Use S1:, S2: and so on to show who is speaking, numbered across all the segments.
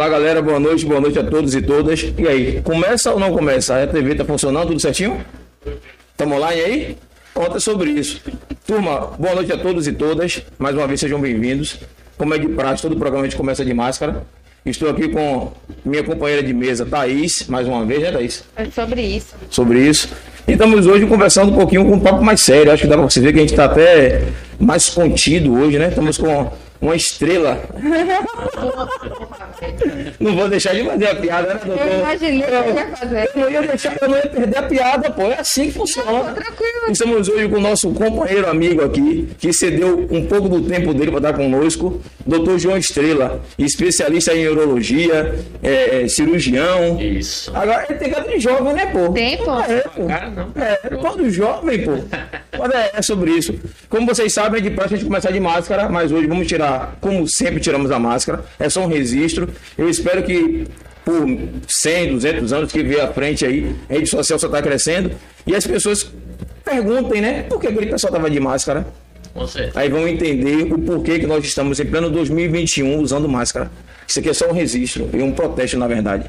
S1: Olá galera, boa noite, boa noite a todos e todas. E aí, começa ou não começa? A TV tá funcionando, tudo certinho? Estamos online aí? Conta sobre isso. Turma, boa noite a todos e todas. Mais uma vez sejam bem-vindos. Como é de praxe, todo programa a gente começa de máscara. Estou aqui com minha companheira de mesa, Thaís, mais uma vez, né, Thaís?
S2: É sobre isso.
S1: Sobre isso. E estamos hoje conversando um pouquinho com um papo mais sério. Acho que dá para você ver que a gente está até mais contido hoje, né? Estamos com uma estrela. Não vou deixar de fazer a piada, né, doutor?
S2: Eu imaginei que eu ia fazer.
S1: Eu não ia deixar, eu não ia perder a piada, pô. É assim que funciona.
S2: tranquilo.
S1: Estamos hoje com o nosso companheiro amigo aqui, que cedeu um pouco do tempo dele para estar conosco, doutor João Estrela, especialista em urologia, é, é, cirurgião.
S3: Isso.
S1: Agora ele tem cara de jovem, né, pô?
S2: Tem, pô.
S1: É, pô.
S3: Cara, não.
S1: É, todo jovem, pô. Mas é, é sobre isso. Como vocês sabem, é de praxe a gente começar de máscara, mas hoje vamos tirar, como sempre tiramos a máscara. É só um registro. Eu espero que por 100, 200 anos que vier à frente aí, a rede social só está crescendo. E as pessoas perguntem, né? Por que aquele pessoal tava de máscara?
S3: Com certeza.
S1: Aí vão entender o porquê que nós estamos em pleno 2021 usando máscara. Isso aqui é só um registro e um protesto, na verdade.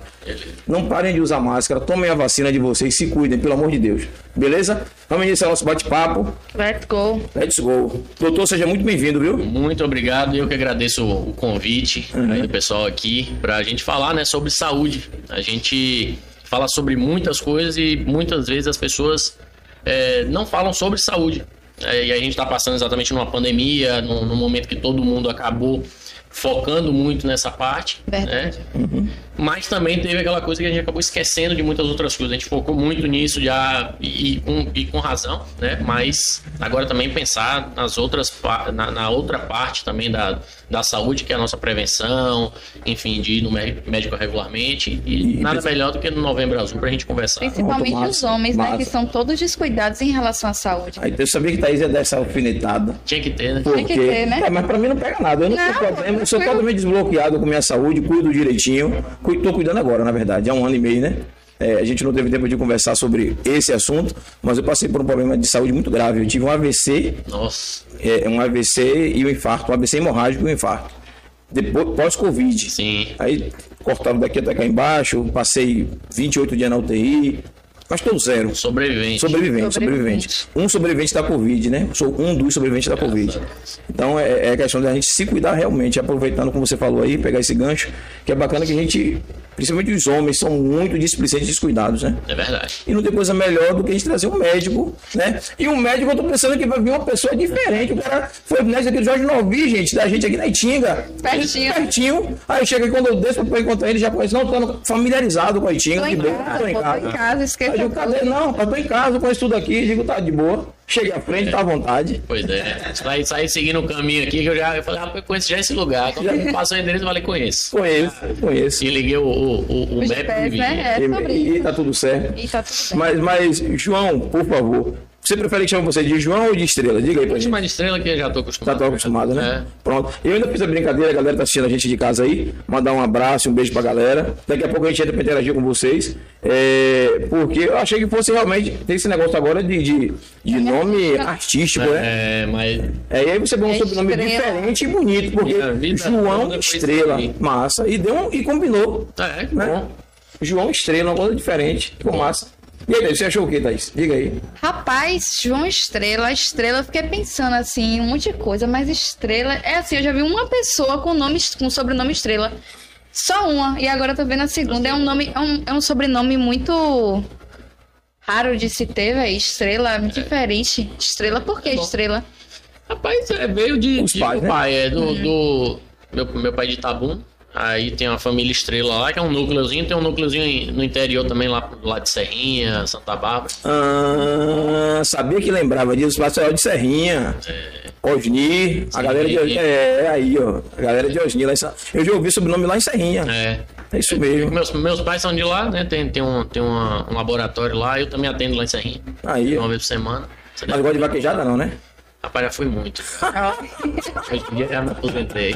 S1: Não parem de usar máscara, tomem a vacina de vocês, se cuidem, pelo amor de Deus. Beleza? Vamos iniciar nosso bate-papo.
S2: Let's go.
S1: Let's go. Doutor, seja muito bem-vindo, viu?
S3: Muito obrigado. Eu que agradeço o convite aí do pessoal aqui para a gente falar né, sobre saúde. A gente fala sobre muitas coisas e muitas vezes as pessoas é, não falam sobre saúde. É, e a gente está passando exatamente numa pandemia, num, num momento que todo mundo acabou focando muito nessa parte,
S2: Verdade.
S3: né? Mas também teve aquela coisa que a gente acabou esquecendo de muitas outras coisas. A gente focou muito nisso já e, e com, e com razão, né? Mas agora também pensar nas outras na, na outra parte também da, da saúde, que é a nossa prevenção, enfim, de ir no mé- médico regularmente. E,
S1: E-
S3: nada melhor do que no Novembro Azul pra gente conversar.
S2: Principalmente
S1: Massa,
S2: os homens, né?
S1: massa.
S2: Que são todos descuidados em relação à saúde.
S1: Aí eu sabia que Thaís ia dar essa alfinetada.
S3: Tinha que ter, né?
S1: Porque...
S2: que ter, né?
S1: É, mas pra mim não pega nada. Eu não,
S2: Não,
S1: tenho problema. Eu sou
S2: tranquilo.
S1: totalmente desbloqueado com minha saúde, cuido direitinho. Cu- Tô cuidando agora, na verdade. Há um ano e meio, né? É, a gente não teve tempo de conversar sobre esse assunto, mas eu passei por um problema de saúde muito grave. Eu tive um AVC,
S3: Nossa,
S1: é, um AVC e um infarto, um AVC hemorrágico e um infarto. Depois, pós-Covid.
S3: sim.
S1: Aí cortaram daqui até cá embaixo, passei 28 dias na UTI, mas tô zero.
S3: Sobrevivente.
S1: Sobrevivente, sobrevivente.
S2: Sobrevivente.
S1: Um sobrevivente da Covid, né? Sou um dos sobreviventes da Covid. Então é, é questão da gente se cuidar realmente, aproveitando como você falou aí, pegar esse gancho, que é bacana que a gente, principalmente os homens, são muito displicentes e descuidados, né?
S3: É verdade.
S1: E não tem coisa melhor do que a gente trazer um médico, né? E um médico, eu tô pensando que vai vir uma pessoa diferente. O cara foi médico aqui do Jorge Novi, gente, da gente aqui na Itinga.
S2: Pertinho.
S1: Pertinho. Aí chega aqui, quando eu desço pra encontrar ele, já conheço. Não, tô familiarizado com a Itinga.
S2: Tô
S1: de
S2: em
S1: boa,
S2: casa,
S1: tô em
S2: pô, tô
S1: casa.
S2: em casa,
S1: Aí eu, cadê? Não, rapaz, tô em casa, conheço tudo aqui, digo, tá de boa. Cheguei à frente, tá à vontade.
S3: Pois é. Saí, saí seguindo o caminho aqui que eu já eu falei, ah, eu conheço já esse lugar. Quando me passou o endereço, eu falei, conheço.
S1: Conheço, conheço.
S3: E liguei o, o, o, o médico
S2: pés,
S3: do
S2: né? É
S1: E, e tá tudo certo.
S2: E tá tudo bem.
S1: Mas, mas, João, por favor, você prefere que chame você de João ou de Estrela? Diga aí pra
S3: Vou
S1: gente.
S3: chamar de estrela que eu já tô
S1: Já
S3: acostumado.
S1: tô acostumado, né?
S3: É.
S1: Pronto. Eu ainda fiz a brincadeira, a galera tá assistindo a gente de casa aí. Mandar um abraço, um beijo pra galera. Daqui a pouco a gente entra pra interagir com vocês. É, porque eu achei que fosse realmente. Tem esse negócio agora de, de, de nome artístico, né?
S3: É, mas
S1: É, e aí você vê um
S2: É
S1: sobrenome
S2: Estrela.
S1: diferente e bonito, porque João Estrela, massa. E deu um, e combinou.
S3: é,
S1: Né?
S3: bom.
S1: João Estrela, uma coisa diferente. Ficou massa. E aí, você achou o que, Thaís? Diga aí.
S2: Rapaz, João Estrela, Estrela, eu fiquei pensando assim, um monte de coisa, mas Estrela, é assim, eu já vi uma pessoa com nome, com sobrenome Estrela. Só uma, e agora eu tô vendo a segunda. É um nome, é um, é um sobrenome muito raro de se ter, velho. Estrela, muito diferente. Estrela, por que Estrela?
S3: Rapaz, é, veio de,
S1: Os
S3: de
S1: pais, né?
S3: pai, é do, do meu, meu pai de Itabum. Aí tem uma família estrela lá, que é um núcleozinho, tem um núcleozinho no interior também, lá lado de Serrinha, Santa Bárbara.
S1: Ah, sabia que lembrava disso, Pastel de Serrinha. Osni, a galera de Osni. É, é aí, ó. A galera de Osni lá em Eu já ouvi sobrenome lá em Serrinha.
S3: É.
S1: É isso mesmo.
S3: Meus, meus pais são de lá, né? Tem, tem, um, tem uma- um laboratório lá, eu também atendo lá em Serrinha.
S1: Aí.
S3: Uma vez por semana. Você
S1: Mas gosta de vaquejada não, né?
S3: Rapaz, já fui muito. Hoje em dia já me aposentei.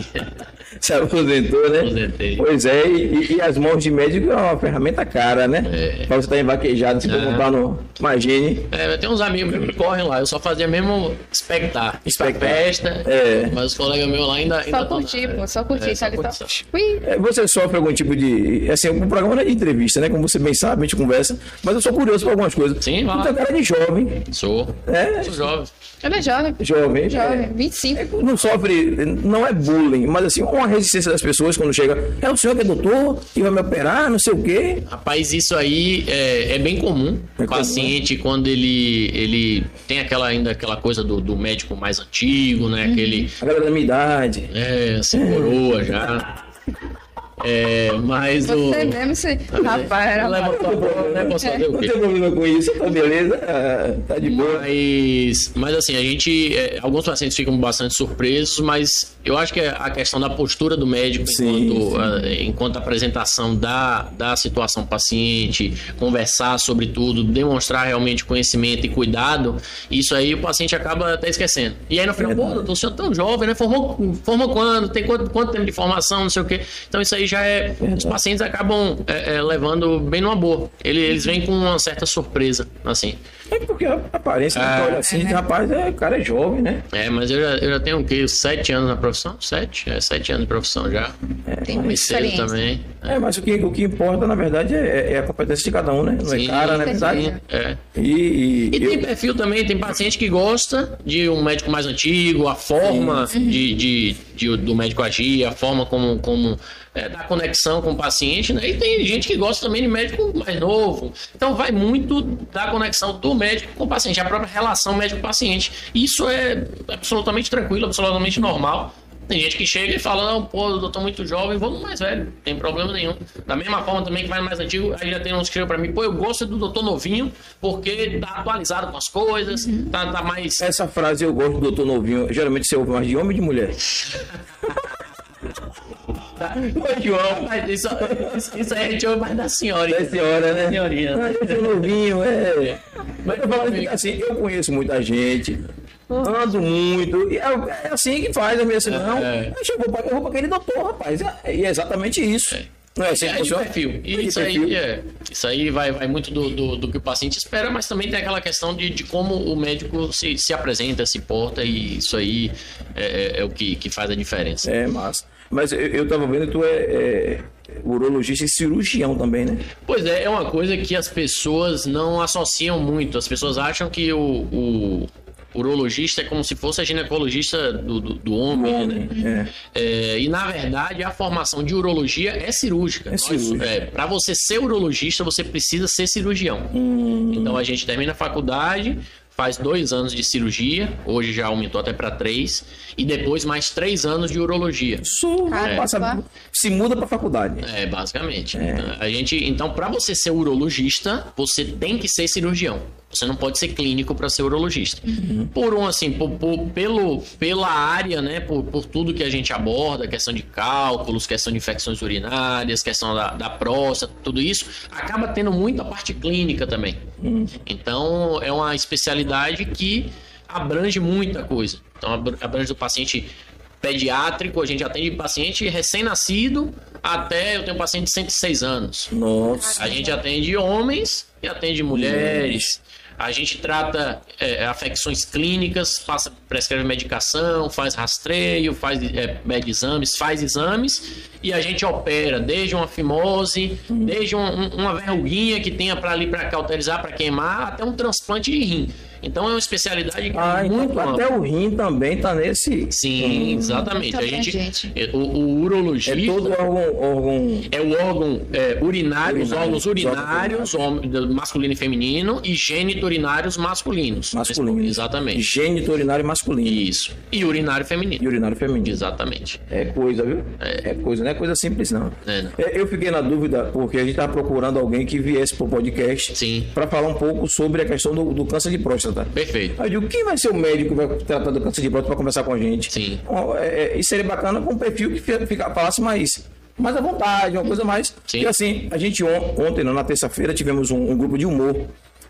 S1: Se aposentou, né?
S3: Aposentei.
S1: Pois é, e, e as mãos de médico é uma ferramenta cara, né?
S3: É.
S1: Pra você estar embaquejado, se for
S3: É.
S1: comprar no. Imagine.
S3: É, tem uns amigos meus que correm lá. Eu só fazia mesmo espectar.
S1: Espectar.
S3: Festa.
S1: É.
S3: Mas os colegas meus lá ainda. ainda
S2: Só
S3: tão-
S2: curtir, pô, só curtir.
S3: É,
S2: só
S3: curtir.
S1: É, Você sofre algum tipo de. Assim, o programa não é de entrevista, né? Como você bem sabe, a gente conversa. Mas eu sou curioso por algumas coisas.
S3: Sim, vai.
S1: Você é cara de jovem.
S3: Sou.
S1: É,
S3: Sou jovem.
S2: Ele é jovem.
S1: jovem.
S2: Jovem,
S1: É.
S2: 25.
S1: Não sofre, não é bullying, mas assim, uma resistência das pessoas quando chega. É o senhor que é doutor e vai me operar, não sei o quê.
S3: Rapaz, isso aí é, é bem comum.
S1: É
S3: o
S1: comum,
S3: paciente, quando ele, ele tem aquela, ainda aquela coisa do, do médico mais antigo, né? Aquele.
S1: A galera da minha idade.
S3: É, assim, coroa já. É, mas o.
S2: Você mesmo, esse rapaz era.
S3: Levantou a bola, né? Posso fazer o
S1: Não
S3: quê?
S1: tem problema com isso, tá beleza? Ah, tá de boa.
S3: Mas, mas assim, a gente. é, alguns pacientes ficam bastante surpresos, mas eu acho que a questão da postura do médico
S1: Sim,
S3: enquanto,
S1: sim.
S3: ah, enquanto apresentação da, da situação paciente, conversar sobre tudo, demonstrar realmente conhecimento e cuidado, isso aí o paciente acaba até esquecendo. E aí no final, pô, doutor, o senhor é tão jovem, né? Formou, formou quando? Tem quanto, quanto tempo de formação, não sei o quê. Então isso aí já é. Os pacientes acabam é, é, levando bem numa boa. Eles, eles vêm com uma certa surpresa, assim.
S1: É porque a aparência
S3: Ah.
S1: é. olha assim, rapaz, é, o cara é jovem, né?
S3: É, mas eu já, eu já tenho o quê? Sete anos na profissão? Sete? É, sete anos de profissão já.
S2: Tem muita
S3: Comecei
S2: experiência.
S3: também.
S1: É, mas o que, o que importa, na verdade, é, é a competência de cada um, né? Não
S3: Sim,
S1: é cara, né? Verdade?
S3: É.
S1: E, e,
S3: E
S1: eu-
S3: tem perfil também, tem paciente que gosta de um médico mais antigo, a forma de, de, de- do médico agir, a forma como, como é, da conexão com o paciente, né? E tem gente que gosta também de médico mais novo. Então vai muito da conexão do médico com o paciente, a própria relação médico-paciente. Isso é absolutamente tranquilo, absolutamente normal. Tem gente que chega e fala, não, pô, eu tô muito jovem, vou no mais velho, não tem problema nenhum. Da mesma forma também que vai no mais antigo, aí já tem uns que chegam pra mim, pô, eu gosto do doutor novinho, porque tá atualizado com as coisas, tá, tá mais.
S1: essa frase eu gosto do doutor novinho. Geralmente você ouve mais de homem ou de mulher? Ô, João,
S3: isso, isso, isso aí a gente ouve mais da senhora.
S1: da senhora, né?
S3: Senhorinha.
S1: Ah, doutor novinho, é. Mas eu falo que, assim, eu conheço muita gente. Ando muito, e é, é assim que faz, é meio assim, não.
S3: É.
S1: Deixa eu vou pra, eu vou pra aquele doutor, rapaz. É, e é exatamente isso. Não é assim
S3: É de perfil.
S1: É de
S3: Isso
S1: perfil.
S3: aí, é, isso aí vai, vai muito do, do, do que o paciente espera, mas também tem aquela questão de, de como o médico se, se apresenta, se porta, e isso aí é, é- é o que, que faz a diferença.
S1: É, massa. Mas eu, eu tava vendo que tu é, é urologista e cirurgião também, né?
S3: Pois é, é uma coisa que as pessoas não associam muito. As pessoas acham que o, o urologista é como se fosse a ginecologista do, do, do homem, né?
S1: É.
S3: É, e na verdade a formação de urologia é cirúrgica.
S1: É cirúrgica.
S3: para você ser urologista, você precisa ser cirurgião.
S1: Hum.
S3: Então a gente termina a faculdade, faz dois anos de cirurgia, hoje já aumentou até para três, e depois mais três anos de urologia.
S1: Isso
S2: Caramba.
S1: passa, se muda pra faculdade.
S3: É, basicamente. A gente, então, para você ser urologista, você tem que ser cirurgião. Você não pode ser clínico para ser urologista. Por um assim, por- por- pelo, pela área, né, por, por tudo que a gente aborda, questão de cálculos, questão de infecções urinárias, questão da, da próstata, tudo isso, acaba tendo muita parte clínica também. Então, é uma especialidade que abrange muita coisa. Então, abr- abrange do paciente pediátrico, a gente atende paciente recém-nascido até eu tenho um paciente de 106 anos.
S1: Nossa.
S3: A gente atende homens e atende mulheres. A gente trata é, afecções clínicas, passa, prescreve medicação, faz rastreio, faz é, exames, faz exames e a gente opera desde uma fimose, desde um- um- uma verruguinha que tenha para ali para cauterizar, para queimar, até um transplante de rim. Então é uma especialidade que
S1: Ah,
S3: é
S1: então
S3: muito ampla.
S1: até o rim também tá nesse.
S3: Sim, exatamente. A
S2: Muito
S3: gente,
S2: abrangente.
S3: o, o urologista
S1: É todo órgão. órgão...
S3: é o órgão é, urinário, os
S1: Urinário,
S3: órgãos
S1: os órgãos
S3: urinários, masculino e feminino, e geniturinários masculinos.
S1: masculino.
S3: Exatamente.
S1: Gênito urinário masculino.
S3: Isso. E urinário
S1: E
S3: feminino.
S1: urinário feminino.
S3: Exatamente.
S1: É coisa, viu? É. coisa, não é coisa simples, não.
S3: É, não.
S1: É, Eu fiquei na dúvida, porque a gente estava procurando alguém que viesse pro podcast
S3: Sim.
S1: para falar um pouco sobre a questão do, do câncer de próstata.
S3: Perfeito.
S1: Aí eu digo, quem vai ser o médico que vai tratar do câncer de próstata para conversar com a gente?
S3: Sim.
S1: Ó, é, é, e seria bacana com um perfil que fi- fica, falasse mais, mais à vontade, uma coisa mais.
S3: Sim.
S1: Porque assim, a gente on- ontem, na terça-feira, tivemos um, um grupo de humor.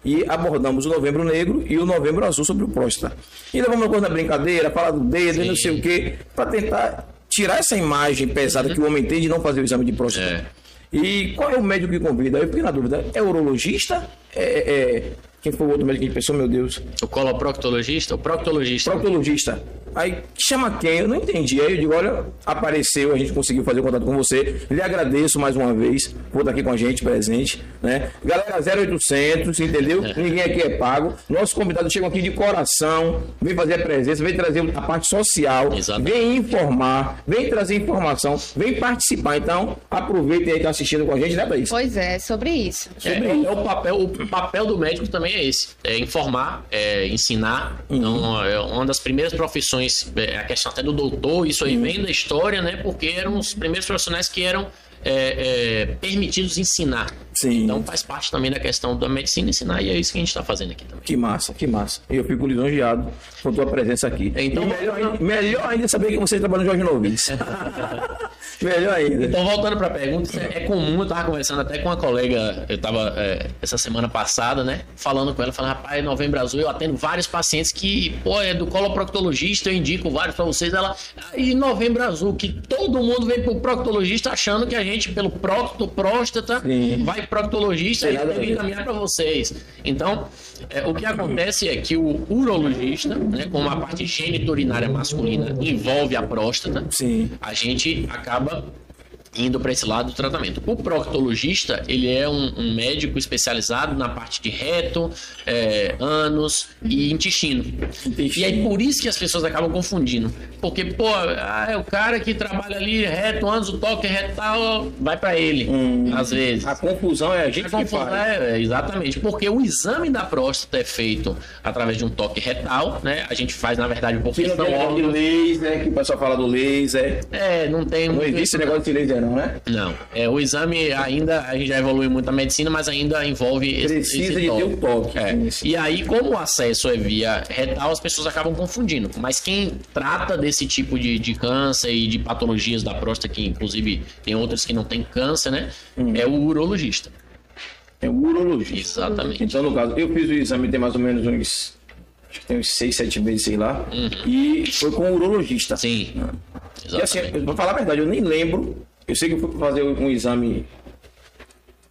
S1: E abordamos o Novembro Negro e o Novembro Azul sobre o próstata. E levamos uma coisa na brincadeira, falar do dedo e não sei o quê, para tentar tirar essa imagem pesada que o homem tem de não fazer o exame de próstata.
S3: É.
S1: E qual é o médico que convida? Eu fiquei na dúvida. É urologista? É, é- quem foi o outro médico que a gente pensou, meu Deus?
S3: O coloproctologista? O proctologista.
S1: Proctologista. Aí chama quem? Eu não entendi. Aí eu digo, olha, apareceu, a gente conseguiu fazer o contato com você. Lhe agradeço mais uma vez por estar aqui com a gente, presente. Né? Galera, 0800, entendeu? Ninguém aqui é pago. Nossos convidados chegam aqui de coração, vem fazer a presença, vem trazer a parte social,
S3: Exatamente.
S1: vem informar, vem trazer informação, vem participar. Então, aproveitem aí que está assistindo com a gente, né, Thaís?
S2: Pois é, sobre isso.
S3: É, é o, papel, o papel do médico também é esse: é informar, é ensinar. Então, é uma das primeiras profissões, é, a questão até do doutor, isso aí vem da história, né? Porque eram os primeiros profissionais que eram é, é, permitidos ensinar.
S1: Sim.
S3: Então, faz parte também da questão da medicina ensinar, e é isso que a gente está fazendo aqui também.
S1: Que massa, que massa. Eu fico lisonjeado com tua presença aqui.
S3: Então-
S1: E melhor, ainda- melhor ainda saber que você trabalha no Jorge Novis. melhor ainda.
S3: Então, voltando para a pergunta, é é comum, eu tava conversando até com uma colega, eu tava é, essa semana passada, né, falando com ela, falando, rapaz, novembro azul, eu atendo vários pacientes que, pô, é do coloproctologista, eu indico vários para vocês, ela, e novembro azul, que todo mundo vem pro proctologista achando que a gente, pelo procto, próstata,
S1: Sim.
S3: vai pro proctologista e
S1: ver.
S3: encaminhar para vocês. Então, é, o que acontece é que o urologista, né, como a parte geniturinária masculina envolve a próstata,
S1: Sim.
S3: a gente acaba indo para esse lado do tratamento. O proctologista, ele é um, um médico especializado na parte de reto, é, ânus e intestino. E aí por isso que as pessoas acabam confundindo. Porque, pô, ah, é o cara que trabalha ali reto, ânus, o toque retal, vai para ele, às vezes.
S1: A confusão é a gente
S3: A
S1: que
S3: confusão
S1: faz.
S3: é, é, exatamente, porque o exame da próstata é feito através de um toque retal, né? A gente faz, na verdade, porque
S1: Que
S3: são órgãos.
S1: laser, que o pessoal fala do laser.
S3: É, não tem
S1: Não existe negócio de laser, não, né?
S3: não, é, o exame ainda, a gente já evoluiu muito a medicina, mas ainda envolve esse,
S1: Precisa
S3: esse
S1: de ter o toque.
S3: É. E aí, como o acesso é via retal, as pessoas acabam confundindo. Mas quem trata desse tipo de, de câncer e de patologias da próstata, que inclusive tem outras que não tem câncer, né?
S1: Hum.
S3: É o urologista.
S1: É o urologista.
S3: Exatamente.
S1: Então, no caso, eu fiz o exame tem mais ou menos uns. Acho que tem uns 6, 7 meses, sei lá.
S3: Uhum.
S1: E foi com o urologista.
S3: Sim.
S1: E assim,
S3: Exatamente.
S1: pra falar a verdade, eu nem lembro. Eu sei que eu fui fazer um exame.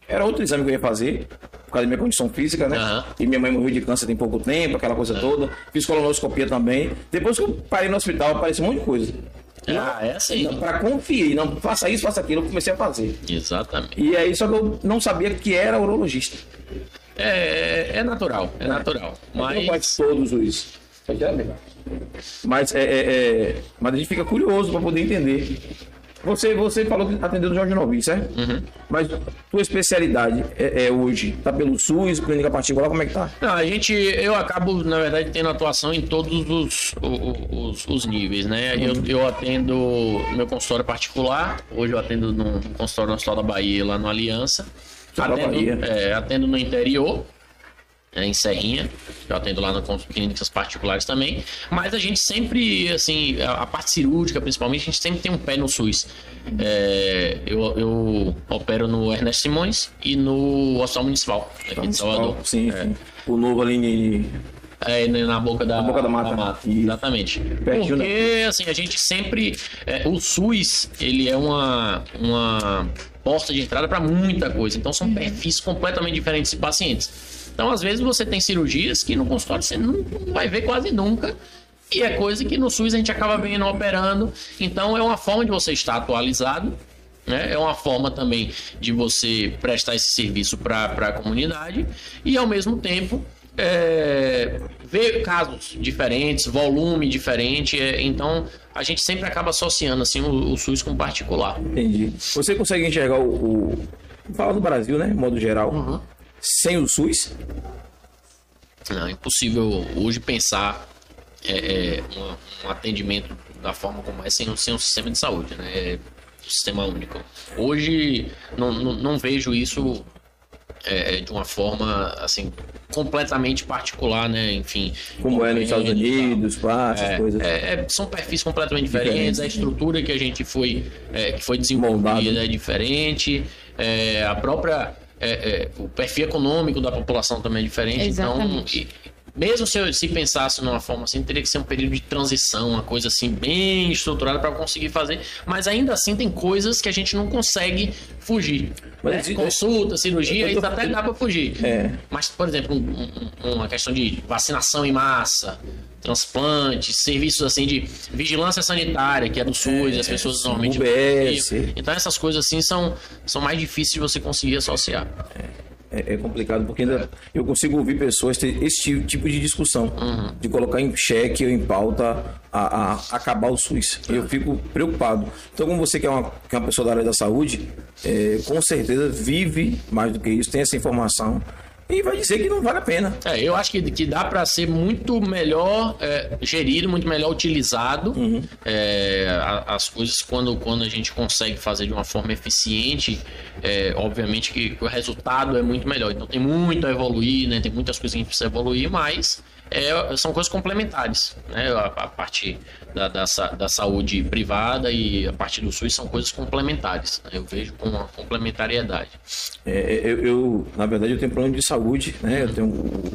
S1: Era outro exame que eu ia fazer, por causa da minha condição física, né?
S3: Aham.
S1: E minha mãe morreu de câncer tem pouco tempo, aquela coisa toda. Fiz colonoscopia também. Depois que eu parei no hospital, apareceu um monte de coisa.
S3: Ah, é assim.
S1: Não, pra conferir, não faça isso, faça aquilo, eu comecei a fazer.
S3: Exatamente.
S1: E aí, só que eu não sabia que era urologista.
S3: É, é natural, é natural.
S1: Não
S3: Mas
S1: pode todos os. Mas, é, é, é, mas a gente fica curioso para poder entender. Você, você falou que atendeu no Jorge Novi, certo?
S3: Uhum.
S1: Mas tua especialidade é, é hoje? Tá pelo SUS, clínica particular, como é que tá?
S3: Não, a gente, eu acabo, na verdade, tendo atuação em todos os, os, os níveis, né? Eu, eu atendo meu consultório particular, hoje eu atendo no consultório no Hospital da Bahia, lá no Aliança. Atendo, é, atendo no interior, em Serrinha, eu atendo lá nas clínicas particulares também, mas a gente sempre, assim, a, parte cirúrgica principalmente, a gente sempre tem um pé no SUS. É, eu, eu opero no Ernesto Simões e no Hospital Municipal, aqui de Salvador.
S1: Sim, sim. O novo ali em-
S3: É, na boca da,
S1: Na boca da mata. Isso.
S3: Exatamente.
S1: Pertinho
S3: Porque, assim, a gente sempre. é, o SUS, ele é uma, uma porta de entrada para muita coisa. Então, são perfis completamente diferentes de pacientes. Então, às vezes, você tem cirurgias que no consultório você não vai ver quase nunca. E é coisa que no SUS a gente acaba vendo operando. Então, é uma forma de você estar atualizado. Né? É uma forma também de você prestar esse serviço para a comunidade e, ao mesmo tempo, é, ver casos diferentes, volume diferente. é, então, a gente sempre acaba associando assim, o, o SUS com o particular.
S1: Entendi. Você consegue enxergar o. o... Fala do Brasil, né? Modo geral.
S3: Uhum.
S1: Sem o SUS?
S3: Não, é impossível hoje pensar é, é, um, um atendimento da forma como é sem, sem um sistema de saúde, né? É, um sistema único. Hoje não, não, não vejo isso é, de uma forma assim completamente particular, né? Enfim,
S1: Como é nos Estados. Unidos, pá, essas
S3: É,
S1: coisas.
S3: é, é, são perfis completamente diferentes, a estrutura que a gente foi, é, que foi desenvolvida
S1: Moldado.
S3: é diferente, é, a própria é, é, o perfil econômico da população também é diferente.
S2: Exatamente.
S3: Então, mesmo se, eu- se pensasse numa forma assim, teria que ser um período de transição, uma coisa assim bem estruturada para conseguir fazer. Mas ainda assim tem coisas que a gente não consegue fugir.
S1: Mas
S3: né? Consulta, cirurgia,
S1: Eu tô-
S3: isso até dá para fugir.
S1: É.
S3: Mas, por exemplo, um- um- uma questão de vacinação em massa, transplante, serviços assim de vigilância sanitária, que é do SUS, as pessoas normalmente.
S1: UBS.
S3: Então essas coisas assim são, são mais difíceis de você conseguir associar.
S1: É, é complicado porque ainda eu consigo ouvir pessoas ter esse ti- tipo de discussão, de colocar em xeque ou em pauta a, a- acabar o SUS. Eu fico preocupado. Então, como você que é uma, que é uma pessoa da área da saúde, é, com certeza vive mais do que isso, tem essa informação e vai dizer que não vale a pena.
S3: É, eu acho que, que dá para ser muito melhor é, gerido, muito melhor utilizado é, a- as coisas quando, quando a gente consegue fazer de uma forma eficiente. é, obviamente que o resultado é muito melhor. Então tem muito a evoluir, né? Tem muitas coisas que a gente precisa evoluir, mas é, são coisas complementares, né? A, a parte da, da, da saúde privada e a parte do SUS são coisas complementares. né? Eu vejo com uma complementariedade.
S1: É, eu, eu, na verdade, eu tenho plano de saúde, né? Eu tenho.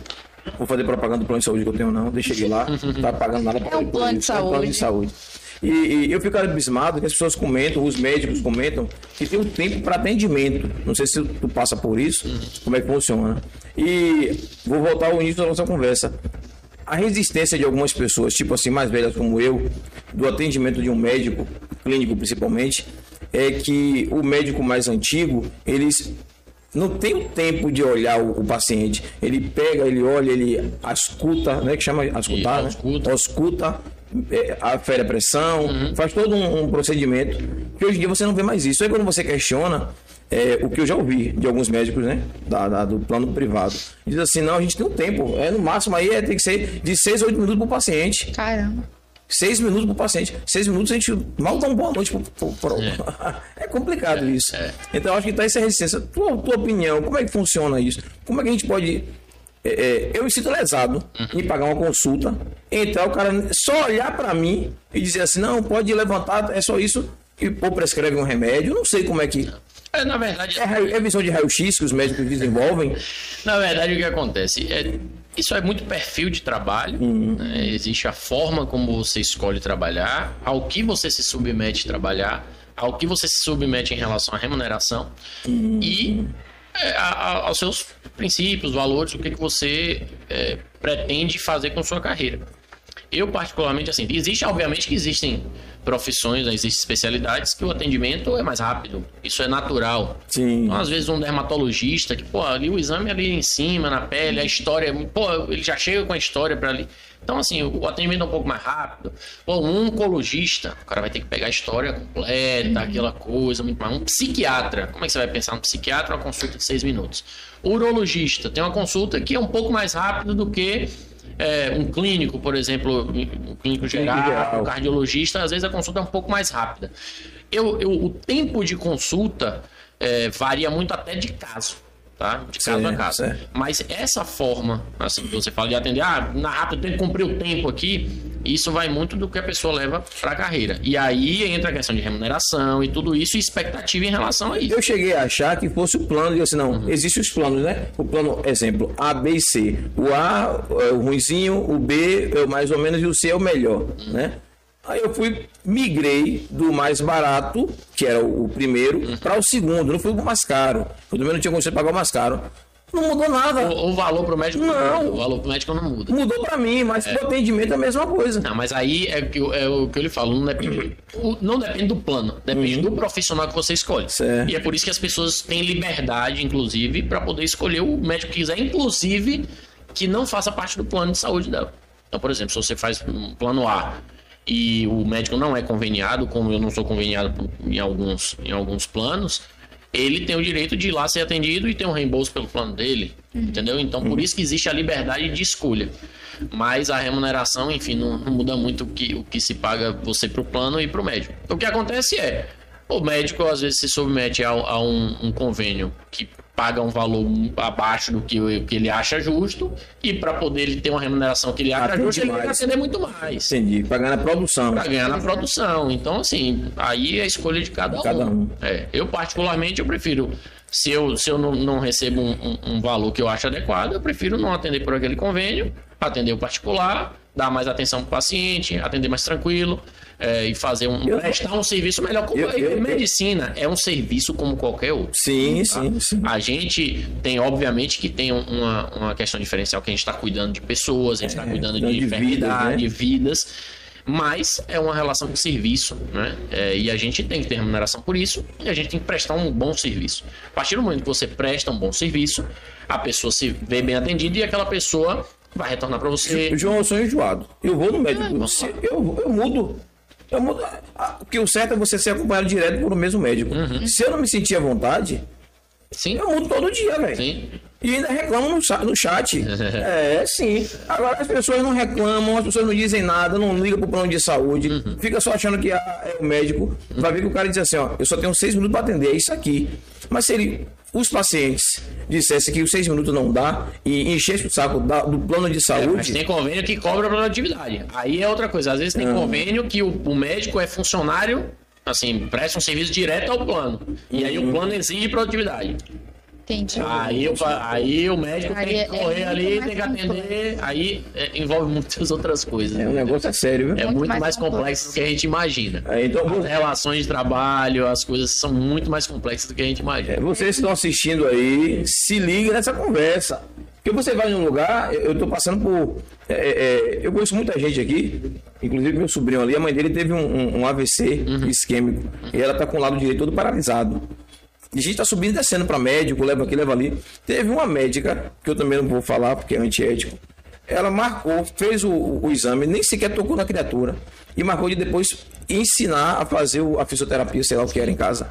S1: Vou fazer propaganda do plano de saúde que eu tenho, não. Deixa eu lá, não tá pagando nada pra
S2: É um plano de
S1: isso, é um plano de saúde. E, e eu fico abismado que as pessoas comentam, os médicos comentam, que tem um tempo para atendimento. Não sei se tu passa por isso, como é que funciona. E vou voltar ao início da nossa conversa. A resistência de algumas pessoas, tipo assim, mais velhas como eu, do atendimento de um médico, clínico principalmente, é que o médico mais antigo, eles não tem o tempo de olhar o, o paciente. Ele pega, ele olha, ele escuta, né? Que chama escutar, né?
S3: ausculta.
S1: Ausculta, é, afere a pressão,
S3: Uhum.
S1: faz todo um, um procedimento que hoje em dia você não vê mais isso. Aí quando você questiona, é, o que eu já ouvi de alguns médicos, né? Da, da- do plano privado. Diz assim, não, a gente tem um tempo. É, no máximo aí é, tem que ser de 6 a 8 minutos pro paciente.
S2: Caramba.
S1: Seis minutos pro paciente. Seis minutos a gente mal dá uma boa noite pro. pro- pro- É. complicado isso. Então eu acho que tá essa resistência. Tua, tua opinião, como é que funciona isso? Como é que a gente pode. É, é, eu me sinto lesado em pagar uma consulta, entrar o cara só olhar pra mim e dizer assim: não, pode levantar, é só isso, e ou prescreve um remédio. Eu não sei como é que.
S3: É, na verdade,
S1: É, é visão de raio-x que os médicos desenvolvem.
S3: Na verdade, o que acontece? É, isso é muito perfil de trabalho. né? Existe a forma como você escolhe trabalhar, ao que você se submete a trabalhar, ao que você se submete em relação à remuneração e é, a- aos seus princípios, valores, o que, que você é, pretende fazer com sua carreira. Eu, particularmente, assim, existe, obviamente, que existem profissões, né, existem especialidades que o atendimento é mais rápido. Isso é natural.
S1: Sim.
S3: Então, às vezes, um dermatologista, que, pô, ali o exame ali em cima, na pele, a história, pô, ele já chega com a história para ali. Então, assim, o atendimento é um pouco mais rápido. Pô, um oncologista, o cara vai ter que pegar a história completa, aquela coisa, muito mais. Um psiquiatra, como é que você vai pensar um psiquiatra, uma consulta de seis minutos? Urologista, tem uma consulta que é um pouco mais rápido do que é, um clínico, por exemplo, um clínico geral,
S1: geral.
S3: um cardiologista, às vezes a consulta é um pouco mais rápida. Eu, eu- o tempo de consulta é, varia muito até de caso, tá? De caso a
S1: certo.
S3: Mas essa forma, assim, que você fala de atender, ah, na rápido eu tenho que cumprir o tempo aqui, isso vai muito do que a pessoa leva para a carreira. E aí entra a questão de remuneração e tudo isso e expectativa em relação a isso.
S1: Eu cheguei a achar que fosse o plano, e assim, não, existem os planos, né? O plano, exemplo, A, B e C. O A é o ruizinho, o B é o mais ou menos e o C é o melhor, né? Aí eu fui, migrei do mais barato, que era o, o primeiro, para o segundo, não fui pro mais caro. Eu também não tinha condição de pagar o mais caro. Não mudou nada.
S3: O, o valor pro médico
S1: Não.
S3: muda, o valor pro médico não muda.
S1: Mudou para mim, mas pro atendimento é a mesma coisa.
S3: Não, mas aí é, o que eu- é o que eu lhe falo, não depende, o- não depende do plano, depende do profissional que você escolhe.
S1: Uhum. Certo.
S3: E é por isso que as pessoas têm liberdade, inclusive, para poder escolher o médico que quiser, inclusive que não faça parte do plano de saúde dela. Então, por exemplo, se você faz um plano A e o médico não é conveniado, como eu não sou conveniado em alguns, em alguns planos, ele tem o direito de ir lá ser atendido e ter um reembolso pelo plano dele, entendeu? Então, por isso que existe a liberdade de escolha. Mas a remuneração, enfim, não, não muda muito o que, o que se paga você para o plano e para o médico. O que acontece é, o médico às vezes se submete a, a um, um convênio que paga um valor abaixo do que, o- que ele acha justo e para poder ele ter uma remuneração que ele acha
S1: Atende
S3: justa, ele tem que
S1: mais.
S3: atender muito mais.
S1: Entendi. Pagar na produção.
S3: Pra ganhar na produção. Então, assim, aí é a escolha de cada,
S1: Cada
S3: um.
S1: um.
S3: É, eu, particularmente, eu prefiro. Se eu, se eu não, não recebo um, um- um valor que eu acho adequado, eu prefiro não atender por aquele convênio, atender o particular, dar mais atenção pro paciente, atender mais tranquilo. É, e fazer um.
S1: Eu-
S3: prestar um serviço melhor. Como,
S1: Eu- eu-
S3: medicina é um serviço como qualquer outro.
S1: Sim, sim, sim.
S3: A gente tem, obviamente, que tem um- uma, uma questão diferencial que a gente está cuidando de pessoas, a gente está cuidando de,
S1: cuidando de vidas,
S3: enfermidade,
S1: né?
S3: de vidas, mas é uma relação de serviço, né? É, e a gente tem que ter remuneração por isso e a gente tem que prestar um bom serviço. A partir do momento que você presta um bom serviço, a pessoa se vê bem atendida e aquela pessoa vai retornar para você.
S1: João, eu sou enjoado. Eu vou no médico.
S3: É,
S1: eu, eu mudo. Eu mudo. Ah, Porque o certo é você ser acompanhado direto por o mesmo médico.
S3: Uhum.
S1: Se eu não me sentir à vontade,
S3: Sim,
S1: eu mudo todo dia, velho.
S3: sim.
S1: E ainda reclamam no, no chat. é, sim. Agora as pessoas não reclamam, as pessoas não dizem nada, não ligam pro plano de saúde,
S3: Uhum.
S1: fica só achando que é o médico. Vai ver que o cara diz assim, ó, eu só tenho seis minutos para atender, é isso aqui. Mas se ele, os pacientes dissessem que os seis minutos não dá e enchesse o saco da- do plano de
S3: É, mas
S1: saúde,
S3: tem convênio que cobra produtividade. Aí é outra coisa. Às vezes tem convênio que o, o médico é funcionário, assim, presta um serviço direto ao plano. E aí o plano exige produtividade.
S2: Entendi.
S3: Aí, o pa- aí o médico
S2: Aí
S3: tem
S2: é-
S3: que
S2: é
S3: correr
S2: muito
S3: ali, tem que atender. Aí é, envolve muitas outras coisas.
S1: é um negócio é sério, viu?
S3: É muito,
S2: Muito
S3: mais,
S2: mais
S3: complexo
S2: complexo.
S3: do que a gente imagina.
S1: É, então,
S3: As relações de trabalho, as coisas são muito mais complexas do que a gente imagina.
S1: É, vocês que estão assistindo aí, se liguem nessa conversa. Porque você vai num lugar, eu estou passando por. é, é, eu conheço muita gente aqui, inclusive meu sobrinho ali, a mãe dele teve um, um- um AVC isquêmico. E ela está com o lado direito todo paralisado. A gente está subindo e descendo para médico, leva aqui, leva ali. Teve uma médica, que eu também não vou falar porque é antiético. Ela marcou, fez o, o exame, nem sequer tocou na criatura. E marcou de depois ensinar a fazer a fisioterapia, sei lá o que era em casa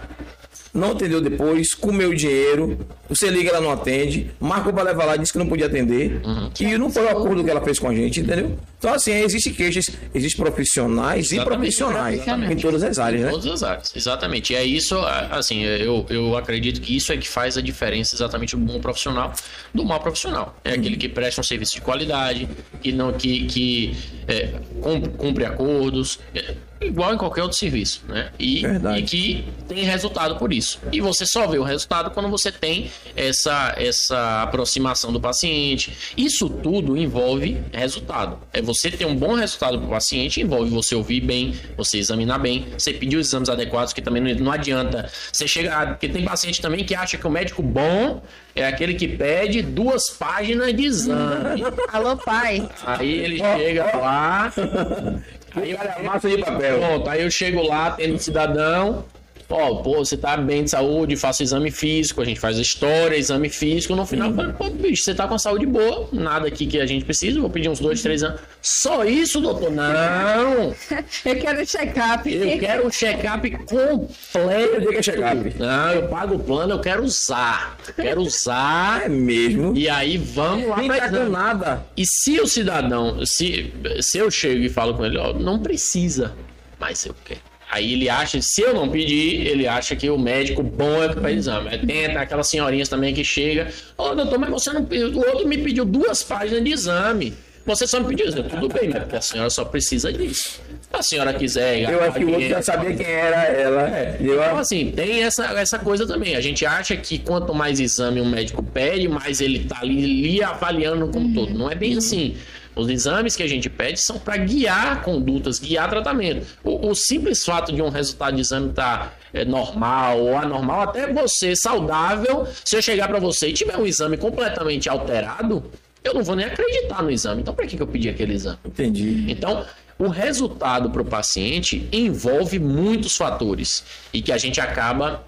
S1: não atendeu depois, comeu dinheiro, você liga, ela não atende, marcou para levar lá, disse que não podia atender, e não foi o acordo que ela fez com a gente, entendeu? Então, assim, existem queixas, existem profissionais e
S3: Exatamente,
S1: profissionais
S3: exatamente.
S1: em todas as áreas, né?
S3: Todas as áreas, exatamente. E é isso, assim, eu, eu acredito que isso é que faz a diferença exatamente do bom profissional do mau profissional. É aquele que presta um serviço de qualidade, que não que, que é, cum- cumpre acordos, é, igual em qualquer outro serviço, né? E, e que tem resultado por isso. E você só vê o resultado quando você tem essa, essa aproximação do paciente. Isso tudo envolve resultado. É você ter um bom resultado para o paciente, envolve você ouvir bem, você examinar bem, você pedir os exames adequados, que também não, não adianta. Você chega. ah, Porque tem paciente também que acha que o médico bom é aquele que pede duas páginas de exame.
S2: Alô, pai.
S3: Aí ele chega lá. Aí
S1: Olha, massa de papel.
S3: Pronto, aí eu chego lá, tendo cidadão. Ó, pô, você tá bem de saúde, faço exame físico, a gente faz a história, exame físico. No final, falo, pô, bicho, você tá com a saúde boa, nada aqui que a gente precisa, vou pedir uns dois, três anos. Só isso, doutor? Não!
S2: Eu quero check-up.
S3: Eu quero um check-up completo.
S1: Diga check-up.
S3: Não, eu pago o plano, eu quero usar. Eu quero usar.
S1: É mesmo.
S3: E aí vamos lá
S1: Nem tá com nada.
S3: E se o cidadão, se, se eu chego e falo com ele, ó, não precisa, mas eu quero. Aí ele acha, se eu não pedir, ele acha que o médico bom é que faz exame. Aí tenta aquelas senhorinhas também que chega, ô doutor, mas você não pediu, o outro me pediu duas páginas de exame. Você só me pediu isso. Tudo bem, mas porque a senhora só precisa disso. Se a senhora quiser.
S1: Eu acho que o outro já sabia quem era ela. Eu,
S3: Então, assim, tem essa, essa coisa também. A gente acha que quanto mais exame um médico pede, mais ele tá ali, ali avaliando como todo. Não é bem assim. Os exames que a gente pede são para guiar condutas, guiar tratamento. O, o simples fato de um resultado de exame estar normal ou anormal, até você saudável, se eu chegar para você e tiver um exame completamente alterado, eu não vou nem acreditar no exame. Então, para que, que eu pedi aquele exame?
S1: entendi.
S3: Então, o resultado para o paciente envolve muitos fatores e que a gente acaba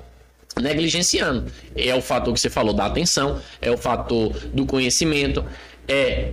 S3: negligenciando. É o fator que você falou da atenção, é o fator do conhecimento, é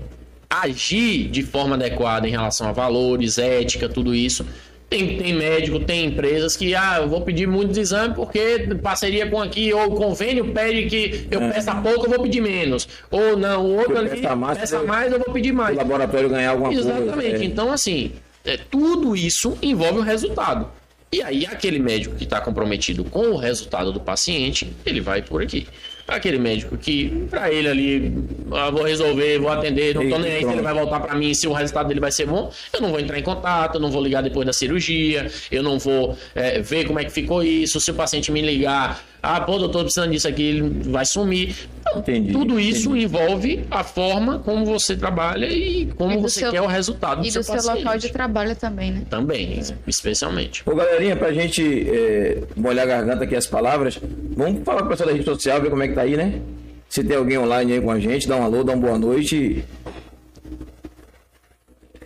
S3: agir de forma adequada em relação a valores, ética, tudo isso. Tem, tem médico, tem empresas que, ah, eu vou pedir muitos exames porque parceria com aqui, ou o convênio pede que eu peça pouco, eu vou pedir menos. Ou não, o outro ali
S1: peça mais,
S3: peça
S1: eu-
S3: mais, eu vou pedir
S1: O
S3: mais.
S1: laboratório ganhar alguma coisa.
S3: Exatamente.
S1: é.
S3: Então, assim, é, tudo isso envolve o resultado. E aí, aquele médico que está comprometido com o resultado do paciente, ele vai por aqui. Aquele médico que, pra ele ali, ah, vou resolver, vou atender, não tô nem aí se ele vai voltar pra mim, se o resultado dele vai ser bom, eu não vou entrar em contato, eu não vou ligar depois da cirurgia, eu não vou é, ver como é que ficou isso, se o paciente me ligar, ah, pô, doutor, precisando disso aqui, ele vai sumir. Então,
S1: Entendi,
S3: tudo isso
S1: entendi.
S3: envolve a forma como você trabalha e como
S2: E
S3: você
S2: seu-
S3: quer o resultado do
S2: E
S3: seu
S2: do seu
S3: paciente.
S2: local de trabalho também, né?
S3: Também, especialmente.
S1: Ô galerinha, pra gente é, molhar a garganta aqui as palavras, vamos falar com o pessoal da rede social, ver como é que tá aí, né? Se tem alguém online aí com a gente, dá um alô, dá uma boa noite.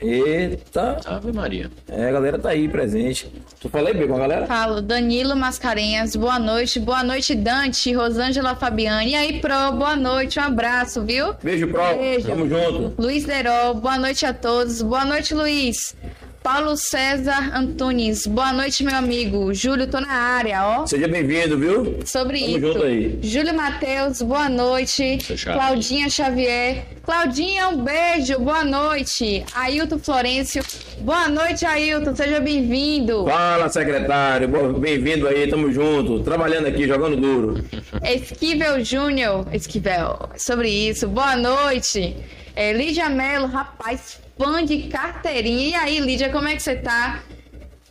S1: Eita,
S3: Ave Maria.
S1: é, a galera tá aí presente. Tu falei bem com a galera?
S2: Falo, Danilo Mascarenhas, boa noite. Boa noite, Dante, Rosângela Fabiane. E aí, Pro, boa noite, um abraço, viu?
S1: Beijo, Pro.
S2: Beijo.
S1: Tamo junto.
S2: Luiz Derol, boa noite a todos. Boa noite, Luiz. Paulo César Antunes, boa noite, meu amigo. Júlio, tô na área, ó.
S1: Seja bem-vindo, viu?
S2: Sobre
S1: Tamo
S2: isso.
S1: junto aí.
S2: Júlio Matheus, boa noite.
S3: Fechado.
S2: Claudinha Xavier. Claudinha, um beijo, boa noite. Ailton Florencio, boa noite, Ailton, seja bem-vindo.
S1: Fala, secretário. Bem-vindo aí, tamo junto. Trabalhando aqui, jogando duro.
S2: Esquivel Júnior, Esquivel, sobre isso, boa noite. É, Lídia Mello, rapaz, fã de carteirinha. E aí, Lídia, como é que você tá?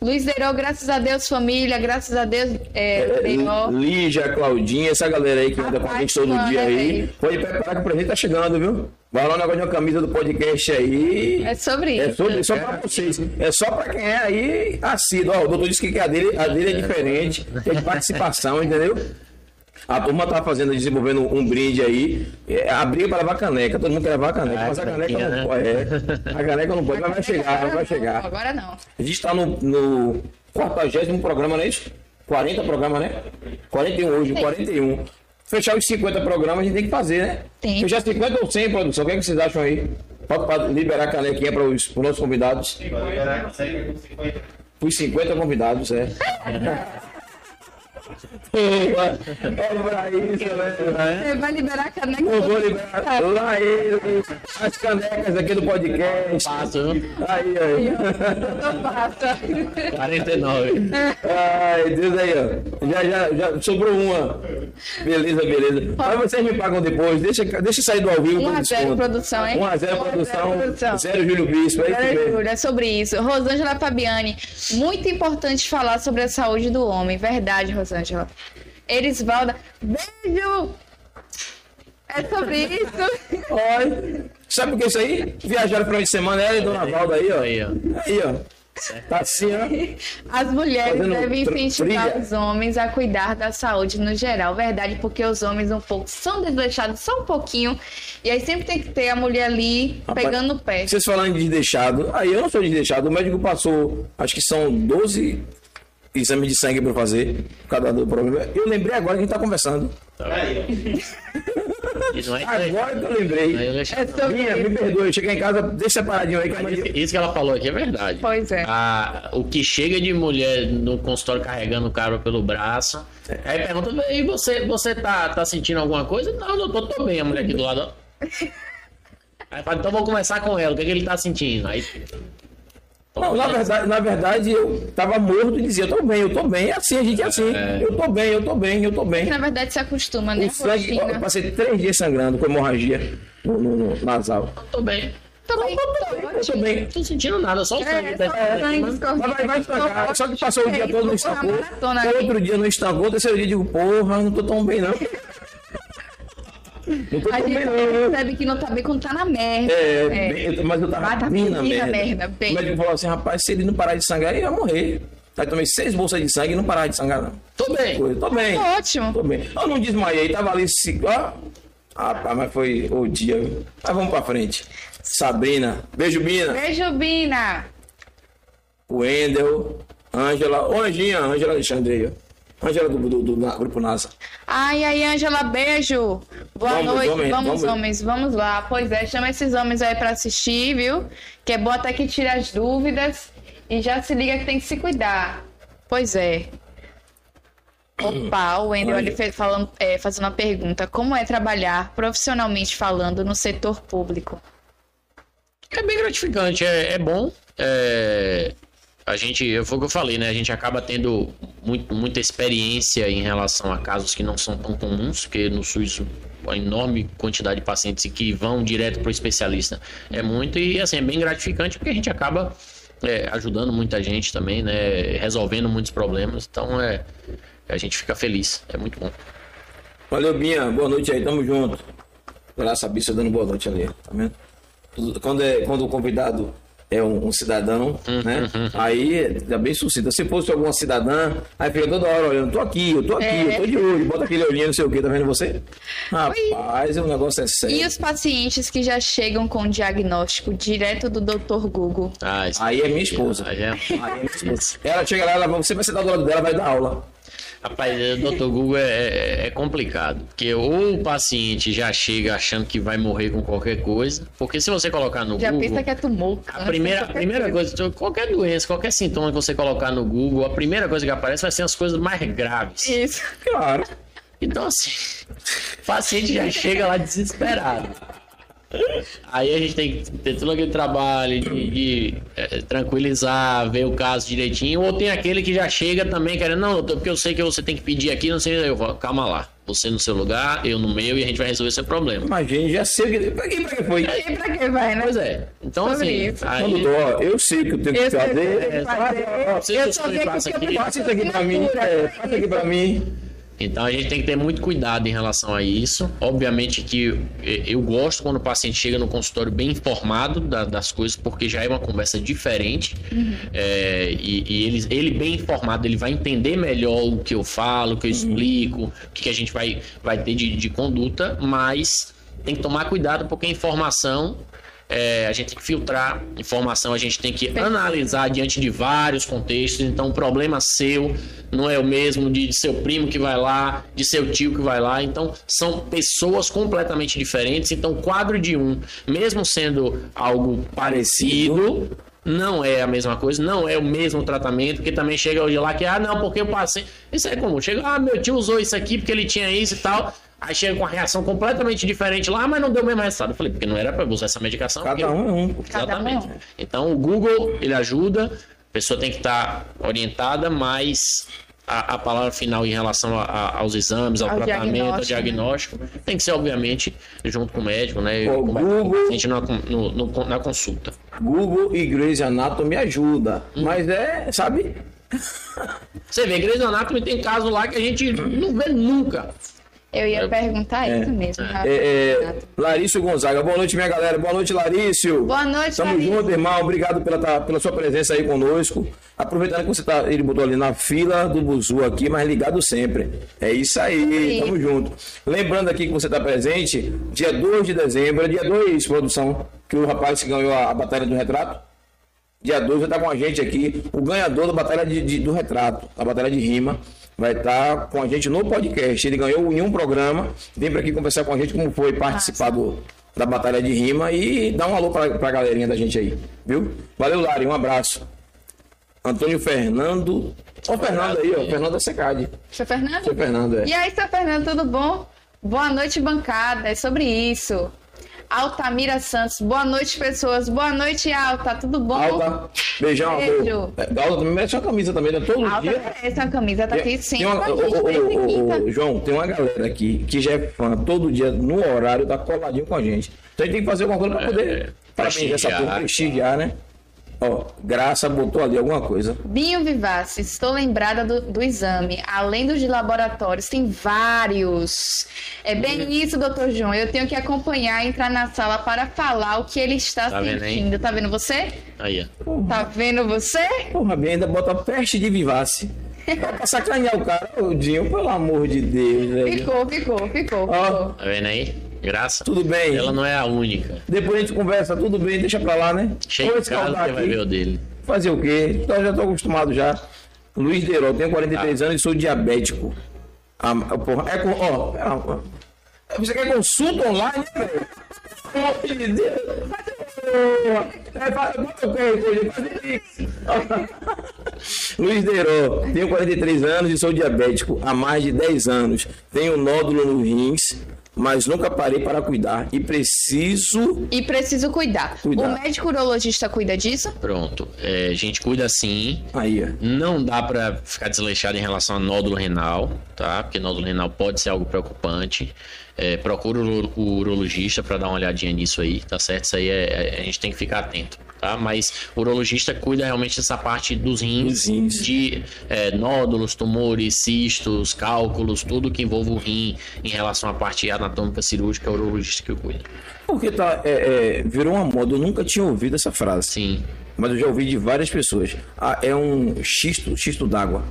S2: Luiz Deiró, graças a Deus, família, graças a Deus, é, Deiró.
S1: Lígia, Claudinha, essa galera aí que anda com a gente todo dia aí. Pode preparar que o presente tá chegando, viu? Vai lá o negócio de uma camisa do podcast aí.
S2: É sobre
S1: É
S2: isso.
S1: sobre, só pra vocês. É só pra quem é aí assíduo. Ó, o doutor disse que a dele, a dele é diferente. É de participação, entendeu? A turma tá fazendo, desenvolvendo um brinde aí. É, a briga pra levar caneca. Todo mundo quer levar caneca,
S3: Ah,
S1: mas a caneca não
S3: né?
S1: pode. É. A caneca não pode, mas vai chegar, vai chegar.
S2: Agora não.
S1: A gente está no, no 40 programa, não é isso? 40 programas, né? 41 hoje, 41. Fechar os 50 programas a gente tem que fazer, né?
S2: Tem.
S1: Fechar 50 ou 100, produção? O que, é que vocês acham aí? Pode, pode liberar a canequinha para os, para os nossos convidados. Os 50 convidados, é. Olha pra isso, né?
S2: Você vai liberar a caneca?
S1: Eu vou liberar lá eles, as canecas aqui do podcast.
S3: Passo, viu?
S1: Aí, aí.
S2: Eu faço.
S3: 49.
S1: Ai, Deus aí, ó. Já, já, já sobrou uma. Beleza, beleza. Mas vocês me pagam depois. Deixa, deixa sair do ao vivo.
S2: 1
S1: com
S2: a 0
S1: desconto.
S2: produção, hein?
S1: 1 a 0
S2: 1 a 0
S1: produção.
S2: produção.
S1: 0 Júlio Bispo. É
S2: Agora,
S1: mesmo.
S2: Júlia, é sobre isso. Rosângela Fabiane, muito importante falar sobre a saúde do homem. Verdade, Rosângela. Erisvalda, beijo! É sobre isso.
S1: Olha. Sabe por que isso aí? Viajaram para uma semana, ela e Dona Valda aí, ó.
S3: Aí, ó.
S1: Aí, ó. Tá assim, ó.
S2: As mulheres
S1: Fazendo
S2: devem incentivar
S1: trilha.
S2: os homens a cuidar da saúde no geral. Verdade, porque os homens um pouco são desleixados, só um pouquinho. E aí sempre tem que ter a mulher ali
S1: Rapaz,
S2: pegando o pé.
S1: Vocês falando de desleixado. Aí eu não sou desleixado. O médico passou, acho que são 12 exames de sangue para fazer, por causa do problema. Eu lembrei agora que a gente tá conversando.
S3: Não é
S1: Agora que eu lembrei.
S2: É
S1: me perdoe, cheguei em casa, deixa separadinho aí que.
S3: Isso isso que ela falou aqui é verdade.
S2: Pois é.
S3: A- o que chega de mulher no consultório carregando o cara pelo braço. Aí pergunta, e você, você tá, tá sentindo alguma coisa? Não, doutor, tô bem, a mulher aqui do lado. Aí fala, então vou começar com ela, o que, que ele tá sentindo? Aí.
S1: Não, na verdade, na verdade, eu tava morto e dizia, eu tô bem, eu tô bem. É assim, a gente é assim. Eu tô bem, eu tô bem, eu tô bem.
S2: Que na verdade se acostuma, né?
S1: O sangue, ó, eu passei três dias sangrando com hemorragia no, no, no nasal.
S3: Tô bem.
S2: Tô bem, tô
S1: Eu tô bem.
S3: Não tô sentindo nada, só o sangue.
S2: É,
S3: tá
S2: sangue
S3: mas-
S1: vai, vai estancar. Só que passou o dia
S2: É,
S1: todo, não
S2: isso foi uma
S1: estancou. Outro dia não estancou, terceiro dia eu digo, porra, não tô tão bem não. Não tô
S2: A gente
S1: bem não.
S2: percebe que não tá bem quando tá na merda.
S1: É,
S2: É.
S1: mas eu tava
S2: tá
S1: bem na merda.
S2: merda, bem.
S1: O médico falou assim, rapaz, se ele não parar de sangrar, ele vai morrer. Aí tomei seis bolsas de sangue e não parar de sangrar, não.
S3: Tô bem.
S1: Coisa, Tô bem.
S2: Tá Ótimo.
S1: Tô bem. Eu não desmaiei, tava ali, se... ó. Rapaz, mas foi o dia. Mas vamos pra frente. Sabrina, beijo, Bina.
S2: Beijo, Bina.
S1: Wendel, Ângela, ô Anjinha, Ângela Alexandre Ângela do, do, do na- Grupo NASA.
S2: Ai, ai, Ângela, beijo. Boa
S1: Vamos,
S2: noite,
S1: homens,
S2: vamos,
S1: vamos.
S2: homens, vamos lá. Pois é, chama esses homens aí pra assistir, viu? Que é bom até que tire as dúvidas e já se liga que tem que se cuidar. Pois é. Opa, o Wendel ele fez, falando, é, fazendo uma pergunta. Como é trabalhar profissionalmente falando no setor público?
S3: É bem gratificante, é, é bom. é, a gente, foi o que eu falei, né? A gente acaba tendo muito, muita experiência em relação a casos que não são tão comuns, porque no SUS a enorme quantidade de pacientes que vão direto para o especialista é muito e assim é bem gratificante porque a gente acaba é, ajudando muita gente também, né? Resolvendo muitos problemas, então é a gente fica feliz, é muito bom.
S1: Valeu, Binha. Boa noite aí, tamo junto. Lá sabia dando boa noite ali, tá vendo? Quando, é, quando o convidado é um, um cidadão,
S3: Uhum,
S1: né? Aí é bem suscita. Se fosse alguma cidadã, aí fica toda hora olhando, tô aqui, eu tô aqui,
S2: É.
S1: eu tô de olho, bota aquele olhinho, não sei o que, tá vendo você? Rapaz, o negócio é sério.
S2: E os pacientes que já chegam com diagnóstico direto do Dr. Google?
S3: Ah, isso
S1: Aí é minha esposa.
S3: aí é-
S1: Aí é minha esposa. Ela chega lá, ela, você vai sentar do lado dela, vai dar aula.
S3: Rapaz, o Dr. Google é, é- é complicado. Porque ou o paciente já chega achando que vai morrer com qualquer coisa. Porque se você colocar no
S2: Já
S3: Google.
S2: pensa que é tumor.
S3: A primeira, a primeira coisa, então, qualquer doença, qualquer sintoma que você colocar no Google, a primeira coisa que aparece vai ser as coisas mais graves.
S2: Isso.
S1: Claro.
S3: Então, assim, o paciente já chega lá desesperado. Aí a gente tem que ter todo aquele trabalho de, de, eh, tranquilizar, ver o caso direitinho. Ou tem aquele que já chega também querendo, não, doutor, porque eu sei que você tem que pedir aqui, não sei, eu vou, calma lá. Você no seu lugar, eu no meu, e a gente vai resolver seu problema.
S1: Imagina, já sei o que. Pra quem, pra quem foi?
S2: E pra que vai, né?
S3: Pois é. Então,
S2: Sobre
S3: assim,
S2: isso.
S1: Não,
S3: aí,
S1: doutor, ó, eu sei que eu tenho que
S2: Eu que
S1: fazer.
S2: eu tenho que fazer. Eu
S3: que
S2: só
S3: passa
S2: que
S3: aqui.
S2: eu
S1: isso aqui pra mim. É, passa aqui pra mim.
S3: Então a gente tem que ter muito cuidado em relação a isso. Obviamente que eu gosto quando o paciente chega no consultório bem informado da- das coisas, porque já é uma conversa diferente. É, e e ele, ele bem informado, ele vai entender melhor o que eu falo, o que eu explico, o que, que a gente vai, vai ter de, de conduta, mas tem que tomar cuidado porque a informação. É, a gente tem que filtrar informação, a gente tem que analisar diante de vários contextos. Então, o problema seu não é o mesmo de, de seu primo que vai lá, de seu tio que vai lá. Então, são pessoas completamente diferentes. Então, o quadro de um, mesmo sendo algo parecido, não é a mesma coisa, não é o mesmo tratamento, porque também chega hoje lá que, ah, não, porque eu passei. Isso é comum. Chega, ah, meu tio usou isso aqui porque ele tinha isso e tal. Aí chega com uma reação completamente diferente lá, mas não deu o mesmo resultado. Eu falei, porque não era pra usar essa medicação.
S1: Cada
S3: porque-
S1: um é um.
S2: Cada um é
S3: Exatamente.
S2: um.
S3: Então o Google ele ajuda, a pessoa tem que estar orientada, mas a, a palavra final em relação a- a- aos exames, ao,
S2: Ao
S3: tratamento, ao
S2: diagnóstico, né?
S3: diagnóstico, tem que ser obviamente junto com o médico, né?
S1: O Google-
S3: paciente na, con- no- no- na consulta.
S1: Google e Grey's Anatomy ajuda. Mas é, sabe?
S3: Você vê, Grey's Anatomy tem caso lá que a gente não vê nunca.
S2: Eu ia perguntar isso mesmo. Rafa.
S1: É, é, Larício Gonzaga. Boa noite, minha galera. Boa noite, Larício.
S2: Boa noite,
S1: Tamo
S2: Larício.
S1: junto, irmão. Obrigado pela, tá- pela sua presença aí conosco. Aproveitando que você tá, ele botou ali na fila do Buzu aqui, mas ligado sempre. É isso aí,
S2: Isso.
S1: tamo junto. Lembrando aqui que você tá presente, dia 2 de dezembro, é dia 2, produção, que o rapaz que ganhou a, a Batalha do Retrato. Dia 2 vai estar com a gente aqui, o ganhador da Batalha de- de- do Retrato, a Batalha de Rima, vai estar com a gente no podcast. Ele ganhou em um programa, vem para aqui conversar com a gente como foi participar do- da Batalha de Rima e dá um alô para a galerinha da gente aí, viu? Valeu, Lari, um abraço. Antônio Fernando. Ó, o Fernando aí, ó. Fernando da Secad.
S2: Seu Fernando?
S1: Seu Fernando, é.
S2: E aí, seu Fernando, tudo bom? Boa noite, bancada. É sobre isso. Altamira Santos. Boa noite, pessoas. Boa noite, Alta. Tudo bom?
S1: Alta, beijão,
S2: Beijo.
S1: É, Alta também merece uma camisa também, né? Todo
S2: Alta
S1: dia.
S2: merece uma camisa. Tá aqui
S1: Tem
S2: sempre
S1: uma-
S2: com a
S1: ô,
S2: gente,
S1: ô, ô, ô,
S2: quinta.
S1: ô, João, tem uma galera aqui que já é fã todo dia no horário, tá coladinho com a gente. Então a gente tem que fazer alguma coisa pra poder essa
S3: prestigiar.
S1: porra, prestigiar, né? Ó, Graça botou ali alguma coisa.
S2: Binho Vivace, estou lembrada do, do exame. Além dos de laboratórios, tem vários. É bem isso, doutor João. Eu tenho que acompanhar, entrar na sala para falar o que ele está
S3: Tá vendo
S2: sentindo. Tá vendo você?
S3: Aí, ó.
S2: Tá vendo você?
S1: Porra, bem, ainda bota peste de vivace. pra sacanear o cara, ô Dinho, pelo amor de Deus, velho.
S2: Ficou, ficou, ficou,
S1: Ó.
S2: ficou.
S3: Tá vendo aí? Graça.
S1: Tudo bem.
S3: Ela não é a única.
S1: Depois a gente conversa, tudo bem, deixa pra lá, né?
S3: Chega em casa que vai ver o dele.
S1: Fazer o quê? Então, já tô acostumado já. Luiz Deirol, tenho 43 anos e sou diabético. Ah, porra, é com. Ó, ó, ó. você quer consulta online, velho? Pelo amor de Deus. É. Luiz Deiró, tenho 43 anos e sou diabético há mais de 10 anos. Tenho nódulo no rins, mas nunca parei para cuidar e preciso.
S2: E preciso cuidar.
S1: Cuidar.
S2: O médico urologista cuida disso?
S3: Pronto. É, a gente cuida sim.
S1: Aí, ó.
S3: Não dá pra ficar desleixado em relação a nódulo renal, tá? Porque nódulo renal pode ser algo preocupante. É, procura o o urologista para dar uma olhadinha nisso aí, tá certo? Isso aí é, é- a gente tem que ficar atento, tá? Mas o urologista cuida realmente dessa parte dos rins,
S1: rins.
S3: de é, nódulos, tumores, cistos, cálculos, tudo que envolve o rim em relação à parte anatômica cirúrgica, é o urologista que cuida.
S1: Porque tá, é, é, virou uma moda. Eu nunca tinha ouvido essa frase.
S3: Sim.
S1: Mas eu já ouvi de várias pessoas. Ah, é um xisto, xisto d'água.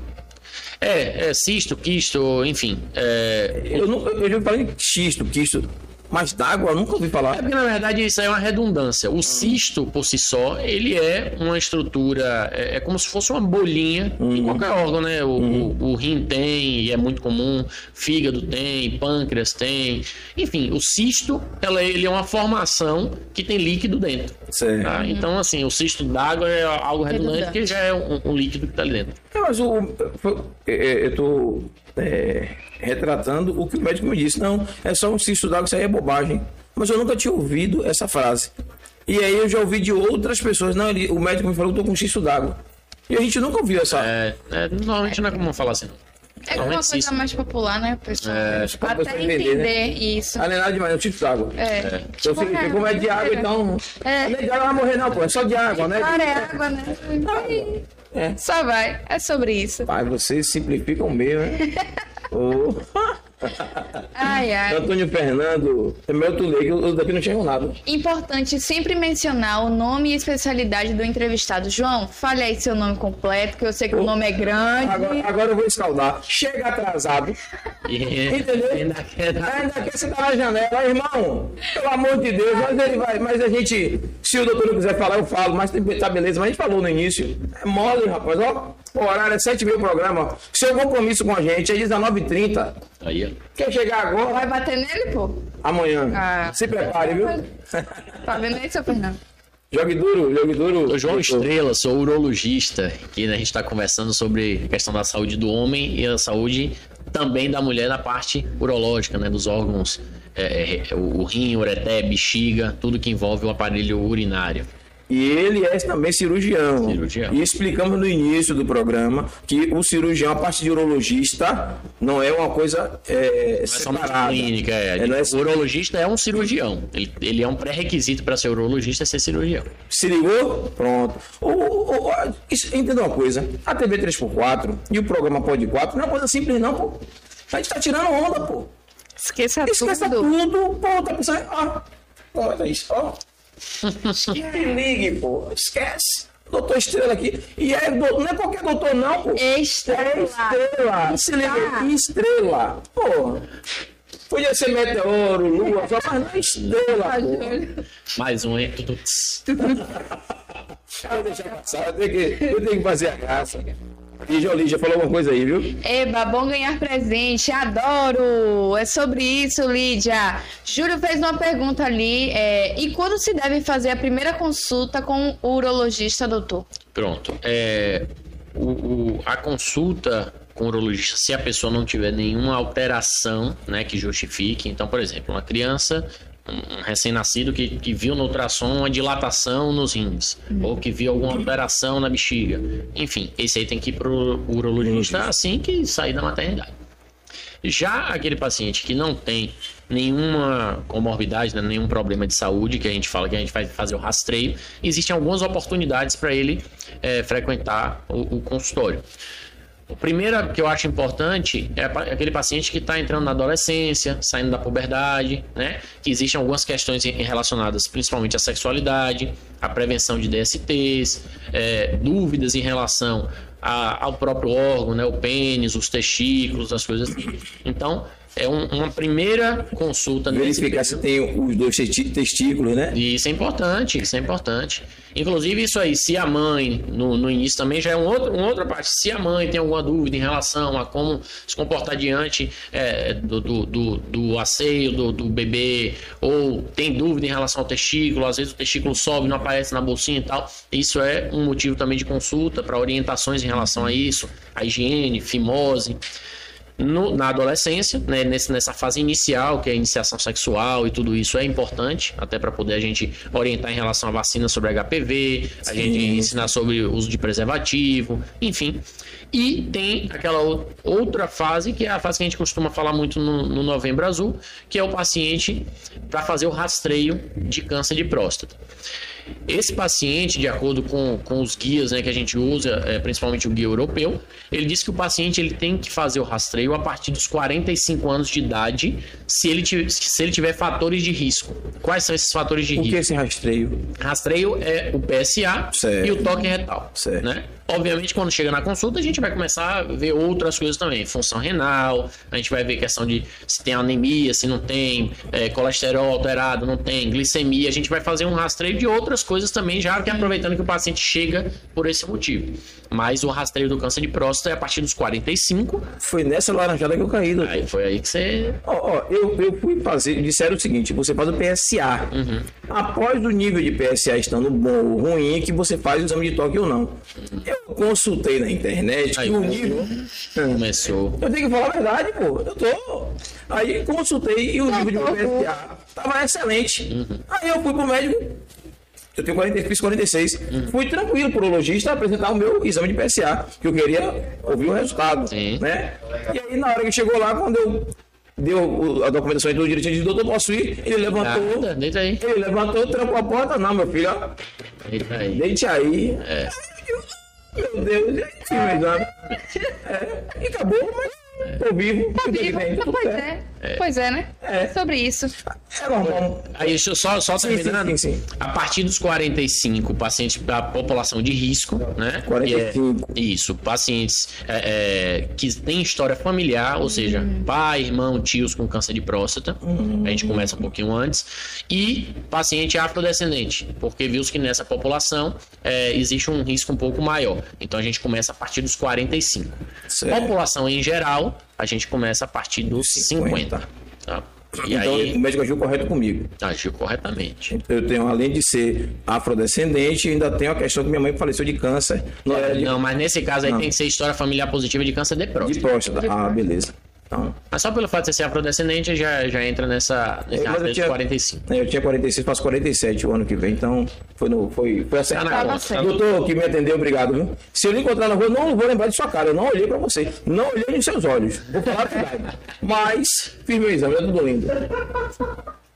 S3: É, é cisto, quisto, enfim. É,
S1: Eu, não, eu já falei xisto, quisto. Mas d'água eu nunca ouvi
S3: É
S1: falar.
S3: porque, na verdade, isso aí é uma redundância. O cisto, por si só, ele é uma estrutura, é, é como se fosse uma bolinha em qualquer órgão, né? O, o, o rim tem, e é muito comum, fígado tem, pâncreas tem. Enfim, o cisto, ela, ele é uma formação que tem líquido dentro.
S1: Certo.
S3: tá? Então, assim, o cisto d'água é algo redundante,
S2: Redundante.
S3: porque já é um, um líquido que está ali dentro.
S1: É, mas o, é, é, eu tô é, retratando o que o médico me disse. Não, é só um cisto d'água, isso aí é bobagem. Mas eu nunca tinha ouvido essa frase. E aí eu já ouvi de outras pessoas. Não, ele, o médico me falou que eu tô com cisto d'água. E a gente nunca ouviu essa.
S3: É, é, normalmente não é comum falar assim.
S2: É uma coisa
S3: cisto.
S2: mais popular, né, pessoal?
S3: É,
S2: Até entender,
S1: entender, né?
S2: isso.
S1: Ah, não é nada demais, é um cisto d'água.
S2: É.
S1: Então, significa, como é de água, então.
S2: É.
S1: Não é de água, não vai morrer, não, pô. É só de água, né?
S2: Claro, é água, né?
S1: É.
S2: Só vai. É sobre isso.
S1: Pai, vocês simplificam meio, né? Ô.
S2: Ai, ai.
S1: Antônio Fernando, é meu tu lê, que eu daqui não chego nada.
S2: Importante sempre mencionar o nome e especialidade do entrevistado. João, fale aí seu nome completo, que eu sei que o nome é grande.
S1: Agora, agora eu vou escaldar. Chega atrasado. Entendeu?
S3: ainda quer dar-
S1: Ainda quer sentar na janela, irmão. Pelo amor de Deus, mas ele vai. Mas a gente, se o doutor não quiser falar, eu falo, mas tem- tá beleza. Mas a gente falou no início. É mole, rapaz, ó. O horário é 7 mil programa. Seu compromisso com a gente é 19h30.
S3: Aí, ó.
S1: Quer chegar agora?
S2: Vai bater nele, pô?
S1: Amanhã.
S2: Ah.
S1: Se prepare, viu?
S2: Tá vendo aí, seu Fernando?
S1: jogue duro, jogue duro.
S3: Sou João. Estrela, sou urologista, que a gente está conversando sobre a questão da saúde do homem e a saúde também da mulher na parte urológica, né, dos órgãos, é, é, o rim, ureté, bexiga, tudo que envolve o aparelho urinário.
S1: E ele é também cirurgião.
S3: Cirurgião.
S1: E explicamos no início do programa que o cirurgião, a parte de urologista, não é uma coisa é,
S3: Não é
S1: separada.
S3: clínica, é.
S1: É, não é-
S3: O urologista é um cirurgião. Ele, ele é um pré-requisito para ser urologista é ser cirurgião.
S1: Se ligou? Pronto. O, o, o, isso- entenda uma coisa. A TV 3x4 e o programa Pod 4 não é uma coisa simples, não, pô. A gente tá tirando onda, pô.
S2: Esqueça,
S1: Esqueça
S2: tudo.
S1: tudo. Pô, tá pensando. Ó, olha isso, ó. Se ligue, pô. Esquece. Doutor Estrela aqui. E é, do- não é qualquer doutor, não, pô. É
S2: Estrela.
S1: estrela. Se liga, estrela. Pô. Podia ser meteoro, lua, só, mas não é estrela, pô.
S3: Mais um,
S1: passar. Eu tenho que, eu tenho que fazer a graça. Lígia, ô, Lígia, falou alguma coisa aí, viu?
S2: Eba, bom ganhar presente, adoro! É sobre isso, Lídia. Júlio fez uma pergunta ali. é, e quando se deve fazer a primeira consulta com o urologista, doutor?
S3: Pronto. É, o- o- a consulta com o urologista, se a pessoa não tiver nenhuma alteração né, que justifique, então, por exemplo, uma criança, um recém-nascido que, que viu no ultrassom uma dilatação nos rins, ou que viu alguma alteração na bexiga. Enfim, esse aí tem que ir para o urologista assim que sair da maternidade. Já aquele paciente que não tem nenhuma comorbidade, né, nenhum problema de saúde, que a gente fala que a gente vai fazer o rastreio, existem algumas oportunidades para ele eh, frequentar o, o consultório. A primeira que eu acho importante é pa- aquele paciente que está entrando na adolescência, saindo da puberdade, né? Que existem algumas questões relacionadas principalmente à sexualidade, à prevenção de DSTs, eh, dúvidas em relação a- ao próprio órgão, né? O pênis, os testículos, as coisas assim. Então, é um- uma primeira consulta
S1: Verificar se tem os dois testículos, né?
S3: isso é importante, isso é importante. Inclusive, isso aí, se a mãe, no, no início também já é um outro, uma outra parte, se a mãe tem alguma dúvida em relação a como se comportar diante é, do, do, do, do asseio do, do bebê, ou tem dúvida em relação ao testículo, às vezes o testículo sobe, não aparece na bolsinha e tal, isso é um motivo também de consulta para orientações em relação a isso, a higiene, fimose. No- na adolescência, né, nesse- nessa fase inicial, que é a iniciação sexual e tudo isso é importante, até para poder a gente orientar em relação à vacina sobre HPV, a gente ensinar sobre o uso de preservativo, enfim. E tem aquela ou- outra fase, que é a fase que a gente costuma falar muito no, no Novembro Azul, que é o paciente para fazer o rastreio de câncer de próstata. Esse paciente, de acordo com, com os guias né, que a gente usa, é, principalmente o guia europeu, ele diz que o paciente ele tem que fazer o rastreio a partir dos 45 anos de idade, se ele, tiver, se ele tiver fatores de risco. Quais são esses fatores de
S1: O que
S3: risco?
S1: é esse rastreio?
S3: Rastreio é o PSA
S1: Certo.
S3: e o toque retal.
S1: Certo.
S3: Né? Obviamente, quando chega na consulta, a gente vai começar a ver outras coisas também. Função renal, a gente vai ver questão de se tem anemia, se não tem, é, colesterol alterado, não tem, glicemia. A gente vai fazer um rastreio de outras coisas também, já que aproveitando que o paciente chega por esse motivo. Mas o rastreio do câncer de próstata é a partir dos 45.
S1: Foi nessa laranjada que eu caí, doutor.
S3: Aí foi aí que você.
S1: Ó, ó, eu, eu fui fazer, disseram o seguinte, você faz o PSA. Após o nível de PSA estando bom ou ruim, é que você faz o exame de toque ou não. Eu consultei na internet
S3: Aí,
S1: o nível...
S3: Começou.
S1: Eu tenho que falar a verdade, pô. Eu tô... Aí consultei e o nível de PSA tava excelente. Aí eu fui pro médico, eu tenho 40, fiz 46. Fui tranquilo pro urologista apresentar o meu exame de PSA, que eu queria ouvir o resultado,
S3: Sim.
S1: né? E aí na hora que chegou lá, quando eu deu a documentação tudo direitinho, disse, doutor, posso ir? Ele levantou,
S3: Nada, deita aí.
S1: ele levantou, trancou a porta, não, meu filho, ó,
S3: Deita aí.
S1: deite aí. Meu Deus, e o exame. É, e acabou, mas tô vivo.
S2: Tá
S1: tudo
S2: vivo. Pois
S1: certo.
S2: É. Pois é, né?
S1: É.
S2: Sobre isso.
S1: É normal.
S3: Aí, só, só
S1: Sim,
S3: terminando.
S1: sim, sim, sim.
S3: A partir dos 45, pacientes da população de risco, né?
S1: 45.
S3: E é- isso, pacientes é, é, que têm história familiar, ou seja, pai, irmão, tios com câncer de próstata. A gente começa um pouquinho antes. E paciente afrodescendente, porque viu-se que nessa população é, existe um risco um pouco maior. Então a gente começa a partir dos 45.
S1: Certo.
S3: População em geral, a gente começa a partir dos 50.
S1: 50.
S3: tá? E
S1: então
S3: aí,
S1: o médico agiu correto comigo.
S3: agiu corretamente.
S1: Eu tenho, além de ser afrodescendente, ainda tenho a questão que minha mãe faleceu de câncer. Não era de,
S3: Não, mas nesse caso aí
S1: Não.
S3: tem que ser história familiar positiva de câncer de
S1: de
S3: próstata.
S1: próstata. Ah, beleza. Então,
S3: Mas só pelo fato de você ser afrodescendente já, já entra nessa, nesse
S1: É, eu
S3: rastreio dos
S1: tinha-
S3: 45.
S1: eu tinha 46, faço 47 o ano que vem, então foi, no, foi, foi acertado.
S3: Tá na
S2: conta,
S1: Doutor
S2: tá
S1: Doutor que me atendeu, obrigado, viu? Se eu lhe encontrar na rua, eu não vou lembrar de sua cara, eu não olhei pra você, não olhei nos seus olhos, vou falar a verdade. Mas fiz meu exame, é tudo lindo.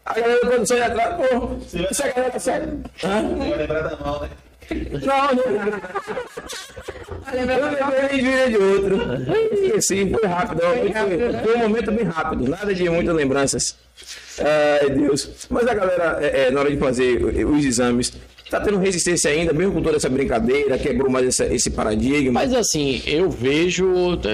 S1: A galera da produção aí atrás, pô, essa galera tá sério.
S4: Não vai lembrar da mão, né?
S1: Não, não. Eu lembrei de um de outro. Esqueci, foi rápido. Foi, foi um momento bem rápido, nada de muitas lembranças. Ai, Deus. Mas a galera, é, é, na hora de fazer os exames, tá tendo resistência ainda, mesmo com toda essa brincadeira, quebrou mais essa- esse paradigma.
S3: Mas assim, eu vejo.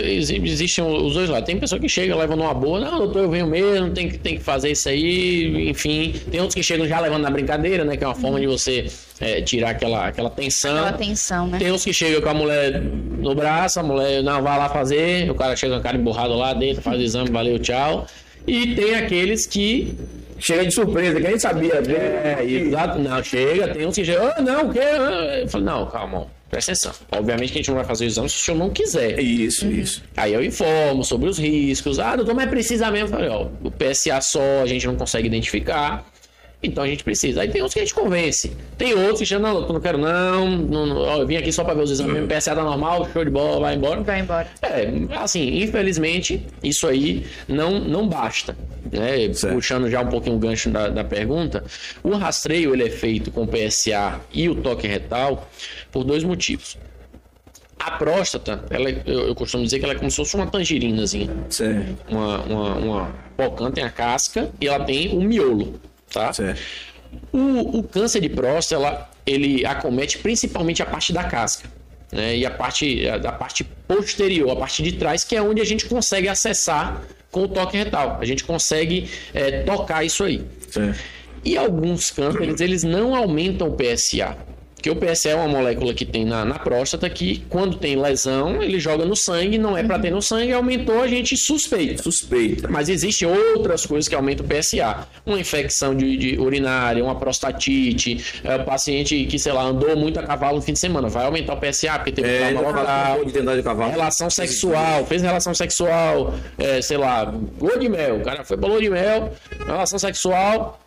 S3: exi- Existem os dois lados. Tem pessoa que chega, leva numa boa, não, doutor, eu venho mesmo, tem que, tem que fazer isso aí, enfim. Tem outros que chegam já levando na brincadeira, né? Que é uma forma de você é, tirar aquela, aquela tensão.
S2: Aquela tensão, né?
S3: Tem uns que chegam com a mulher no braço, a mulher não vai lá fazer, o cara chega com a cara emburrada lá dentro, faz o exame, valeu, tchau. E tem aqueles que.
S1: Chega de surpresa, que a gente sabia.
S3: É, exato, não, chega, tem uns que chegam, ah, não, o quê? Ah, Eu falo, não, calma, presta atenção. Obviamente que a gente não vai fazer o exame se o senhor não quiser.
S1: Isso, isso.
S3: Aí eu informo sobre os riscos. Ah, doutor, mas precisa mesmo. Eu falei, ó, o PSA só a gente não consegue identificar. Então a gente precisa. Aí tem uns que a gente convence. Tem outros que chegam, não, não quero não. não, não, ó, eu vim aqui só pra ver os exames. mesmo, PSA tá normal, show de bola, vai embora.
S2: Vai embora.
S3: É, assim, infelizmente, isso aí não, não basta. Né?
S1: Certo.
S3: Puxando já um pouquinho o gancho da, da pergunta, o rastreio ele é feito com PSA e o toque retal por dois motivos. A próstata, ela, é- eu, eu costumo dizer que ela é como se fosse uma tangerinazinha.
S1: Certo,
S3: Uma, uma, uma pocã tem a casca e ela tem o miolo, tá?
S1: certo.
S3: O, o câncer de próstata, ela- ele acomete principalmente a parte da casca. Né? E a parte, a, a parte posterior, a parte de trás, que é onde a gente consegue acessar com o toque retal. A gente consegue é, tocar isso aí. E alguns cânceres, eles não aumentam o PSA. Porque o PSA é uma molécula que tem na, na próstata que, quando tem lesão, ele joga no sangue, não é para ter no sangue, aumentou, a gente suspeita.
S1: Suspeita.
S3: Mas existem outras coisas que aumentam o PSA. Uma infecção de, de urinária, uma prostatite, é, o paciente que, sei lá, andou muito a cavalo no fim de semana, vai aumentar o PSA porque teve
S1: É,
S3: trauma local.
S1: de cavalo.
S3: Relação sexual, fez relação sexual, é, sei lá, lua de mel. O cara foi pra lua de mel, relação sexual.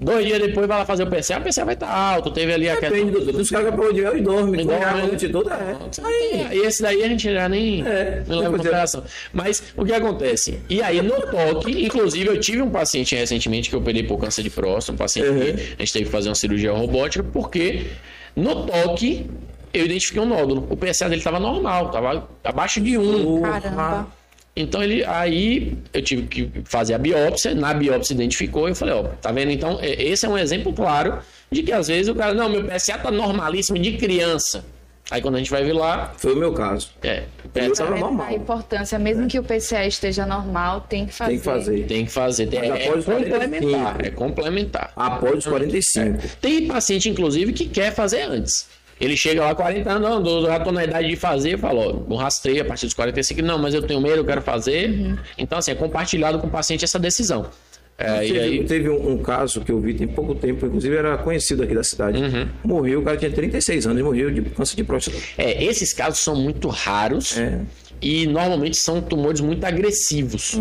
S3: Dois dias depois vai lá fazer o PCA, o PCA vai estar alto. Teve ali a
S1: Depende do, dos caras que de mel e dorme.
S3: E
S1: Dorme
S3: dorme,
S1: a noite toda. É.
S3: Aí, e esse daí a gente já nem,
S1: É,
S3: leva em consideração. Mas o que acontece? E aí, no toque, inclusive, eu tive um paciente recentemente que eu operei por câncer de próstata, um paciente
S1: Uhum.
S3: que a gente teve que fazer uma cirurgia robótica, porque no toque eu identifiquei um nódulo. O PSA dele estava normal, estava abaixo de 1.
S2: Caramba.
S3: Então ele aí eu tive que fazer a biópsia, na biópsia identificou e eu falei, ó, tá vendo? Então, é- esse é um exemplo claro de que às vezes o cara, não, meu PSA tá normalíssimo de criança. Aí quando a gente vai ver lá,
S1: Foi o meu caso.
S3: é, PSA
S1: tava normal.
S2: A importância, mesmo que o PCA esteja normal, tem que fazer.
S1: Tem que fazer.
S3: tem que fazer, tem, é,
S1: após os
S3: complementar,
S1: 45.
S3: é complementar.
S1: Após os 45.
S3: Tem paciente, inclusive, que quer fazer antes. Ele chega lá 40 anos, não, eu já tô na idade de fazer, falou, não rastreia a partir dos 45, não, mas eu tenho medo, eu quero fazer. Então, assim, é compartilhado com o paciente essa decisão. É, e
S1: Teve,
S3: aí,
S1: teve um, um caso que eu vi tem pouco tempo, inclusive era conhecido aqui da cidade.
S3: Uhum.
S1: Morreu, o cara tinha 36 anos e morreu de câncer de próstata.
S3: é, esses casos são muito raros.
S1: É.
S3: E normalmente são tumores muito agressivos.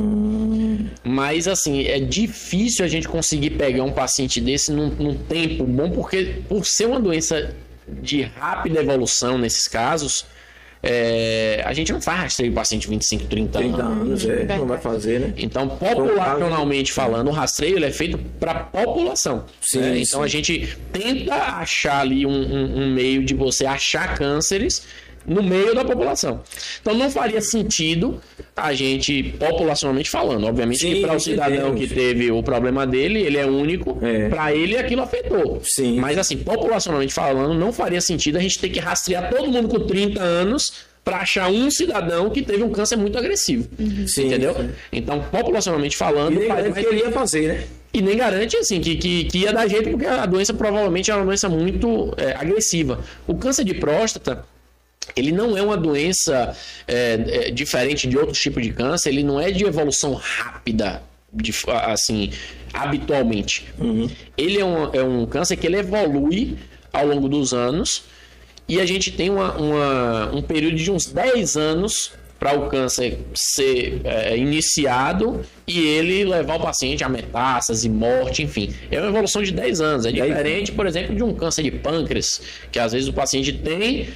S3: Mas, assim, é difícil a gente conseguir pegar um paciente desse num, num tempo bom, porque por ser uma doença de rápida evolução nesses casos, é, a gente não faz rastreio paciente de 25, 30,
S1: 30
S3: anos.
S1: anos, é, não vai fazer, né?
S3: Então, populacionalmente falando, o rastreio ele é feito para população.
S1: Sim,
S3: né?
S1: sim.
S3: Então, a gente tenta achar ali um, um- um meio de você achar cânceres no meio da população. Então, não faria sentido a gente, populacionalmente falando, obviamente
S1: Sim,
S3: que para o cidadão que teve o problema dele, ele é único,
S1: É.
S3: para ele aquilo afetou.
S1: Sim.
S3: Mas, assim, populacionalmente falando, não faria sentido a gente ter que rastrear todo mundo com 30 anos para achar um cidadão que teve um câncer muito agressivo.
S1: Sim,
S3: Entendeu?
S1: sim.
S3: Então, populacionalmente falando,
S1: E nem
S3: faz
S1: garante
S3: mais
S1: que ele ia fazer, né?
S3: e nem garante assim que, que, que ia dar jeito, porque a doença provavelmente é uma doença muito é, agressiva. O câncer de próstata. Ele não é uma doença é, é, diferente de outros tipos de câncer, ele não é de evolução rápida, de, assim, habitualmente. Ele é um, é um câncer que ele evolui ao longo dos anos e a gente tem uma, uma- um período de uns 10 anos para o câncer ser é, iniciado e ele levar o paciente a metástase, morte, enfim. É uma evolução de 10 anos. É diferente, por exemplo, de um câncer de pâncreas, que às vezes o paciente tem,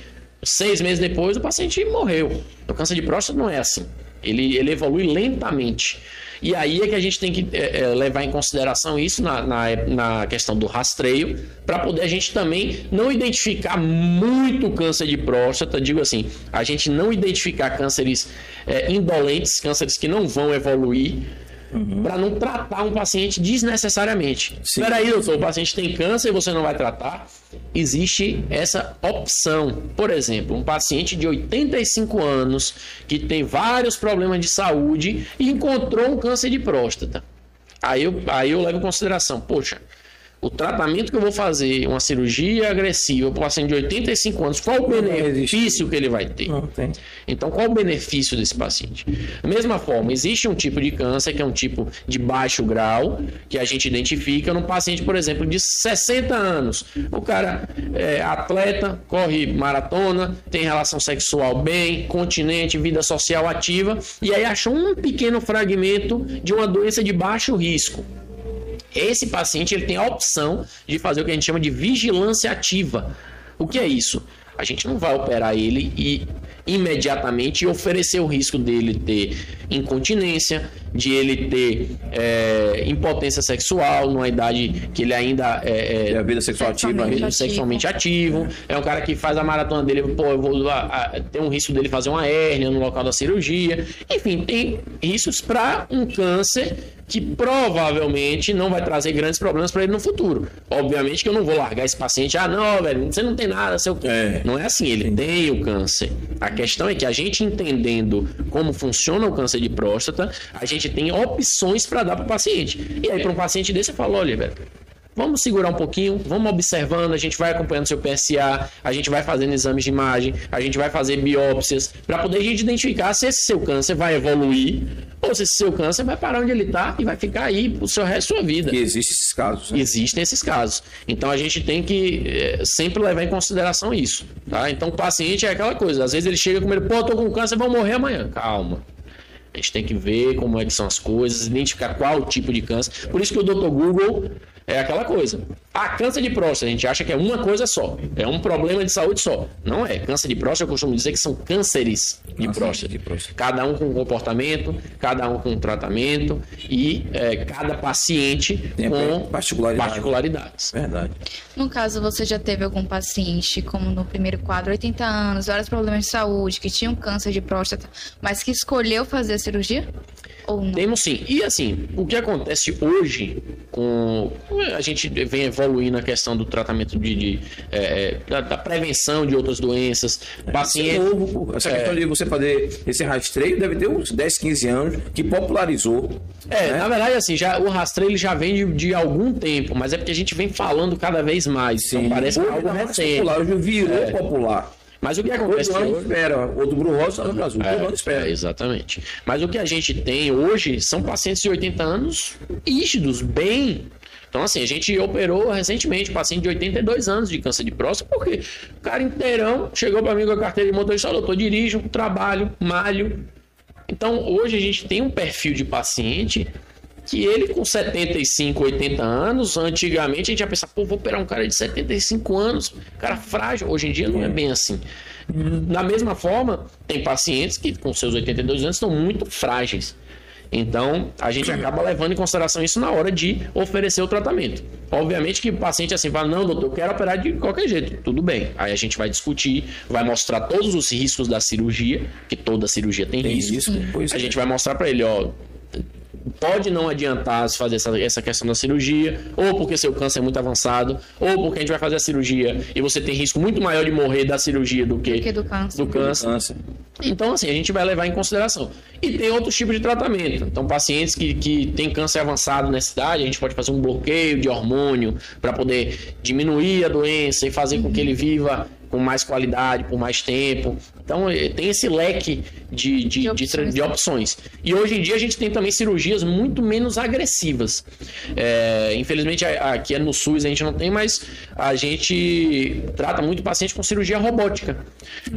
S3: seis meses depois o paciente morreu. O câncer de próstata não é assim. Ele, ele evolui lentamente. E aí é que a gente tem que é, é, levar em consideração isso na, na, na questão do rastreio, para poder a gente também não identificar muito câncer de próstata, digo assim, a gente não identificar cânceres é, indolentes, cânceres que não vão evoluir, para não tratar um paciente desnecessariamente.
S1: Sim.
S3: Espera aí, doutor, o paciente tem câncer e você não vai tratar. Existe essa opção. Por exemplo, um paciente de 85 anos que tem vários problemas de saúde e encontrou um câncer de próstata. Aí eu, aí eu levo em consideração, poxa, o tratamento que eu vou fazer, uma cirurgia agressiva para um paciente de 85 anos, qual o benefício que ele vai ter? Então, qual o benefício desse paciente? Da mesma forma, existe um tipo de câncer que é um tipo de baixo grau, que a gente identifica num paciente, por exemplo, de 60 anos. O cara é atleta, corre maratona, tem relação sexual bem, continente, vida social ativa, e aí achou um pequeno fragmento de uma doença de baixo risco. Esse paciente ele tem a opção de fazer o que a gente chama de vigilância ativa. O que é isso? A gente não vai operar ele e imediatamente oferecer o risco dele ter incontinência, de ele ter é, impotência sexual numa idade que ele ainda é,
S1: E a vida sexual ativa
S2: Sexualmente ativo.
S3: sexualmente ativo. É um cara que faz a maratona dele, pô, eu vou a, a, tem um risco dele fazer uma hérnia no local da cirurgia. Enfim, tem riscos para um câncer que provavelmente não vai trazer grandes problemas para ele no futuro. Obviamente que eu não vou largar esse paciente, ah, não, velho, você não tem nada, seu
S1: É.
S3: Não é assim, ele tem o câncer. A questão é que a gente entendendo como funciona o câncer de próstata, a gente tem opções para dar para o paciente. E aí, para um paciente desse, eu falo, olha, velho, vamos segurar um pouquinho, vamos observando, a gente vai acompanhando seu PSA, a gente vai fazendo exames de imagem, a gente vai fazer biópsias, para poder a gente identificar se esse seu câncer vai evoluir ou se esse seu câncer vai parar onde ele está e vai ficar aí pro seu resto da sua vida.
S1: E existem esses casos. Né?
S3: Existem esses casos. Então a gente tem que é, sempre levar em consideração isso. Tá? Então o paciente é aquela coisa, às vezes ele chega com ele, pô, tô com câncer, vou morrer amanhã. Calma. A gente tem que ver como é que são as coisas, identificar qual tipo de câncer. Por isso que o Dr. Google é aquela coisa. Ah, câncer de próstata, a gente acha que é uma coisa só. É um problema de saúde só. Não é. Câncer de próstata, eu costumo dizer que são cânceres de, próstata. de próstata. Cada um com comportamento, cada um com tratamento e é, cada paciente Tem com particularidades. particularidades.
S1: Verdade.
S2: No caso, você já teve algum paciente, como no primeiro quadro, 80 anos, vários problemas de saúde, que tinha um câncer de próstata, mas que escolheu fazer a cirurgia? Ou não?
S3: Temos sim. E assim, o que acontece hoje com. A gente vem evoluindo a questão do tratamento de. de é, é da, da, prevenção de outras doenças.
S1: É, paciente. Novo, essa questão é. de você fazer esse rastreio deve ter uns 10, 15 anos que popularizou.
S3: É, né? na verdade, assim, já, o rastreio já vem de, de, algum tempo, mas é porque a gente vem falando cada vez mais. Então Sim. Então parece algo recente.
S1: Popular, hoje virou é. popular.
S3: Mas o que acontece
S1: hoje? Ano espera, outubro rosa, ano azul, é, espera.
S3: É, exatamente. Mas o que a gente tem hoje são pacientes de 80 anos rígidos, bem então, assim, a gente operou recentemente paciente de 82 anos de câncer de próstata, porque o cara inteirão chegou para mim com a carteira de motorista, falou, eu dirijo, trabalho, malho. Então, hoje a gente tem um perfil de paciente que ele com 75, 80 anos, antigamente a gente ia pensar, pô, vou operar um cara de 75 anos, cara frágil. Hoje em dia não é bem assim. Da mesma forma, tem pacientes que com seus 82 anos estão muito frágeis. Então, a gente acaba levando em consideração isso na hora de oferecer o tratamento. Obviamente que o paciente assim fala: "Não, doutor, eu quero operar de qualquer jeito". Tudo bem. Aí a gente vai discutir, vai mostrar todos os riscos da cirurgia, que toda cirurgia tem, tem risco. a gente vai mostrar para ele, ó, pode não adiantar se fazer essa, essa questão da cirurgia, ou porque seu câncer é muito avançado, ou porque a gente vai fazer a cirurgia e você tem risco muito maior de morrer da cirurgia do que do, que do câncer. Do câncer. Do câncer. Então, assim, a gente vai levar em consideração. E tem outros tipos de tratamento. Então, pacientes que, que têm câncer avançado nessa idade, a gente pode fazer um bloqueio de hormônio para poder diminuir a doença e fazer com que ele viva com mais qualidade, por mais tempo. Então, eh, tem esse leque de, de, de, opções. de, opções. E hoje em dia a gente tem também cirurgias muito menos agressivas. É, infelizmente, aqui é no SUS a gente não tem, mas a gente trata muito paciente com cirurgia robótica.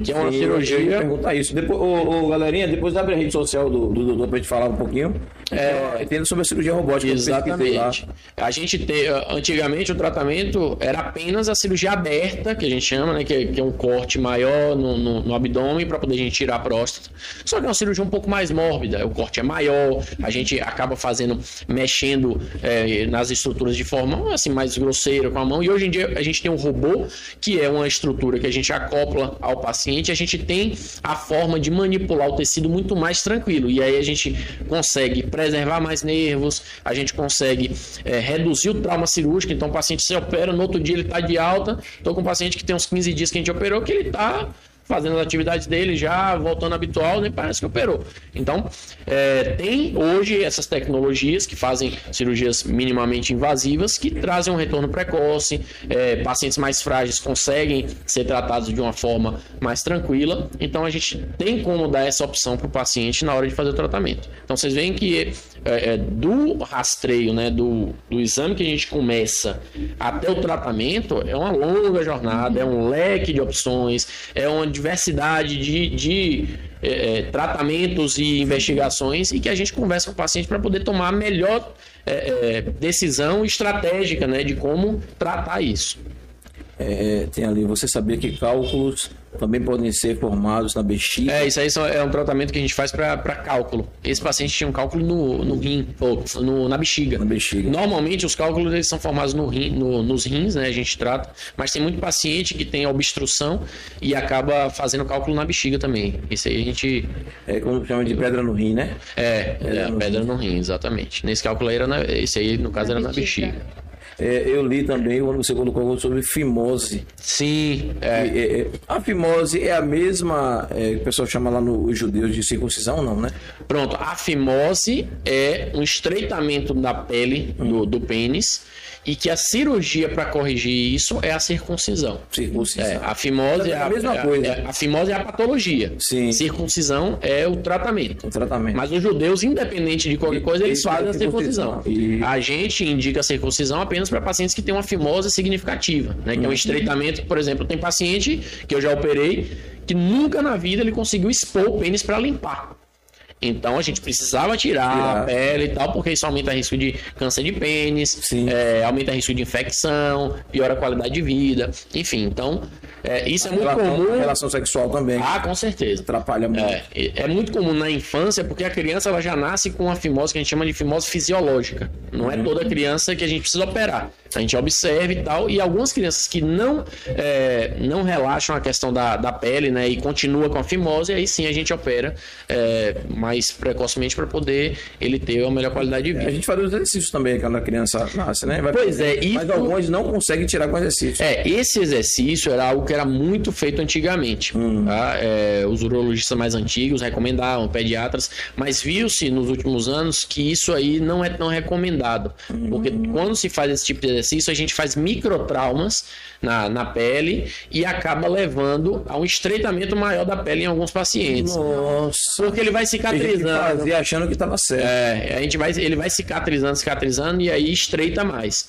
S3: Que é uma Sim, cirurgia. Eu
S1: perguntar isso. Depois, ô, ô, galerinha, depois abre a rede social do doutor para gente falar um pouquinho. É, entendo sobre a cirurgia robótica.
S3: Exatamente. A gente tem, antigamente o tratamento era apenas a cirurgia aberta, que a gente chama, né? Que, que é um corte maior no, no, no abdômen para poder a gente tirar a próstata. Só que é uma cirurgia um pouco mais mórbida, o corte é maior, a gente acaba fazendo, mexendo é, nas estruturas de forma assim mais grosseira com a mão. E hoje em dia a gente tem um robô que é uma estrutura que a gente acopla ao paciente, a gente tem a forma de manipular o tecido muito mais tranquilo. E aí a gente consegue preservar mais nervos, a gente consegue é, reduzir o trauma cirúrgico. Então o paciente se opera, no outro dia ele está de alta. Estou com um paciente que tem uns 15 dias que a gente operou, que ele está fazendo as atividades dele já voltando habitual, nem parece que operou. Então, é, tem hoje essas tecnologias que fazem cirurgias minimamente invasivas que trazem um retorno precoce, é, pacientes mais frágeis conseguem ser tratados de uma forma mais tranquila. Então, a gente tem como dar essa opção para o paciente na hora de fazer o tratamento. Então, vocês veem que é, é, do rastreio, né, do, do exame que a gente começa até o tratamento, é uma longa jornada, é um leque de opções, é uma diversidade de, de é, é, tratamentos e investigações e que a gente conversa com o paciente para poder tomar a melhor é, é, decisão estratégica né, de como tratar isso.
S1: É, tem ali você saber que cálculos também podem ser formados na bexiga.
S3: É, isso aí é um tratamento que a gente faz para cálculo. Esse paciente tinha um cálculo no, no rim, ou no, na bexiga.
S1: Na bexiga.
S3: Normalmente os cálculos eles são formados no rim, no, nos rins, né? A gente trata, mas tem muito paciente que tem obstrução e acaba fazendo cálculo na bexiga também. Isso aí a gente.
S1: É como chama de pedra no rim, né?
S3: É, pedra, é, no, pedra rim. no rim, exatamente. Nesse cálculo aí era na, esse aí, no caso, na era bexiga. na bexiga.
S1: É, eu li também quando você colocou sobre fimose.
S3: Sim,
S1: É, é, é, a fimose é a mesma é, que o pessoal chama lá nos judeus de circuncisão, não, né?
S3: Pronto, a fimose é um estreitamento da pele do, do pênis e que a cirurgia para corrigir isso é a circuncisão.
S1: Circuncisão.
S3: É, a fimose
S1: É
S3: é
S1: a mesma
S3: é
S1: coisa.
S3: é- a fimose é a patologia.
S1: Sim.
S3: Circuncisão é o tratamento.
S1: O tratamento.
S3: Mas os judeus, independente de qualquer coisa, eles fazem a circuncisão.
S1: E-
S3: A gente indica a circuncisão apenas para pacientes que têm uma fimose significativa, né?
S1: Uhum.
S3: Que é um estreitamento, por exemplo, tem paciente que eu já operei que nunca na vida ele conseguiu expor o pênis para limpar. Então a gente precisava tirar,
S1: Tirar.
S3: a pele e tal, porque isso aumenta o risco de câncer de pênis, é, aumenta o risco de infecção, piora a qualidade de vida, enfim. Então, é, isso é muito
S1: relação,
S3: comum.
S1: relação sexual também.
S3: Ah, com certeza.
S1: Atrapalha muito.
S3: É, é muito comum na infância, porque a criança ela já nasce com uma fimose que a gente chama de fimose fisiológica. Não é toda criança que a gente precisa operar. A gente observa e tal, e algumas crianças que não, é, não relaxam a questão da, da pele, né, e continua com a fimose, aí sim a gente opera é, mais precocemente para poder ele ter uma melhor qualidade de
S1: A
S3: vida.
S1: gente faz os exercícios também quando a criança nasce, né? Vai-
S3: Pois é,
S1: Mas
S3: isso-
S1: alguns não conseguem tirar com exercício.
S3: É, esse exercício era algo que era muito feito antigamente. tá? É, os urologistas mais antigos recomendavam, pediatras, mas viu-se nos últimos anos que isso aí não é tão recomendado. Porque quando se faz esse tipo de exercício, a gente faz microtraumas na, na pele e acaba levando a um estreitamento maior da pele em alguns pacientes.
S1: Nossa.
S3: Porque ele vai cicatrizando.
S1: fazia achando que estava certo.
S3: É, a gente vai, ele vai cicatrizando, cicatrizando e aí estreita mais.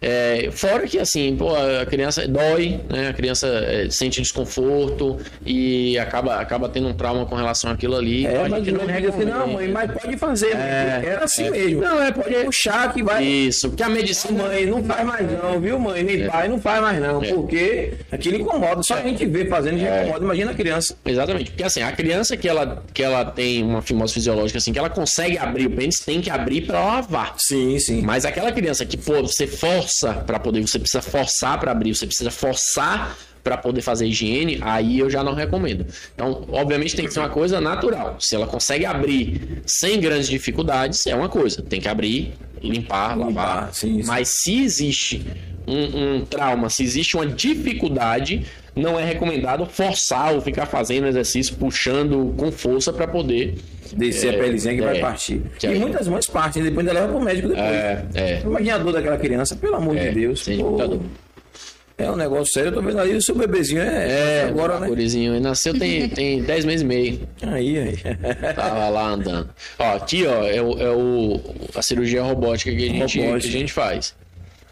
S3: É, fora que assim, pô, a criança dói, né? A criança é, sente desconforto e acaba, acaba tendo um trauma com relação àquilo ali.
S1: É,
S3: Então,
S1: mas não diz assim, não, mãe, mas pode fazer.
S3: É,
S1: Era assim
S3: é.
S1: mesmo.
S3: Não, é,
S1: pode puxar que vai.
S3: Isso, porque a medicina.
S1: Mãe, não faz mais não, viu, mãe? Nem pai, não faz mais não.
S3: É.
S1: Porque aquilo incomoda. Só a gente vê fazendo, já incomoda. Imagina a criança.
S3: Exatamente, porque assim, a criança que ela, que ela tem uma fimose fisiológica, assim, que ela consegue abrir o pênis, tem que abrir para lavar.
S1: Sim, sim.
S3: Mas aquela criança que pô, você força para poder, você precisa forçar para abrir, você precisa forçar para poder fazer higiene, aí eu já não recomendo. Então, obviamente tem que ser uma coisa natural. Se ela consegue abrir sem grandes dificuldades, é uma coisa. Tem que abrir, limpar, lavar.
S1: sim, sim.
S3: Mas se existe um, um trauma, se existe uma dificuldade, não é recomendado forçar ou ficar fazendo exercício, puxando com força para poder.
S1: Descer a pelezinha que vai
S3: é.
S1: partir.
S3: Que
S1: e
S3: aí-
S1: muitas mães partem, depois ainda leva pro médico depois.
S3: É, é.
S1: Imagina a dor daquela criança, pelo amor
S3: É,
S1: de Deus.
S3: sem
S1: Pô,
S3: dor.
S1: é um negócio sério. Eu tô vendo ali o seu bebezinho é, agora, né?
S3: Gurizinho, ele nasceu tem, tem 10 meses e meio.
S1: Aí, aí.
S3: Tava lá andando. Ó, aqui, ó, é, o, é o- a cirurgia robótica que a gente,
S1: Robótica.
S3: que a gente faz.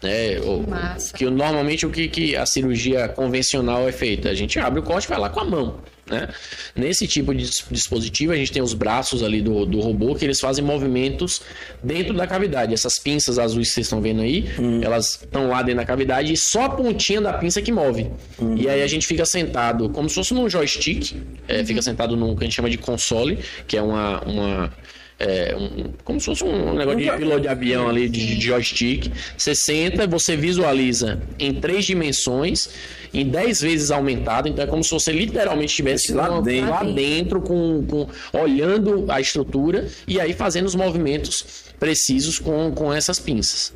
S3: É, o,
S2: Massa.
S3: que normalmente o que, que a cirurgia convencional é feita? A gente abre o corte e vai lá com a mão. Né? Nesse tipo de dis- dispositivo, a gente tem os braços ali do, do robô que eles fazem movimentos dentro da cavidade. Essas pinças azuis que vocês estão vendo aí, elas estão lá dentro da cavidade e só a pontinha da pinça que move. E aí a gente fica sentado como se fosse num joystick, é, fica sentado num que a gente chama de console, que é uma. uma é, um- como se fosse um negócio de piloto de avião ali, de, de joystick. Você senta, você visualiza em três dimensões, em 10 vezes aumentado. Então é como se você literalmente estivesse
S1: Lá dentro.
S3: lá dentro com, com- olhando a estrutura e aí fazendo os movimentos precisos com, com essas pinças.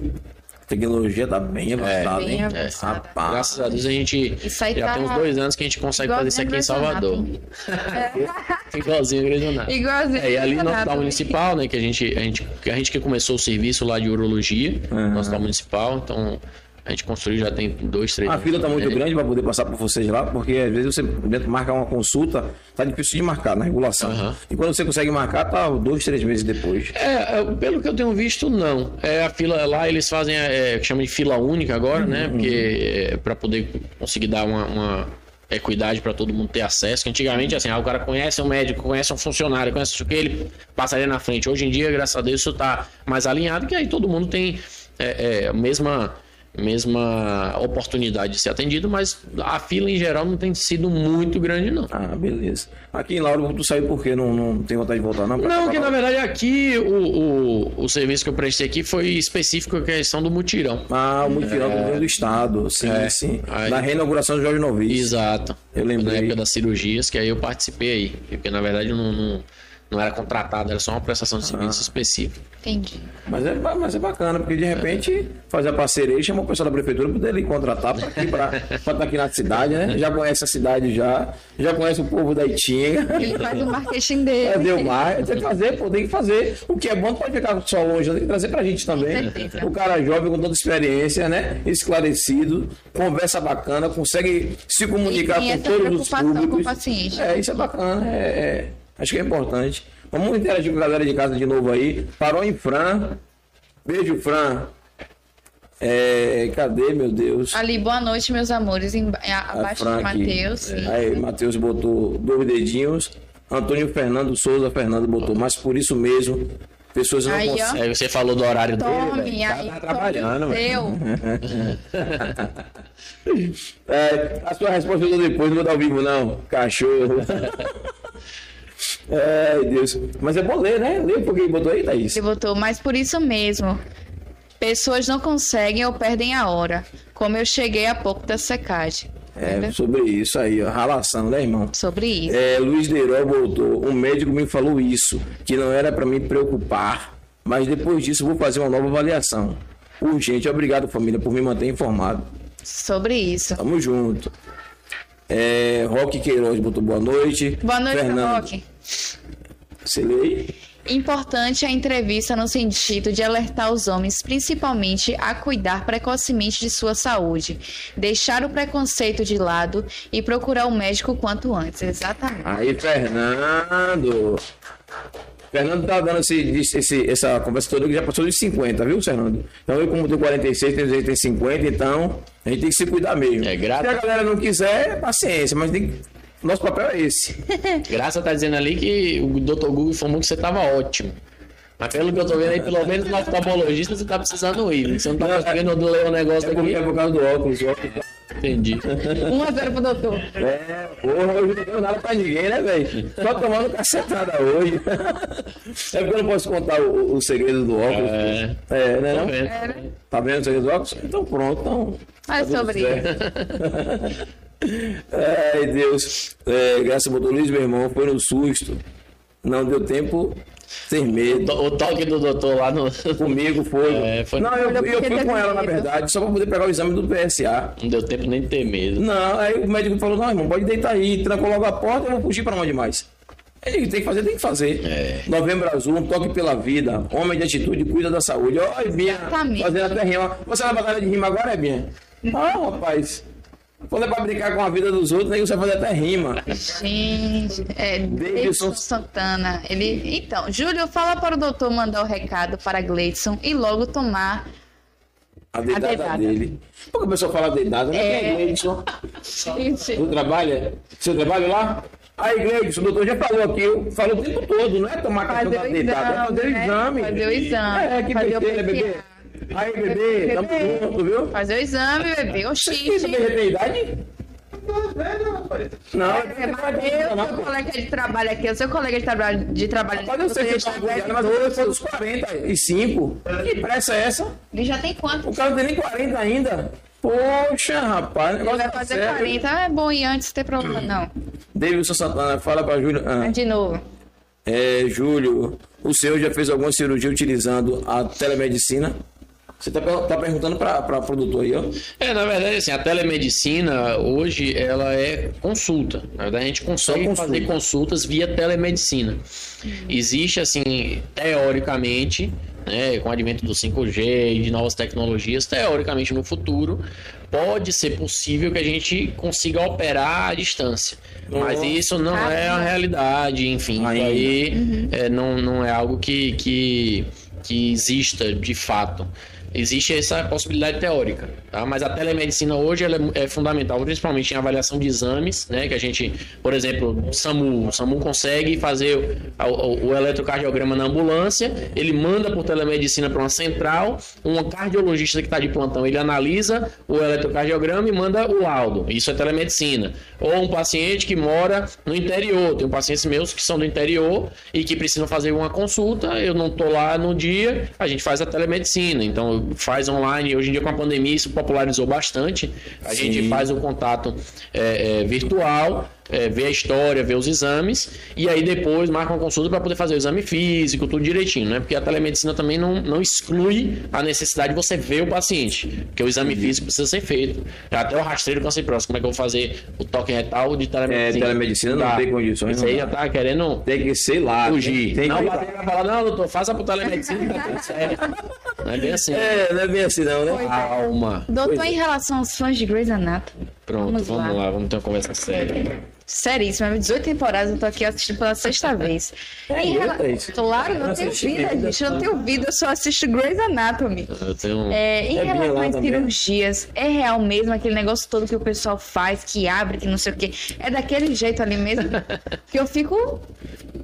S1: Tecnologia tá bem avançada,
S2: Bem
S1: hein?
S2: avançada.
S1: Rapaz.
S3: Graças a Deus a gente
S2: Isso aí
S3: já
S2: tá
S3: tem uns dois anos que a gente consegue fazer isso aqui em
S2: igualzinho
S3: Salvador. Igualzinho a Grey's Anatomy.
S2: Igualzinho
S3: É, e ali no hospital municipal, né, que a gente, a gente, que a gente que começou o serviço lá de urologia, no hospital municipal, então a gente construiu já tem dois, três
S1: A fila tá muito
S3: É,
S1: grande para poder passar por vocês lá, porque às vezes você dentro marcar uma consulta, tá difícil de marcar na regulação.
S3: Aham.
S1: E quando você consegue marcar, tá dois, três meses depois.
S3: É, é, pelo que eu tenho visto, não. É, a fila lá, eles fazem, é, que chama de fila única agora, né? Porque é, para poder conseguir dar uma, uma equidade para todo mundo ter acesso. Que antigamente, assim, ah, o cara conhece um médico, conhece um funcionário, conhece isso que ele passaria na frente. Hoje em dia, graças a Deus, isso tá mais alinhado, que aí todo mundo tem é, é, a mesma mesma oportunidade de ser atendido, mas a fila em geral não tem sido muito grande, não.
S1: Ah, beleza. Aqui em Lauro, tu saiu porque não, não tem vontade de voltar, não? Pra
S3: Não,
S1: cá,
S3: que
S1: pra
S3: na verdade aqui o, o, o serviço que eu prestei aqui foi específico a questão do mutirão.
S1: Ah, o mutirão do governo do Estado. Sim,
S3: É.
S1: sim.
S3: Aí-
S1: Na reinauguração do Jorge Novis.
S3: Exato.
S1: Eu lembrei.
S3: Na época das cirurgias, que aí eu participei aí. Porque na verdade não, não, não era contratado, era só uma prestação de serviço específica.
S2: Entendi.
S1: Mas é, mas é bacana, porque de repente fazer a parceria e chamar o pessoal da prefeitura para poder lhe contratar para aqui, para estar aqui na cidade, né? Já conhece a cidade já, já conhece o povo da Itinga.
S2: Ele faz o marketing
S1: Fazer
S2: dele.
S1: o mar, tem que fazer, pô, tem que fazer. O que é bom não pode ficar só longe, tem que trazer pra gente também. O cara jovem com toda experiência, né? Esclarecido, conversa bacana, consegue se comunicar
S2: E
S1: com todos os
S2: preocupação com o
S1: públicos.
S2: paciente.
S1: É, isso é bacana, é, é- acho que é importante. Vamos interagir com a galera de casa de novo aí. Parou em Fran. Beijo, Fran. É, cadê, meu Deus?
S2: Ali, boa noite, meus amores. Em- Abaixo
S1: aqui.
S2: Matheus.
S1: Aí, Matheus botou dois dedinhos. Antônio Fernando Souza Fernando botou, mas por isso mesmo, pessoas não
S2: Aí,
S1: conseguem.
S3: Aí você falou do horário dele,
S2: Tome,
S3: velho.
S2: aí.
S1: tá trabalhando,
S2: Teu.
S1: É, a sua resposta eu dou depois, não vou dar ao vivo, não. Cachorro. Ai, Deus. Mas é bom ler, né? Lê pouquinho, botou aí, Thaís.
S2: Ele botou, mas por isso mesmo. Pessoas não conseguem ou perdem a hora. Como eu cheguei há pouco da secagem.
S1: É, sobre isso aí, ó. Ralação, né, irmão?
S2: Sobre isso.
S1: É, Luiz Deiró voltou. Um médico me falou isso, que não era para me preocupar, mas depois disso vou fazer uma nova avaliação. Urgente, obrigado família por me manter informado.
S2: Sobre isso.
S1: Tamo junto. É, Roque Queiroz botou boa noite.
S2: Boa noite,
S1: Fernando,
S2: Roque.
S1: Você lê aí?
S2: Importante a entrevista no sentido de alertar os homens, principalmente, a cuidar precocemente de sua saúde, deixar o preconceito de lado e procurar o médico quanto antes. Exatamente.
S1: Aí, Fernando. Fernando tá dando esse, esse- essa conversa toda que já passou dos 50, viu, Fernando? Então eu, como tenho 46, tenho gente tem 50, então a gente tem que se cuidar mesmo.
S3: É, grato.
S1: Se a galera não quiser, paciência, mas tem que- nosso papel é esse.
S3: Graça tá dizendo ali que o Dr. Google informou que você tava ótimo. Mas pelo que eu tô vendo aí, pelo menos no oftalmologista você tá precisando ir. Você não tá
S1: Não, é-
S3: conseguindo ler o negócio
S1: É
S3: aqui.
S1: é por causa do óculos. o óculos.
S3: Entendi.
S2: 1 a 0 pro doutor.
S1: É, porra, hoje não deu nada pra ninguém, né, velho? Só tomando cacetada hoje. É porque eu não posso contar o, o segredo do óculos.
S3: É.
S1: É, né? Não?
S3: vendo.
S1: Tá vendo o segredo do óculos? Então pronto, então.
S2: Mas
S1: tá
S2: sobre
S1: certo. Ai, Deus. É, graças a Deus, Luiz, meu irmão, foi no susto. Não deu tempo sem medo.
S3: O toque do doutor lá no.
S1: Comigo foi.
S3: É, foi-
S1: Não, eu, eu
S2: Porque
S1: fui com ela, na verdade, só pra poder pegar o exame do PSA.
S3: Não deu tempo nem de ter medo.
S1: Não, aí o médico falou: não, irmão, pode deitar aí, trancou logo a porta, eu vou fugir pra onde mais? Ele tem que fazer, tem que fazer.
S3: É.
S1: Novembro Azul, um toque pela vida, homem de atitude, cuida da saúde. Olha, Binha, fazendo até rima. Você vai batalha de rima agora, é Binha? Ah, rapaz. Quando é pra brincar com a vida dos outros, aí você vai fazer até rima.
S2: Gente, é
S1: Davidson.
S2: Santana. Ele, então, Júlio, fala para o doutor mandar o recado para Gleidson e logo tomar.
S1: A dedada,
S2: dedada.
S1: dele. Por que a pessoa fala dedada? Né?
S2: É.
S1: É Gleidson? Tu trabalha? Seu trabalho lá? Aí, Gleidson, o doutor já falou aqui, falou o tempo todo, não é tomar
S2: Fazer
S1: questão da dedada, é fazer o
S2: né?
S1: exame.
S2: Fazer o exame,
S1: É, que
S2: fazer o
S1: besteira, bebê. Aí, bebê, tamo
S2: Bebê.
S1: junto, viu?
S2: fazer o exame, bebê.
S1: Você
S2: Oxi.
S1: já tem idade? Não,
S2: É, Mateus,
S1: não,
S2: seu colega de trabalho aqui, o seu colega de trabalho de trabalho.
S1: Mas eu sei que eu agoniado, mas eu sou dos 45. Que pressa é essa?
S2: Ele já tem quanto?
S1: O cara não tem nem 40 ainda. Poxa, rapaz,
S2: Ele
S1: negócio
S2: vai
S1: tá
S2: fazer
S1: sério.
S2: 40. É bom ir antes, ter problema. Não.
S1: Davidson Santana, fala pra Júlio. Ah,
S2: De novo.
S1: é, Júlio, o senhor já fez alguma cirurgia utilizando a telemedicina? Você tá, per- tá perguntando pra, pra produtor aí, ó.
S3: É, na verdade, assim, a telemedicina hoje ela é consulta. Na verdade, a gente consegue
S1: consulta.
S3: fazer consultas via telemedicina. Existe, assim, teoricamente, né, com o advento do 5G e de novas tecnologias, teoricamente no futuro pode ser possível que a gente consiga operar à distância. Mas isso não é a realidade, enfim,
S1: Ainda.
S3: aí é, não, não é algo que, que, que exista de fato. Existe essa possibilidade teórica, tá? Mas a telemedicina hoje ela é, é fundamental, principalmente em avaliação de exames, né? Que a gente, por exemplo, o SAMU, o SAMU consegue fazer o, o- o eletrocardiograma na ambulância, ele manda por telemedicina para uma central, um cardiologista que está de plantão, ele analisa o eletrocardiograma e manda o laudo. Isso é telemedicina. Ou um paciente que mora no interior, tem pacientes meus que são do interior e que precisam fazer uma consulta, eu não estou lá no dia, a gente faz a telemedicina. Então Então, faz online. Hoje em dia, com a pandemia, isso popularizou bastante. A
S1: Sim.
S3: gente faz o contato é, é, virtual, é, vê a história, vê os exames, e aí depois marca uma consulta para poder fazer o exame físico, tudo direitinho, né? Porque a telemedicina também não, não exclui a necessidade de você ver o paciente, porque o exame físico precisa ser feito. Até o rastreio próximo, como é que eu vou fazer o toque retal de telemedicina?
S1: É, telemedicina não
S3: Dá.
S1: tem condições,
S3: Isso aí
S1: não
S3: já tá querendo
S1: Tem que ser lá.
S3: fugir.
S1: Tem
S3: não,
S1: que...
S3: o paciente vai falar, não, doutor, faça por telemedicina que tá tudo certo. Não é bem assim.
S1: É, não é bem assim não, né?
S3: Calma.
S2: Doutor,
S1: Pois é.
S2: em relação aos fãs de Grey's Anatomy.
S3: Pronto,
S2: Vamos
S3: vamos,
S2: lá.
S3: lá. vamos ter uma conversa séria.
S2: Seríssimo, 18 temporadas, eu tô aqui assistindo pela sexta vez.
S1: É, isso.
S2: Claro, não
S1: Eu
S2: tenho vida,
S1: ainda.
S2: gente. Eu não tenho vida, eu só assisto Grey's Anatomy.
S3: Eu tenho...
S2: É, em
S1: É
S2: relação às cirurgias, é real mesmo aquele negócio todo que o pessoal faz, que abre, que não sei o quê. É daquele jeito ali mesmo que eu fico.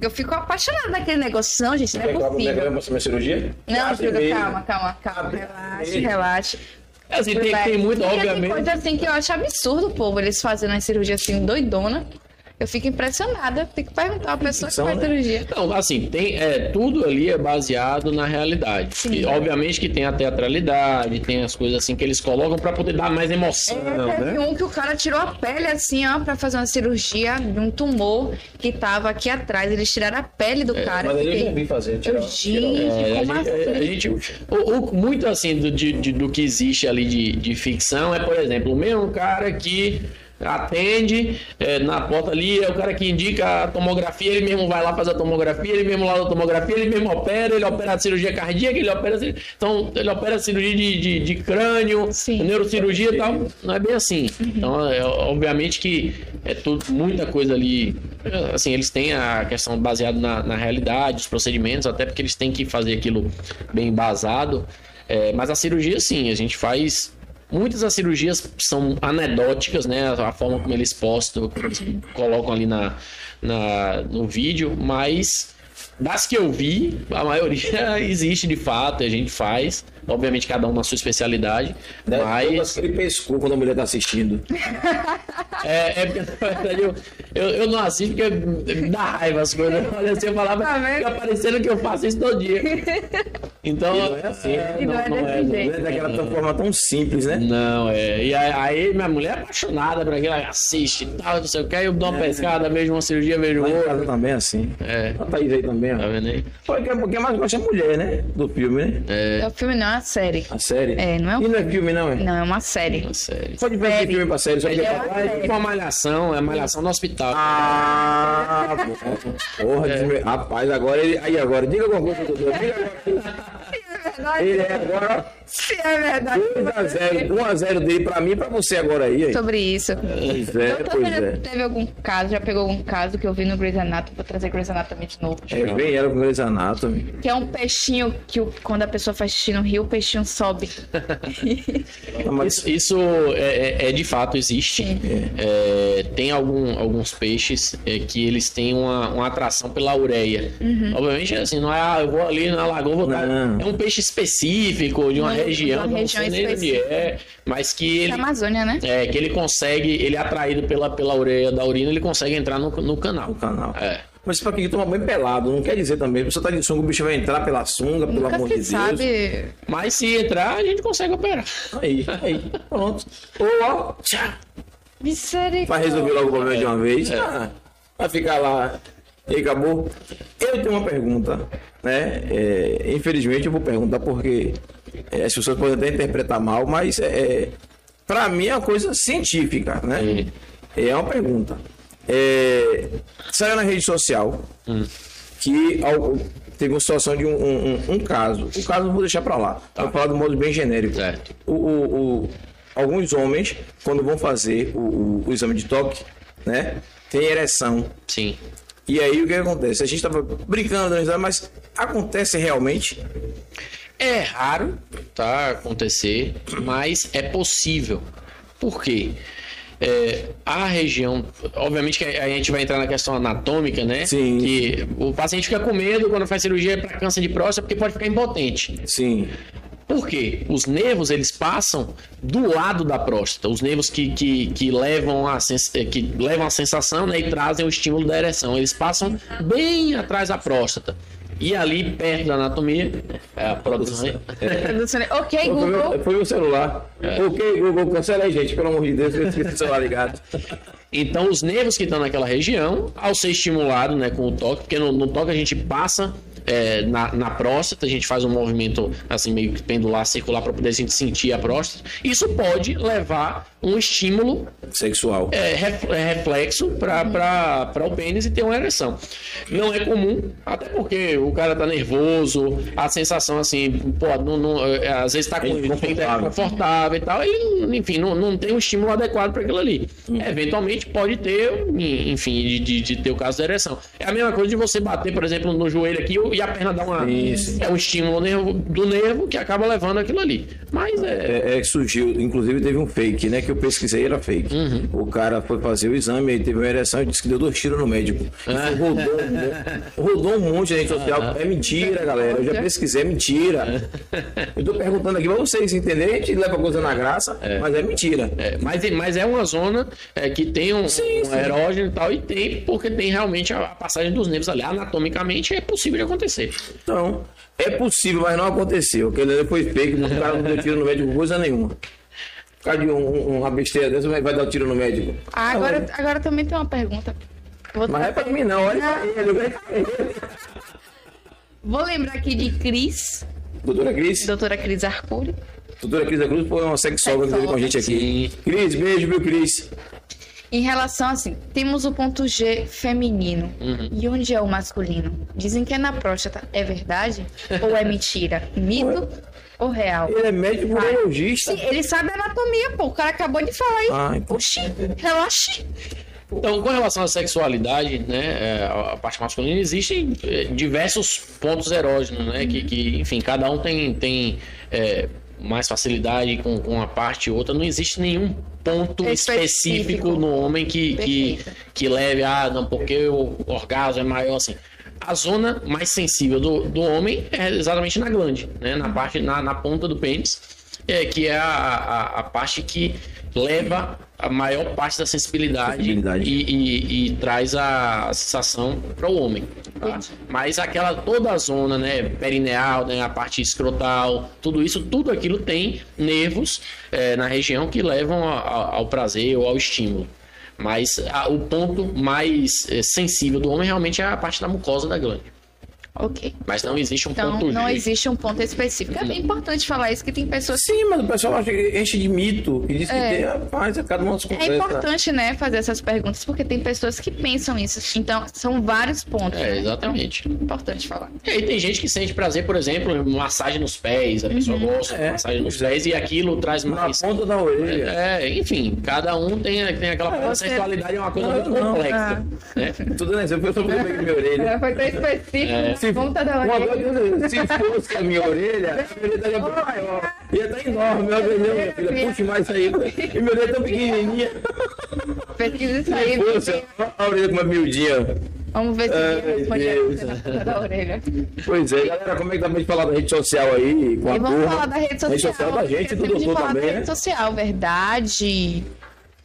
S2: Eu fico apaixonada naquele negócio. Não, gente, não é possível.
S1: cirurgia?
S2: Não, Júlio, calma, calma, calma. Relaxa, relaxa.
S3: É assim, tem, tem muito,
S2: Tem
S3: obviamente.
S2: coisa assim que eu acho absurdo o povo, eles fazendo as cirurgias assim, doidona. Eu fico impressionada. Tem que perguntar a pessoa que
S1: São,
S2: faz
S1: né?
S2: cirurgia.
S3: Não, assim, tem, é, tudo ali é baseado na realidade.
S2: Sim.
S3: E, obviamente que tem a teatralidade, tem as coisas assim que eles colocam pra poder dar mais emoção,
S2: É, teve
S3: né?
S2: um que o cara tirou a pele assim, ó, pra fazer uma cirurgia de um tumor que tava aqui atrás. Eles tiraram a pele do cara.
S1: Mas aí eu já
S2: Fiquei-
S1: vi fazer.
S2: Eu,
S1: tirar-
S2: gente,
S3: É, a
S2: como
S3: gente,
S2: assim?
S3: a gente- o- o- muito assim do, de- de- do que existe ali de, de ficção é, por exemplo, o mesmo cara que atende é, na porta ali, é o cara que indica a tomografia, ele mesmo vai lá fazer a tomografia, ele mesmo lá da tomografia, ele mesmo opera, ele opera a cirurgia cardíaca, ele opera então ele opera a cirurgia de, de, de crânio,
S2: Sim.
S3: neurocirurgia e tal, não é bem assim. Então, é, obviamente que é tudo, muita coisa ali, assim, eles têm a questão baseada na, na realidade, os procedimentos, até porque eles têm que fazer aquilo bem embasado, é, mas a cirurgia, sim, a gente faz Muitas das cirurgias são anedóticas, né? A forma como eles postam, como eles colocam ali na, na, no vídeo, mas das que eu vi, a maioria existe de fato, a gente faz. Obviamente, cada um na sua especialidade,
S1: Deve umas
S3: mas
S1: ele pescou quando a mulher tá assistindo.
S3: é, é na verdade, eu, eu, eu não assisto porque me dá raiva as coisas. Olha assim, eu falava,
S2: Tá
S3: fica parecendo que eu faço isso todo dia. Então,
S1: E não é assim.
S2: E não é desse jeito.
S1: Não é daquela tão- forma tão simples, né?
S3: Não, é. E aí, aí minha mulher é apaixonada por aquilo, ela assiste e tal, não sei o que, aí eu dou uma pescada, vejo uma cirurgia, vejo outra.
S1: também é assim.
S3: É.
S1: A Thaís aí também,
S3: Tá
S1: ó.
S3: vendo aí?
S1: Porque quem mais gosta é a mulher, né? Do filme, né?
S3: É,
S2: O filme não é uma série.
S1: A série.
S2: É, não é um-
S1: E não é filme, não, é?
S2: Não, é uma série.
S3: uma série.
S1: A diferença de filme pra série? Só porque...
S3: É, é tipo uma malhação, é a malhação no hospital.
S1: Ah, bom. porra, desme- rapaz, agora ele. Aí, agora, diga alguma coisa, doutor. Diga agora. Ele é agora
S2: Se é verdade.
S1: 2x0. 1x0 dele pra mim e pra você agora aí. aí.
S2: Sobre isso.
S1: Pois é,
S2: Doutor,
S1: pois é.
S2: teve algum caso, já pegou algum caso que eu vi no Grey's Anatomy, vou trazer Grey's Anatomy de novo.
S1: É, vem ela com Grey's Anatomy.
S2: Que é um peixinho que quando a pessoa faz xixi no rio, o peixinho sobe.
S1: Ah, mas
S3: Isso, isso é, é- é de fato existe. É, tem algum- alguns peixes é, que eles têm uma, uma atração pela ureia. Obviamente, assim, não é, ah, eu vou ali na lagoa, vou dar. É um peixe específico de uma região,
S2: uma
S3: que não
S2: região
S3: sei nem onde é, mas que
S2: Da
S3: ele.
S2: Amazônia, né?
S3: É, que ele consegue, ele é atraído pela, pela ureia da urina, ele consegue entrar no, no canal.
S1: o canal.
S3: É.
S1: Mas pra quem toma banho pelado, não quer dizer também. Você tá de sunga, o bicho vai entrar pela sunga, pelo
S2: Nunca
S1: amor
S2: se
S1: de Deus.
S2: sabe.
S3: Mas se entrar, a gente consegue operar.
S1: Aí, aí, pronto. Ou, ó,
S2: Misericórdia.
S1: vai resolver logo o problema de uma vez. Ah, vai ficar lá e acabou. Eu tenho uma pergunta, né? É, infelizmente eu vou perguntar porque é, as pessoas podem até interpretar mal, mas é, para mim é uma coisa científica, né? É uma pergunta. É, saiu na rede social que al- teve uma situação de um, um- um- caso. O caso eu vou deixar para lá. Vou falar do modo bem genérico.
S3: Certo.
S1: O, o- o- alguns homens, quando vão fazer o, o- exame de toque, né? Tem ereção.
S3: Sim.
S1: E aí o que acontece? A gente tava brincando, mas acontece realmente?
S3: É raro, tá? Acontecer, mas é possível. Por quê? É, a região, obviamente que a gente vai entrar na questão anatômica, né?
S1: Sim.
S3: Que o paciente fica com medo quando faz cirurgia para câncer de próstata porque pode ficar impotente.
S1: Sim.
S3: Por quê? Os nervos, eles passam do lado da próstata. Os nervos que, que, que, levam, a sens- eh, que levam a sensação né, e trazem o estímulo da ereção. Eles passam bem atrás da próstata. E ali, perto da anatomia, é a produção.
S2: Ok,
S1: Foi
S2: Google.
S1: meu, foi meu celular. Ok, Google, cancela aí, gente, pelo amor de Deus, eu esqueci o celular ligado.
S3: Então, os nervos que estão naquela região, ao ser estimulado né, com o toque, porque no, no toque a gente passa é, na, na próstata, a gente faz um movimento assim meio que pendular, circular para poder a gente sentir a próstata. Isso pode levar um estímulo
S1: Sexual.
S3: é, é, reflexo para o pênis e ter uma ereção. Não é comum, até porque o cara tá nervoso, a sensação assim, pô, não, não, é, às vezes tá com
S1: É inconfortável.
S3: confortável e tal, ele, enfim, não, não tem um estímulo adequado para aquilo ali. Eventualmente pode ter, enfim, de, de, de ter o caso da ereção. É a mesma coisa de você bater, por exemplo, no joelho aqui e a perna dá uma.
S1: Isso.
S3: É um estímulo nervo- do nervo que acaba levando aquilo ali. Mas é.
S1: É, é, surgiu, inclusive teve um fake, né? Que eu pesquisei, era fake. O cara foi fazer o exame, aí teve uma ereção e disse que deu dois tiros no médico. Foi, rodou, rodou um monte na rede social. É mentira, galera. Eu já pesquisei, é mentira. Eu tô perguntando aqui pra vocês entenderem, a gente leva a coisa na graça, mas é mentira.
S3: É, mas, mas é uma zona é, que tem um,
S1: Sim,
S3: um
S1: sim.
S3: erógeno e tal, e tem, porque tem realmente a, a passagem dos nervos ali. Anatomicamente é possível de acontecer.
S1: Então, é possível, mas não aconteceu. Aquele ali foi fake, o cara não deu tiro no médico coisa nenhuma. Por causa de um, um- uma besteira dessa, vai vai dar um tiro no médico.
S2: Ah, agora, agora também tem uma pergunta. Vou,
S1: Mas é pra mim não, olha pra ele, ele.
S2: vou lembrar aqui de Cris,
S1: Doutora Cris,
S2: doutora Cris Arcuri.
S1: doutora Cris da Cruz foi uma sexóloga que esteve com a gente aqui.
S3: Sim.
S1: Cris, beijo, viu, Cris?
S2: Em relação assim, temos o ponto G feminino.
S3: Uhum.
S2: E onde é o masculino? Dizem que é na próstata. É verdade? ou é mentira? Mito ou real?
S1: Ele é médico
S2: Vai.
S1: urologista.
S2: Sim, ele sabe anatomia, pô. O cara acabou de falar aí.
S1: Ah, então.
S2: Oxi, relaxe.
S3: Então, com relação à sexualidade, né, é, a parte masculina, existem é, diversos pontos erógenos, né, que, que, enfim, cada um tem, tem é, mais facilidade com, com uma parte e outra. Não existe nenhum ponto
S2: Específico.
S3: específico no homem que, que,
S2: Perfeito.
S3: que leve, ah, não, porque o orgasmo é maior, assim. A zona mais sensível do, do homem é exatamente na glande, né, na parte, na, na ponta do pênis, é, que é a, a, a parte que leva a maior parte da sensibilidade,
S1: Sensibilidade.
S3: E, e- e traz a sensação para o homem. tá? Mas aquela toda a zona, né, perineal, né, a parte escrotal, tudo isso, tudo aquilo tem nervos eh, na região que levam a- a- ao prazer ou ao estímulo. Mas a- o ponto mais eh, sensível do homem realmente é a parte da mucosa da glândula.
S2: Ok.
S3: Mas não existe um
S2: Então,
S3: ponto
S2: não
S3: G.
S2: existe um ponto específico. É bem importante falar isso, que tem pessoas
S1: Sim, mas o pessoal acha que enche de mito e diz que
S2: É.
S1: tem, rapaz, é cada um se
S2: É importante, né, fazer essas perguntas, porque tem pessoas que pensam isso. Então, são vários pontos.
S3: É,
S2: né?
S3: exatamente.
S2: Então, importante falar.
S3: E aí tem gente que sente prazer, por exemplo, em massagem nos pés, a pessoa gosta de
S1: É.
S3: massagem nos pés e aquilo traz
S1: Na
S3: mais.
S1: ponta da orelha.
S3: É, enfim, cada um tem, tem aquela
S2: É,
S3: a
S2: você-
S3: sexualidade é uma coisa
S1: Não,
S3: muito
S1: não.
S3: complexa. Né?
S1: Tô dando exemplo, eu tô com minha orelha.
S2: foi tão específico,
S3: É.
S1: Se,
S2: ponta da
S1: uma
S2: orelha.
S1: se fosse a minha orelha, a minha orelha estaria muito maior. Ia estar enorme, meu orelhão, minha filha. Puxa mais aí. E meu orelha é tão pequenininha.
S2: Pesquisa isso aí.
S1: ó, a orelha como é miudinha.
S2: Vamos ver se ele da orelha.
S1: Pois é, galera, como é que dá pra gente falar da rede social aí? Com a
S2: E vamos
S1: turma?
S2: falar da rede social.
S1: Rede social da gente, do
S2: Temos de
S1: doutor
S2: falar
S1: também,
S2: da
S1: né?
S2: rede social, verdade.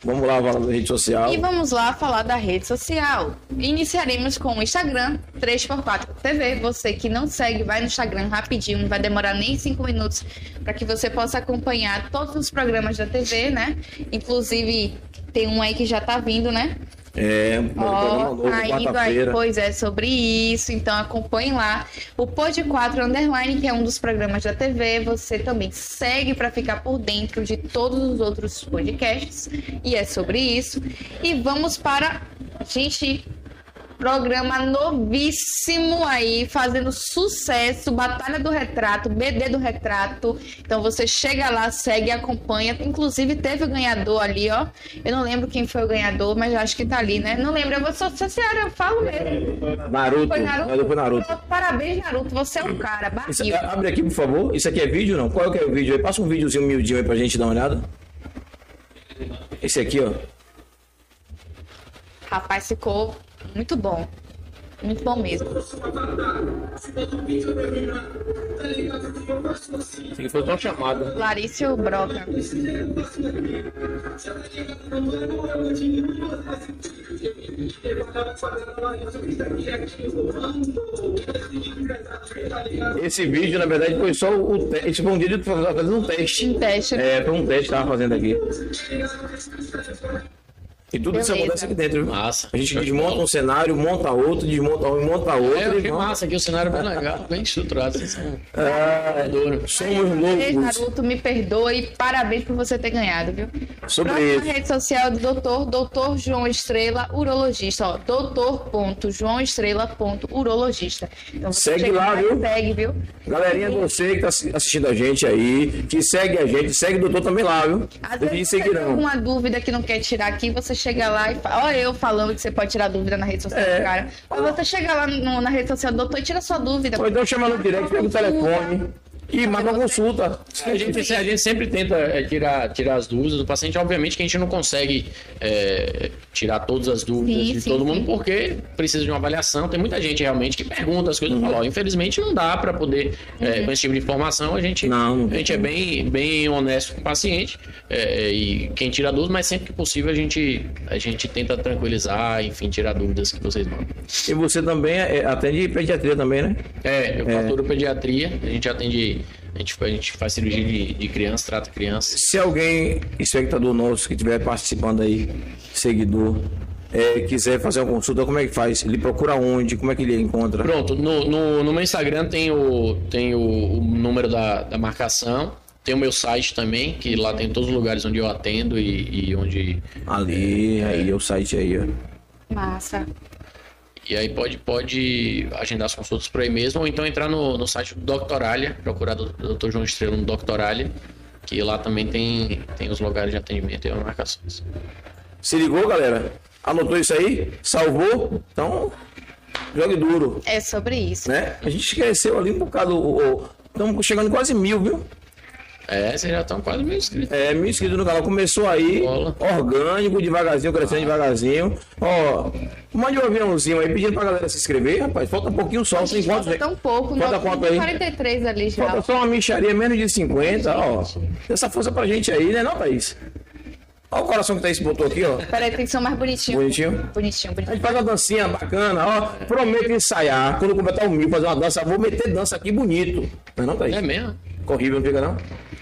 S1: Vamos lá falar da rede social.
S2: E vamos lá falar da rede social. Iniciaremos com o Instagram 3x4 TV. Você que não segue, vai no Instagram rapidinho, não vai demorar nem 5 minutos para que você possa acompanhar todos os programas da TV, né? Inclusive, tem um aí que já tá vindo, né?
S1: É, um
S2: Ó,
S1: novo,
S2: aí, pois é, sobre isso. Então acompanhe lá. O Pod 4 Underline, que é um dos programas da TV. Você também segue para ficar por dentro de todos os outros podcasts. E é sobre isso. E vamos para. Gente. Programa novíssimo aí, fazendo sucesso, Batalha do Retrato, BD do Retrato. Então você chega lá, segue, acompanha. Inclusive teve o ganhador ali, ó. Eu não lembro quem foi o ganhador, mas eu acho que tá ali, né? Não lembro, eu vou sou senhora, eu falo mesmo.
S1: Naruto.
S2: Foi Naruto?
S1: Foi Naruto.
S2: Parabéns, Naruto, você é um cara,
S1: Isso-
S2: barril.
S1: abre aqui, por favor. Isso aqui é vídeo, não? Qual é, que é o vídeo aí? Passa um videozinho miudinho aí pra gente dar uma olhada. Esse aqui, ó.
S2: Rapaz, ficou muito bom. Muito bom mesmo.
S1: Aqui foi uma chamada.
S2: Clarício Broca.
S1: Esse vídeo, na verdade, foi só o teste. Esse foi um dia de fazer um teste.
S2: Um teste.
S1: É, foi um teste que tava fazendo aqui. E tudo isso
S2: Beleza.
S1: acontece aqui dentro, viu?
S3: Massa.
S1: A gente desmonta um cenário, monta outro, desmonta um, monta outro.
S3: É, que massa aqui, o cenário é bem legal, bem estruturado.
S1: É,
S3: Adoro.
S1: somos loucos
S2: Naruto, me perdoa e parabéns por você ter ganhado, viu?
S1: sobre
S2: Próxima
S1: isso.
S2: rede social do doutor, doutor João Estrela, urologista, ó, doutor.joaoestrela.urologista. Então você
S1: Segue
S2: chega
S1: lá, viu?
S2: Segue, viu?
S1: Galerinha, você que tá assi- assistindo a gente aí, que segue a gente, segue o doutor também lá, viu?
S2: Às
S1: Eles
S2: vezes tem
S1: seguirão.
S2: alguma dúvida que não quer tirar aqui, você chega lá e fala, olha eu falando que você pode tirar dúvida na rede social
S1: É.
S2: do cara. Mas você chega lá no- na rede social do doutor e tira sua dúvida.
S1: Ou então chama no direct, pega o telefone e marca uma consulta.
S3: A gente, a gente sempre tenta é, tirar, tirar as dúvidas do paciente. Obviamente que a gente não consegue é, tirar todas as dúvidas
S2: Sim,
S3: de
S2: sim,
S3: todo mundo,
S2: sim.
S3: porque precisa de uma avaliação. Tem muita gente realmente que pergunta as coisas e fala, ó, infelizmente não dá para poder, é,
S2: Uhum.
S3: com esse tipo de informação, a gente,
S1: Não, não
S3: a gente é bem, bem honesto com o paciente é, e quem tira dúvidas, mas sempre que possível a gente, a gente tenta tranquilizar, enfim, tirar dúvidas que vocês mandam.
S1: E você também é, atende pediatria também, né?
S3: É, eu faturo pediatria, a gente atende, a gente, a gente faz cirurgia de, de criança, trata crianças.
S1: Se alguém, espectador nosso, que estiver participando aí, seguidor, é, quiser fazer uma consulta, como é que faz? Ele procura onde? Como é que ele encontra?
S3: Pronto, no, no, no meu Instagram tem o, tem o, o número da, da marcação, tem o meu site também, que lá tem todos os lugares onde eu atendo e, e onde.
S1: Ali, aí é o site aí, ó.
S2: Massa.
S3: E aí pode, pode agendar as consultas por aí mesmo, ou então entrar no, no site do Doctoralia, procurar do Dr. João Estrela no Doctoralia, que lá também tem, tem os lugares de atendimento e as marcações.
S1: Se ligou, galera? Anotou isso aí? Salvou? Então, jogue duro,
S2: É sobre isso.
S1: né? A gente cresceu ali um bocado. Estamos chegando quase mil, viu?
S3: É, vocês já estão quase mil inscritos.
S1: É, mil inscritos no canal. Começou aí,
S3: Bola.
S1: orgânico, devagarzinho, crescendo devagarzinho. Ó, mande um aviãozinho aí pedindo pra galera se inscrever, rapaz. Falta um pouquinho só, tem quantos?
S2: Falta tão pouco,
S1: Falta quanto aí?
S2: 43 ali já.
S1: Falta só uma micharia, menos de 50, ó. Dê Essa força pra gente aí, né, não, Thaís? Olha o coração que Thaís botou aqui, ó.
S2: Peraí, tem que ser mais bonitinho.
S1: Bonitinho?
S2: Bonitinho,
S1: A
S2: bonitinho.
S1: gente faz uma dancinha bacana, ó. Prometo ensaiar. Quando completar o mil, fazer uma dança, vou meter dança aqui bonito. Não é não, Thaís?
S3: É mesmo?
S1: Fica horrível, não fica não?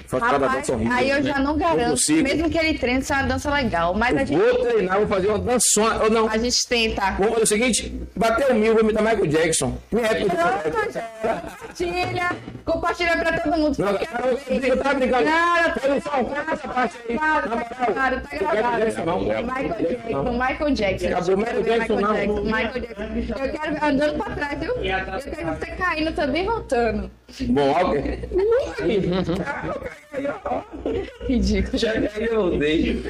S1: Faz cada
S2: Rapaz,
S1: dança horrível.
S2: aí eu já não garanto.
S1: consigo.
S2: mesmo que ele treine, isso é uma dança legal. Mas a gente,
S1: Vou treinar, vou fazer uma dançona. Ou não,
S2: a gente tenta.
S1: Vamos fazer o seguinte: bater o mil, vou imitar Michael Jackson. Minha época
S2: compartilha. Compartilha pra todo mundo.
S1: Não, cara, eu tava brincando.
S2: Cara,
S1: essa parte aí.
S2: Tá
S1: moral.
S2: gravado, tá
S1: Eu quero
S2: gravado.
S1: Não.
S2: Michael Jackson, Michael Jackson.
S1: Acabou, Michael Jackson, não.
S2: Michael Jackson. Eu quero andando pra trás, viu? Eu quero você caindo também voltando.
S1: Bom, ok.
S2: Ridículo.
S1: Já eu odeio.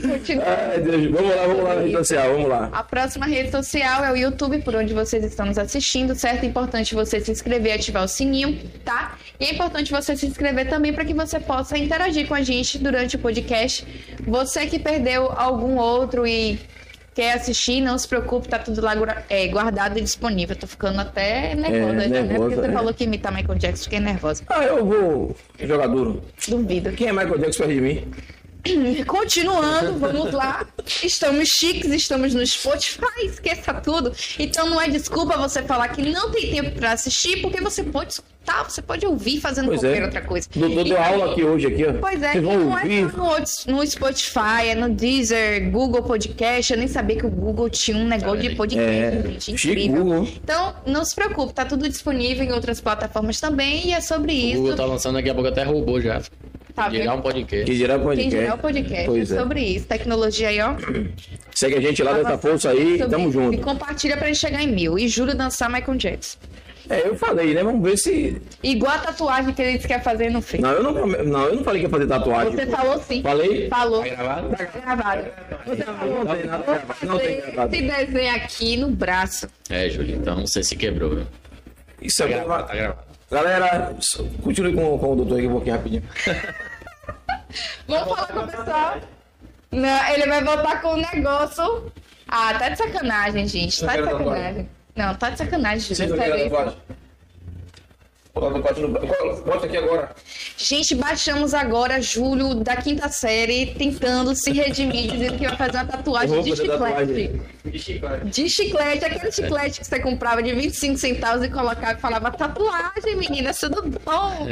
S2: Continua.
S1: Ai, Deus. Vamos lá, vamos lá na rede social, vamos lá.
S2: A próxima rede social é o YouTube, por onde vocês estão nos assistindo, certo? É importante você se inscrever e ativar o sininho, tá? E é importante você se inscrever também para que você possa interagir com a gente durante o podcast. Você que perdeu algum outro e quer assistir, não se preocupe, tá tudo lá é, guardado e disponível. Tô ficando até nervosa
S1: É,
S2: já, né?
S1: nervosa,
S2: Porque você
S1: é.
S2: falou que imitar Michael Jackson, fiquei nervosa.
S1: Ah, eu vou jogar duro.
S2: Duvido.
S1: Quem é Michael Jackson perto de mim?
S2: Continuando, vamos lá. Estamos chiques, estamos no Spotify, esqueça tudo. Então não é desculpa você falar que não tem tempo pra assistir, porque você pode escutar, você pode ouvir fazendo
S1: Pois
S2: qualquer
S1: é.
S2: outra coisa.
S1: Doutor deu
S2: Então,
S1: aula aqui hoje, aqui, ó.
S2: Pois é,
S1: Vocês vão
S2: não é
S1: ouvir.
S2: só no, no Spotify, é no Deezer, Google Podcast. Eu nem sabia que o Google tinha um negócio de podcast,
S1: É,
S2: gente. Incrível.
S1: Google.
S2: Então, não se preocupe, tá tudo disponível em outras plataformas também, e é sobre
S3: O
S2: isso.
S3: Google tá lançando daqui a pouco até robô já.
S2: Tá vendo?
S3: um podcast.
S1: Que dirá
S2: Quem
S1: podcast.
S2: dirá o podcast
S1: Pois
S2: é
S1: é.
S2: sobre isso. Tecnologia aí, ó.
S1: Segue a gente lá, dá essa força aí,
S2: Sobre
S1: tamo
S2: isso. E
S1: junto.
S2: compartilha pra gente chegar em mil. E juro dançar Michael Jackson.
S1: É, eu falei, né? Vamos ver se.
S2: Igual a tatuagem que ele disse que ia fazer não fez.
S1: Não, eu não, não, eu não falei que ia fazer tatuagem.
S2: Você falou sim.
S1: Falei?
S2: Falou.
S3: Tá gravado?
S2: Tá gravado. Você falou.
S1: Não tem nada gravado. Não tem gravado.
S2: esse desenho aqui no braço.
S3: É, Júlio, então você se quebrou, viu?
S1: Isso é
S3: Tá gravado, tá gravado.
S1: Galera, continue com, com o doutor aqui um pouquinho rapidinho.
S2: Vamos falar com o pessoal. Não, ele vai voltar com o negócio. Ah, tá de sacanagem, gente. Tá de sacanagem. Não, tá de sacanagem, Júlio.
S1: eu
S2: Sério.
S1: Coloca o tatuagem no- Bota aqui agora.
S2: Gente, baixamos agora Júlio da quinta série tentando se redimir, dizendo que vai fazer uma tatuagem de chiclete.
S1: tatuagem.
S2: De chiclete, aquele chiclete que você comprava de 25 centavos e colocava e falava tatuagem, menina, tudo bom.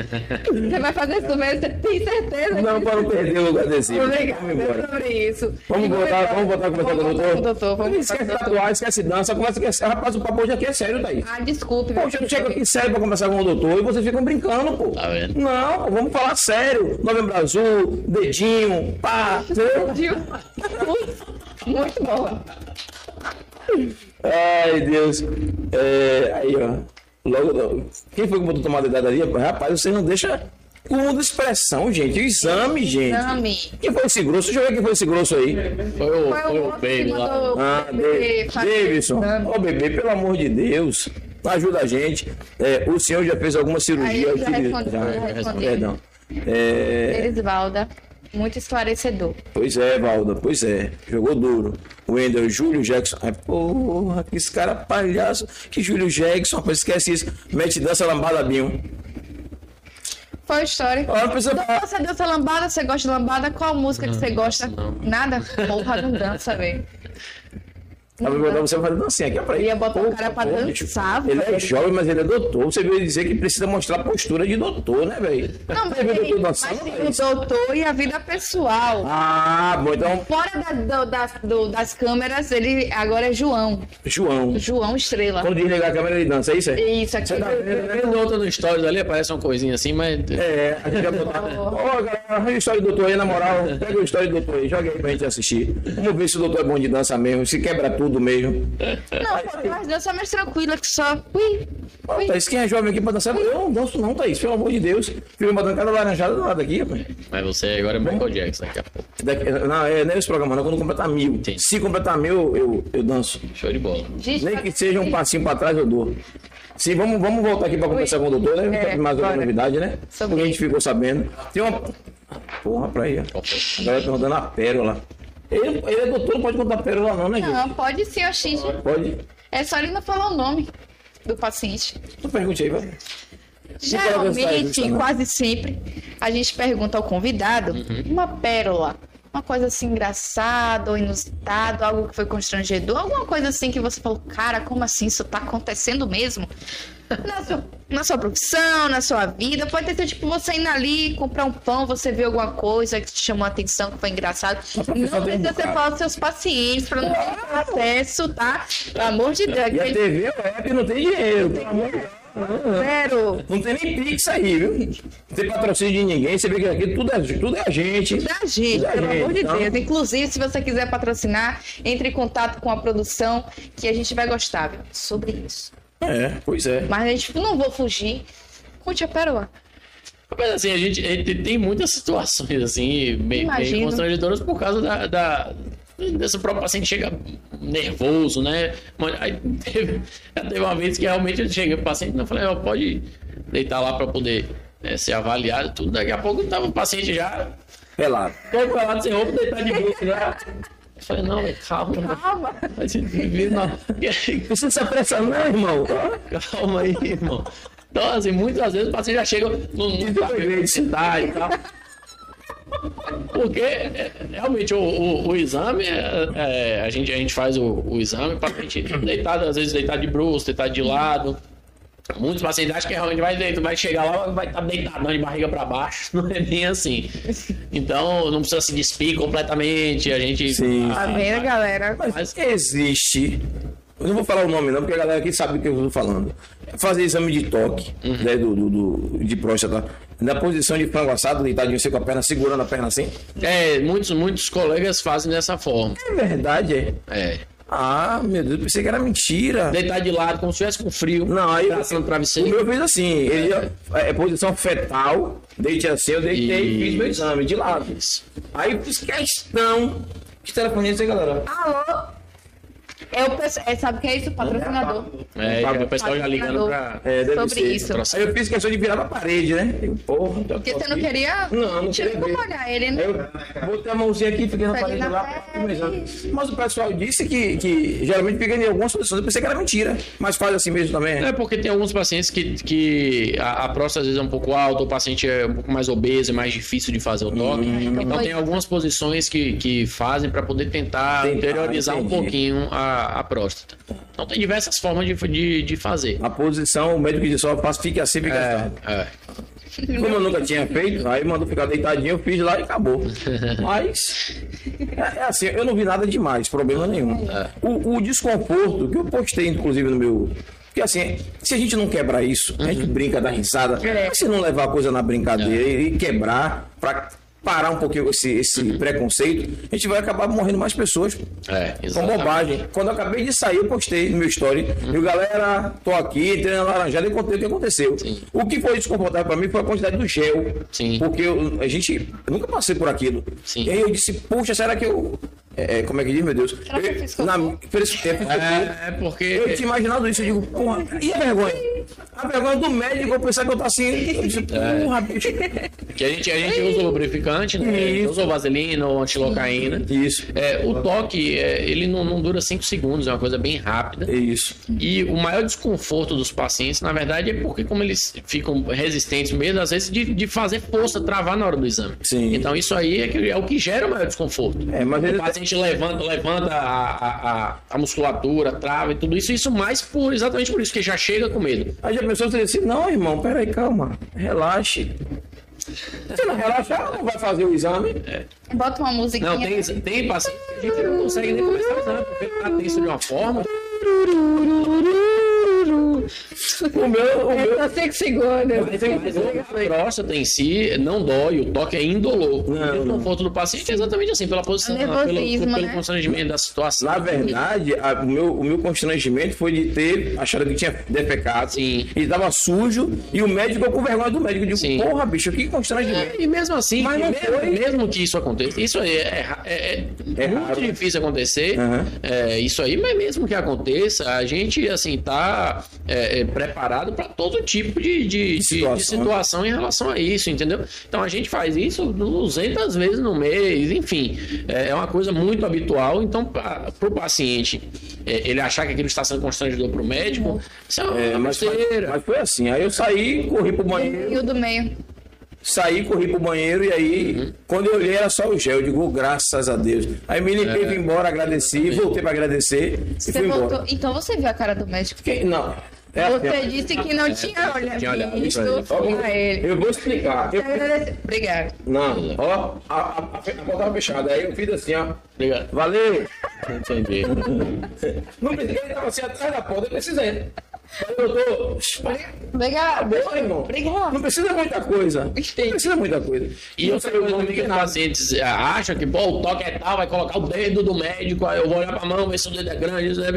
S2: Você vai fazer isso mesmo? Você tem certeza?
S1: Não, para não perder o adesivo.
S2: Obrigada
S1: Vamos embora.
S2: sobre isso.
S1: Vamos voltar, vamos voltar a com o doutor?
S2: doutor, vamos
S1: esquece
S2: doutor.
S1: tatuagem, esquece dança, conversa que é Rapaz, o papo hoje aqui é sério, Thaís.
S2: Ah, desculpe.
S1: Poxa, eu chego aqui sério pra conversar com o doutor e vocês ficam brincando, pô.
S3: Tá vendo?
S1: Não, pô, vamos falar sério. Novembro Azul, dedinho, pá. entendeu?
S2: Muito bom.
S1: Ai, Deus. É, aí, ó. Logo, logo. Quem foi que botou tomada de idade ali? Rapaz, você não deixa o mundo de expressão, gente. O exame, gente.
S2: Exame.
S1: Quem foi esse grosso? Deixa eu ver quem foi esse grosso aí.
S3: Foi o,
S2: Foi
S3: foi
S2: o
S3: o
S2: outro que
S3: Baby lá.
S1: Ah,
S2: o
S1: Davidson. Ô, bebê, pelo amor de Deus, ajuda a gente. É, o senhor já fez alguma cirurgia?
S2: Aí eu já respondi, já respondi.
S1: Perdão. É,
S2: Elisvalda, muito esclarecedor.
S1: pois é, Valda, pois é. Jogou duro. O Wendel, Júlio Jackson. Ai, porra, que esse cara palhaço. Que Júlio Jackson, rapaz, esquece isso. Mete dança lambada, Binho.
S2: A história?
S1: Não precisa.
S2: Você dança lambada? Você gosta de lambada? Qual música que você gosta? Nada? Porra, não dança, velho.
S1: Me botar você fazer dancinha aqui, ó, pra
S2: Eu ia botar o cara pra
S1: bicho.
S2: dançar,
S1: Ele é jovem, mas ele é doutor. Você veio dizer que precisa mostrar a postura de doutor, né, velho?
S2: Não, mas tem,
S1: doutor
S2: mas
S1: dançando,
S2: tem
S1: velho?
S2: o doutor e a vida pessoal.
S1: Ah, bom, então,
S2: Fora da- do- das, do- das câmeras, ele agora é João.
S1: João.
S2: João Estrela.
S1: Quando desligar a câmera, ele dança, é isso? É,
S2: Isso aqui.
S1: Você tá vendo, né?
S3: Outra no Stories ali, aparece uma coisinha assim, mas.
S1: É, a gente vai botar. Ó, galera, arranja a história do doutor aí, na moral. Pega a história do doutor aí, joga aí pra gente assistir. Vamos ver se o doutor é bom de dança mesmo, se quebra tudo mesmo.
S2: Não, mas dança mais tranquila que só. Ui, ui.
S1: Thaís, quem é jovem aqui pra dançar? Eu não danço, não, Thaís, pelo amor de Deus. Fica botando cada laranjada do lado aqui, rapaz.
S3: Mas você agora é Michael Jackson daqui a pouco.
S1: Daqui- Não, é, não é esse programa, não. Quando completar mil.
S3: Sim.
S1: Se completar mil, eu, eu danço.
S3: Show de bola.
S2: Gente,
S1: Nem que seja um passinho pra trás, eu dou. Sim, vamos, vamos voltar aqui pra conversar com o doutor, né?
S2: É,
S1: mais
S2: bora.
S1: novidade, né?
S2: Sobre
S1: Porque a gente ficou sabendo. Tem uma. Porra, pra aí, ó. A galera perguntando a pérola. Ele, ele é doutor, não pode contar pérola, não, né, gente?
S2: Não, pode sim, Oxi.
S1: Pode.
S2: É só ele não falar o nome do paciente.
S1: Tu pergunte aí, vai.
S2: Geralmente,
S1: Não.
S2: quase sempre, a gente pergunta ao convidado
S1: Uhum.
S2: uma pérola, uma coisa assim engraçada ou inusitada, algo que foi constrangedor, alguma coisa assim que você falou, cara, como assim isso tá acontecendo mesmo? Na sua, na sua profissão, na sua vida, pode ter sido tipo você indo ali comprar um pão, você vê alguma coisa que te chamou a atenção, que foi engraçado. Não precisa você falar dos seus pacientes para não ter acesso, tá? Pelo amor de Deus,
S1: E a TV, o app não tem dinheiro, pelo amor de Deus.
S2: Zero.
S1: Não tem nem Pix aí, viu? Não tem patrocínio de ninguém. Você vê que aqui tudo é, tudo é a gente.
S2: da gente,
S1: Da
S2: pelo
S1: gente,
S2: amor de
S1: então.
S2: Deus. Inclusive, se você quiser patrocinar, entre em contato com a produção, que a gente vai gostar viu? sobre isso.
S1: É, pois é.
S2: Mas a gente não vou fugir. Conte a pérola.
S3: Mas assim, a gente, a gente tem muitas situações assim, meio, meio constrangedoras por causa da, da- desse próprio paciente chega nervoso, né? Mas aí teve, teve uma vez que realmente eu cheguei pro paciente e eu falei, ó, pode deitar lá para poder né, ser avaliado e tudo. Daqui a pouco tava o paciente já
S1: Pelado.
S3: todo pelado sem roupa, deitado de bruxo já. Eu falei, não, velho, calma.
S2: Calma.
S3: Mas, não,
S1: Precisa se apressar, não, irmão.
S3: Calma aí, irmão. Então, assim, muitas vezes o paciente já chega no, no papel de cidade e tal. Porque é, realmente o, o, o exame, é, é, a, gente, a gente faz o, o exame para gente deitado, às vezes deitado de bruxo, deitado de lado. Muitos pacientes acham que realmente vai, deitar, vai chegar lá vai estar deitado de barriga para baixo. Não é bem assim. Então não precisa se despir completamente. A gente.
S1: Sim.
S2: Tá vendo, galera?
S1: Mas existe. Eu não vou falar o nome, não, porque a galera aqui sabe do que eu estou falando. Fazer exame de toque, né, do, do, do- de próstata, na posição de frango assado, deitadinho assim com a perna, segurando a perna assim.
S3: É, muitos, muitos colegas fazem dessa forma.
S1: É verdade, é.
S3: É.
S1: Ah, meu Deus, pensei que era mentira.
S3: Deitar de lado, como se estivesse com frio.
S1: Não, aí
S3: no
S1: o
S3: travesseiro.
S1: meu fez assim, ele ia- é posição fetal, deite assim, eu deitei e fiz meu exame de lado.
S3: Isso.
S1: Aí eu fiz questão de assim, galera.
S2: Alô? É o pessoal, é, sabe o que é isso? Patrocinador.
S3: É, já o pessoal já ligando pra.
S1: É, deve
S2: Sobre
S1: ser.
S2: isso.
S1: Aí eu fiz questão de virar pra parede, né? Porra, já
S2: Porque você não queria.
S1: Não, não
S2: Tinha
S1: queria
S2: como
S1: ver.
S2: olhar ele, né?
S1: eu botei a mãozinha aqui, fiquei na
S2: Peguei
S1: parede
S2: na
S1: lá. Mas o pessoal disse que, que geralmente fica em algumas posições. Eu pensei que era mentira. Mas faz assim mesmo também.
S3: É porque tem alguns pacientes que, que a, a próstata às vezes é um pouco alta, o paciente é um pouco mais obeso, é mais difícil de fazer o toque.
S1: Hum.
S3: então
S2: foi-
S3: tem algumas posições que, que fazem para poder tentar interiorizar um pouquinho a, a próstata. Então tem diversas formas de, de, de fazer.
S1: A posição, o médico disse, ó, faça, fique assim, fica
S3: É,
S1: assim.
S3: é.
S1: Como eu nunca tinha feito, aí mandou ficar deitadinho, eu fiz lá e acabou. Mas, é, é assim, eu não vi nada demais, problema nenhum. O, o desconforto, que eu postei, inclusive, no meu. Porque assim, se a gente não quebrar isso, a gente brinca, dá risada. Se não levar a coisa na brincadeira e quebrar, pra parar um pouquinho esse, esse preconceito, a gente vai acabar morrendo mais pessoas.
S3: É,
S1: Com bobagem. Quando eu acabei de sair, eu postei no meu story. E galera, tô aqui, entrei na laranjada e contei o que aconteceu. O que foi desconfortável pra mim foi a quantidade do gel.
S3: Sim.
S1: Porque eu- a gente. Eu nunca passei por aquilo.
S3: Sim.
S1: E aí eu disse, puxa, será que eu. É, é, como é que diz, meu Deus?
S2: Será que eu
S1: na, por esse tempo,
S3: É, é porque.
S1: eu tinha imaginado isso, eu digo, porra, e a vergonha? A vergonha do médico, eu pensar que eu tô assim, eu disse, porra, bicho.
S3: Que a gente, a gente usa lubrificante, né? A gente
S1: Isso.
S3: usa vaselina ou antilocaína.
S1: Isso,
S3: É, o toque, é, ele não, não dura 5 segundos, é uma coisa bem rápida.
S1: isso.
S3: E o maior desconforto dos pacientes, na verdade, é porque como eles ficam resistentes mesmo, às vezes, de, de fazer força, travar na hora do exame.
S1: Sim.
S3: Então isso aí é, que- é o que gera o maior desconforto.
S1: É, mas
S3: o
S1: ele-
S3: paciente levanta, levanta a, a, a, a musculatura, trava e tudo isso, isso mais por exatamente por isso, que já chega com medo.
S1: Aí já pensou, você disse, não, irmão, peraí, calma, relaxe. Você não relaxar, não vai fazer o exame.
S2: Bota uma musiquinha.
S3: Não, tem, tem paciente que a gente não consegue nem começar o exame, porque ele tá tenso de uma forma.
S1: O meu, o meu,
S2: Só 5 segundos.
S3: Mas a próstata em si não dói, o toque é indolor.
S1: Não,
S3: o
S1: não.
S3: conforto do paciente é exatamente assim, pela posição, pelo, pelo
S2: né?
S3: constrangimento da situação.
S1: Na verdade, a- o, meu, o meu constrangimento foi de ter achado que tinha defecado.
S3: Sim.
S1: E tava sujo. E o médico, eu com vergonha do médico. Eu digo,
S3: Sim.
S1: porra, bicho, que constrangimento.
S3: E mesmo assim,
S1: Mas não
S3: mesmo,
S1: foi.
S3: mesmo que isso aconteça, isso aí é, é- é
S1: É
S3: muito
S1: raro, né?
S3: difícil acontecer, é, isso aí, mas mesmo que aconteça, a gente, assim, tá é, é, preparado para todo tipo de, de, de- de
S1: situação.
S3: situação. em relação a isso, entendeu? Então a gente faz isso 200 vezes no mês, enfim, é, é uma coisa muito habitual, então para o paciente, é, ele achar que aquilo está sendo constrangedor para o médico, isso é uma
S1: É, mas, foi,
S3: besteira.
S1: mas foi assim. Aí eu saí, corri pro banheiro.
S2: E o do meio.
S1: Saí, corri pro banheiro. E aí, quando eu olhei, era só o gel. Eu digo, graças a Deus. Aí me limpei, vim embora, agradeci. Voltei pra agradecer. E
S2: Você
S1: fui
S2: voltou.
S1: embora.
S2: Então você viu a cara do médico.
S1: Quem- não. É,
S2: Você
S1: é-
S2: disse que não tinha olhado,
S3: tinha olhado ele.
S1: Eu vou explicar. Eu-
S2: Obrigada.
S1: não, ó, a, a, a, a porta tava fechada. Aí eu fiz assim, ó.
S3: Obrigado.
S1: Valeu!
S3: Entendi.
S1: Não precisa, ele tava assim atrás da porta, eu precisei. Eu. Boa, irmão.
S2: Obrigada.
S1: Não precisa muita coisa. Não precisa muita coisa.
S3: E outra coisa também que os pacientes acham que, pô, o toque é tal, vai colocar o dedo do médico, aí eu vou olhar pra mão, ver se o dedo é grande, isso é.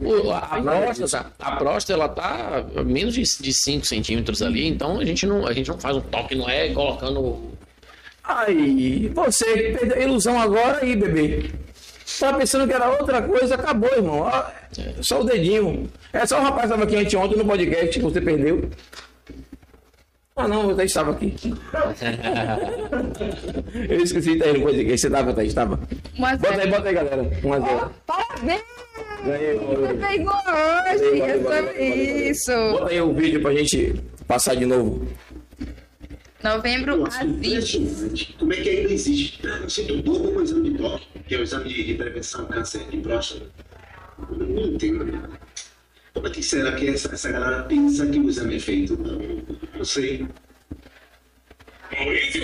S3: O- A, a próstata, a próstata, ela tá a menos de, de 5 centímetros ali, então a gente, não, a gente não faz um toque, não é colocando.
S1: Aí, você perdeu a ilusão agora aí, bebê. Tava pensando que era outra coisa, acabou, irmão. Só o dedinho. É só o rapaz que estava aqui anteontem no podcast que você perdeu. Ah, não, você estava aqui. Eu esqueci de estar aí no podcast. Você estava, Thaís? Estava.
S2: Um
S1: Bota aí,
S2: zero.
S1: bota aí, galera. 1 a 0
S2: Parabéns!
S1: Ganhei,
S2: Você pegou hoje, é sobre isso.
S1: Bota aí o vídeo pra gente passar de novo.
S2: Novembro a 20.
S4: Impressionante. Como é que ainda existe preconceito bobo com o exame de toque, que é o exame de, de prevenção ao câncer de próstata? Eu não entendo. Como é que será que essa, essa galera pensa que o exame é feito? Não, não sei. Maurício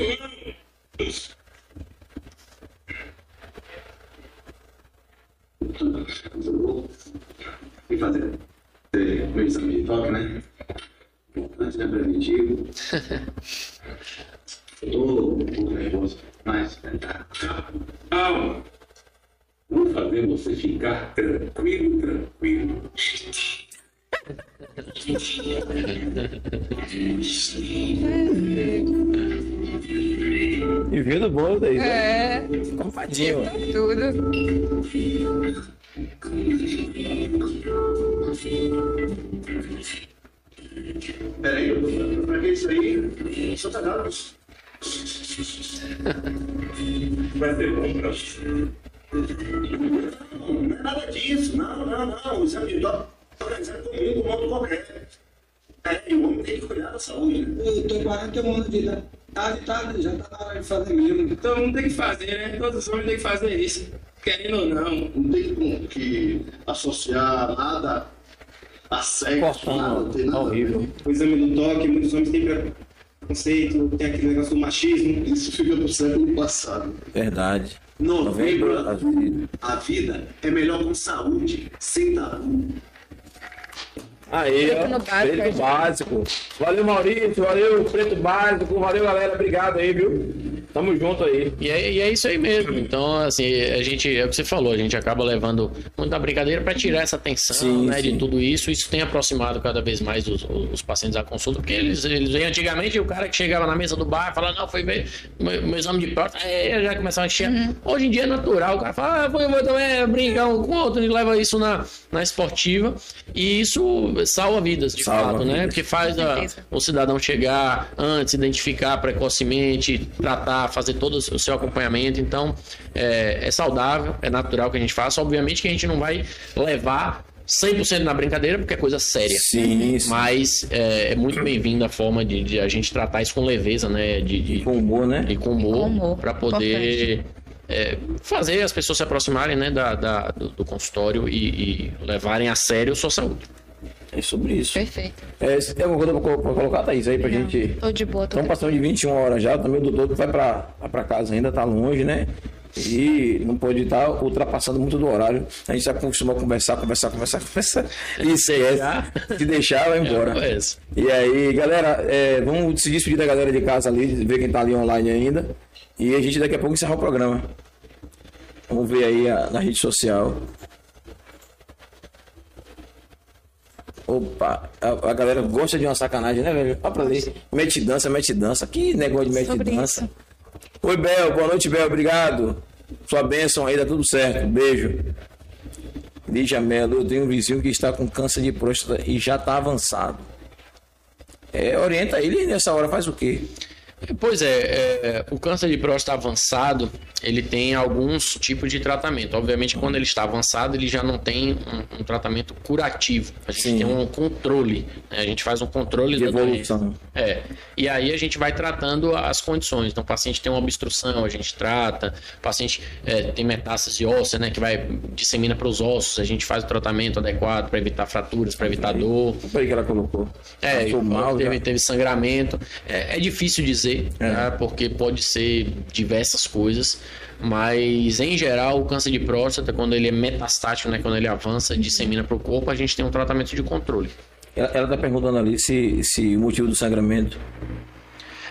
S4: Ramos! Eu vou fazer eh, meu exame de toque, né? Importante, é preventivo. Eu tô um pouco nervoso, mas tá.
S5: Calma. Vou fazer você ficar tranquilo, tranquilo.
S1: E viu do bolo daí. né?
S2: É,
S1: Compadinho.
S2: tudo.
S4: Peraí, pra que isso aí? Só tá dado.
S5: Vai ser bom.
S4: Não, não é nada disso. Não, não, não. O exame de toque é um comum, como outro qualquer. É, e o homem tem que cuidar da saúde. né?
S6: Eu tô 41 anos de idade, tá, já tá na hora de fazer mesmo.
S7: Todo mundo tem que fazer, né? Todos os homens têm que fazer isso. Querendo ou não.
S4: Não tem que, que associar nada a sexo, nada, não tem nada.
S1: Horrível.
S7: O exame do toque, muitos homens têm preconceito, tem aquele negócio do machismo.
S4: Isso fica do século passado.
S1: Verdade.
S4: Novembro, a vida é melhor com saúde, sem tabu.
S1: Aí,
S2: Preto
S1: ó,
S2: no básico,
S1: preto básico. Valeu, Maurício. Valeu, preto básico. Valeu, galera. Obrigado aí, viu? Tamo junto aí.
S3: E é, e é isso aí mesmo. Então, assim, a gente, é o que você falou, a gente acaba levando muita brincadeira para tirar essa tensão
S1: Sim,
S3: né,
S1: sim.
S3: de tudo isso. Isso tem aproximado cada vez mais os, os pacientes à consulta, porque eles, eles veem antigamente o cara que chegava na mesa do bar falava, não, foi ver meu, meu exame de próstata, aí já começava a encher. Hoje em dia é natural, o cara fala, ah, vou, vou também brincar um com o outro, e leva isso na, na esportiva. E isso salva vidas, de
S1: Salva
S3: fato, né?
S1: vidas.
S3: Porque faz a- o cidadão chegar antes, identificar precocemente, tratar, fazer todo o seu acompanhamento. Então, é, é saudável, é natural que a gente faça. Obviamente que a gente não vai levar 100% na brincadeira, porque é coisa séria.
S1: Sim, sim.
S3: Mas é, é muito bem-vinda a forma de, de a gente tratar isso com leveza, né? De, de,
S1: Com humor, né?
S3: e com humor,
S2: humor,
S3: para poder é, fazer as pessoas se aproximarem né, da, da- do, do consultório e, e levarem a sério sua saúde.
S1: É sobre isso.
S2: Perfeito.
S1: É, você tem alguma coisa pra, co- pra colocar, Thaís, aí pra gente.
S2: Tô de boa, tô
S1: Estamos passando de 21 horas já, também o doutor vai pra, pra casa ainda, tá longe, né? E não pode estar ultrapassando muito do horário. A gente já costuma conversar, conversar, conversar, conversar. E
S3: deixar.
S1: se deixar, vai embora.
S3: É.
S1: E aí, galera, é, vamos se despedir da galera de casa ali, ver quem tá ali online ainda. E a gente daqui a pouco encerrar o programa. Vamos ver aí a- na rede social. Opa, a, a galera gosta de uma sacanagem, né, velho? Olha pra ali. Mete dança, mete dança. Que negócio de mete
S2: Sobre
S1: dança.
S2: isso.
S1: Oi, Bel. Boa noite, Bel. Obrigado. Sua bênção aí, dá tudo certo. Beijo. Lígia Mello, eu tenho um vizinho que está com câncer de próstata e já está avançado. É, orienta ele nessa hora, faz o quê?
S3: Pois é, é, o câncer de próstata avançado, ele tem alguns tipos de tratamento. Obviamente, quando ele está avançado, ele já não tem um, um tratamento curativo. A gente
S1: Sim.
S3: tem um controle. né? A gente faz um controle
S1: De
S3: da
S1: evolução.
S3: É. E aí a gente vai tratando as condições. Então, o paciente tem uma obstrução, a gente trata. O paciente é, tem metástase óssea, né? Que vai dissemina para os ossos. A gente faz o tratamento adequado para evitar fraturas, para evitar dor.
S1: Foi aí que ela colocou.
S3: É,
S1: mal,
S3: teve, teve sangramento. É, é difícil dizer,
S1: É.
S3: tá? porque pode ser diversas coisas. Mas, em geral, o câncer de próstata, quando ele é metastático, né, quando ele avança, dissemina para o corpo, a gente tem um tratamento de controle.
S1: Ela, ela tá perguntando ali se, se o motivo do sangramento.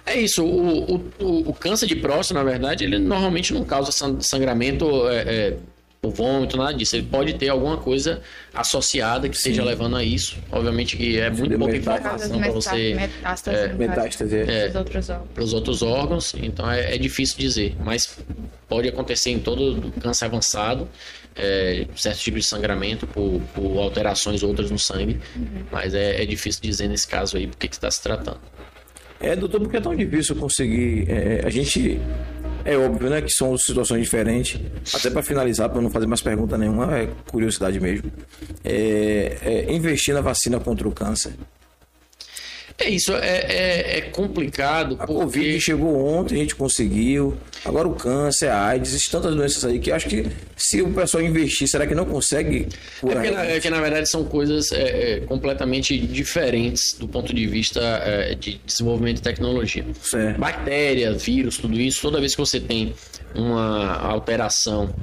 S3: É isso, o, o, o, câncer de próstata, na verdade, ele normalmente não causa san- sangramento é, é, por vômito, nada disso. Ele pode ter alguma coisa associada que esteja levando a isso. Obviamente que é muito pouca informação para você
S2: metástase,
S3: é,
S1: metástase, é.
S2: outros órgãos.
S3: para os outros órgãos, então é, é difícil dizer, mas pode acontecer em todo câncer avançado, é, certo tipo de sangramento por, por alterações outras no sangue, mas é, é difícil dizer nesse caso aí porque que está se tratando.
S1: É, doutor, porque é tão difícil conseguir. é, a gente. É óbvio, né, que são situações diferentes. Até para finalizar, para não fazer mais pergunta nenhuma, é curiosidade mesmo. É, é, investir na vacina contra o câncer.
S3: É isso, é, é, é complicado
S1: A
S3: porque...
S1: Covid chegou ontem, a gente conseguiu. Agora o câncer, a AIDS, existem tantas doenças aí que acho que se o pessoal investir, será que não consegue
S3: É
S1: curar?
S3: porque, na, é que, na verdade, são coisas é, é, completamente diferentes do ponto de vista é, de desenvolvimento de tecnologia.
S1: Certo.
S3: Bactéria, vírus, tudo isso, toda vez que você tem uma alteração,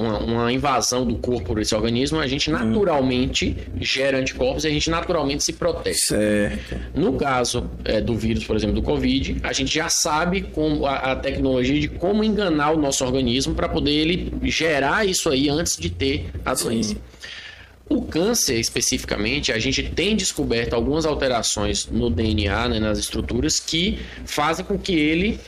S3: uma, uma invasão do corpo por esse organismo, a gente naturalmente gera anticorpos e a gente naturalmente se protege.
S1: Certo.
S3: No caso é, do vírus, por exemplo, do Covid, a gente já sabe como a, a tecnologia de como enganar o nosso organismo para poder ele gerar isso aí antes de ter a doença. O câncer, especificamente, a gente tem descoberto algumas alterações no DNA, né, nas estruturas, que fazem com que ele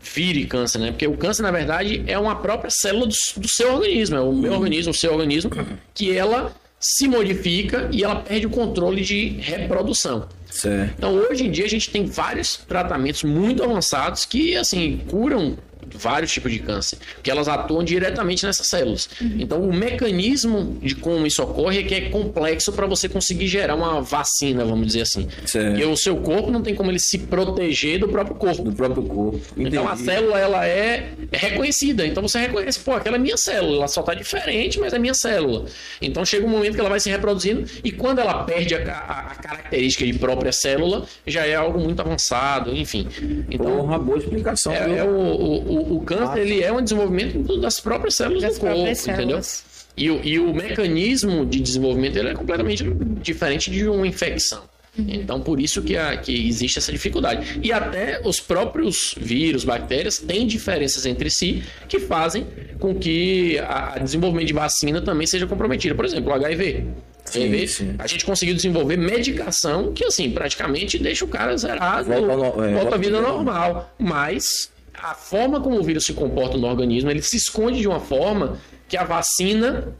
S3: vire câncer, né? Porque o câncer, na verdade, é uma própria célula do, do seu organismo, é o meu organismo, o seu organismo, que ela se modifica e ela perde o controle de reprodução.
S1: Certo.
S3: Então, hoje em dia, a gente tem vários tratamentos muito avançados que, assim, curam vários tipos de câncer, porque elas atuam diretamente nessas células. Então, o mecanismo de como isso ocorre é que é complexo para você conseguir gerar uma vacina, vamos dizer assim.
S1: Certo.
S3: Porque o seu corpo não tem como ele se proteger do próprio corpo.
S1: Do próprio corpo.
S3: Então a
S1: Entendi.
S3: célula ela é reconhecida. Então você reconhece, pô, aquela é minha célula, ela só tá diferente, mas é minha célula. Então chega um momento que ela vai se reproduzindo e quando ela perde a, a- a característica de própria célula, já é algo muito avançado, enfim. Então
S1: Uma boa explicação.
S3: é, é o, o, o- o câncer ele é um desenvolvimento das próprias células
S2: Das
S3: do corpo,
S2: próprias
S3: entendeu?
S2: células.
S3: E o, e o mecanismo de desenvolvimento ele é completamente diferente de uma infecção. Então, por isso que, a- que existe essa dificuldade. E até os próprios vírus, bactérias, têm diferenças entre si que fazem com que a, a desenvolvimento de vacina também seja comprometido. Por exemplo, o HIV.
S1: Sim,
S3: HIV,
S1: sim.
S3: A gente conseguiu desenvolver medicação que, assim, praticamente deixa o cara zerado,
S1: Volta no- é,
S3: volta
S1: volta
S3: à vida normal. Mas a forma como o vírus se comporta no organismo, ele se esconde de uma forma que a vacina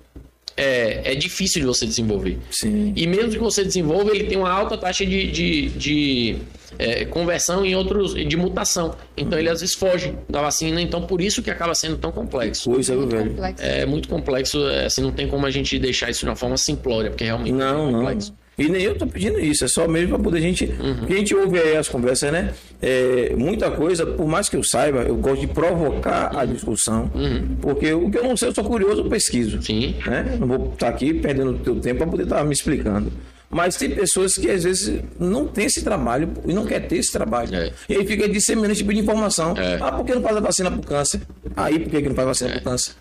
S3: é, é difícil de você desenvolver.
S1: Sim.
S3: E mesmo que você desenvolva, ele tem uma alta taxa de, de, de, é, conversão em outros, de mutação. Então ele às vezes foge da vacina, então por isso que acaba sendo tão complexo.
S1: Coisa, viu, velho?
S2: Complexo.
S3: É muito complexo, é, assim, não tem como a gente deixar isso de uma forma simplória, porque realmente
S1: Não,
S3: é
S1: não. E nem eu tô pedindo isso, é só mesmo para poder a gente.
S3: Uhum.
S1: Porque a gente ouve aí as conversas, né? É, muita coisa, por mais que eu saiba, eu gosto de provocar a discussão. Porque o que eu não sei, eu sou curioso, eu pesquiso.
S3: Uhum. Sim.
S1: Né? Não vou estar aqui perdendo o teu tempo para poder estar me explicando. Mas tem pessoas que às vezes não tem esse trabalho e não quer ter esse trabalho.
S3: É.
S1: E aí fica disseminando esse tipo de informação.
S3: É.
S1: Ah, por que não faz a vacina pro câncer? Aí por que não faz vacina pro câncer?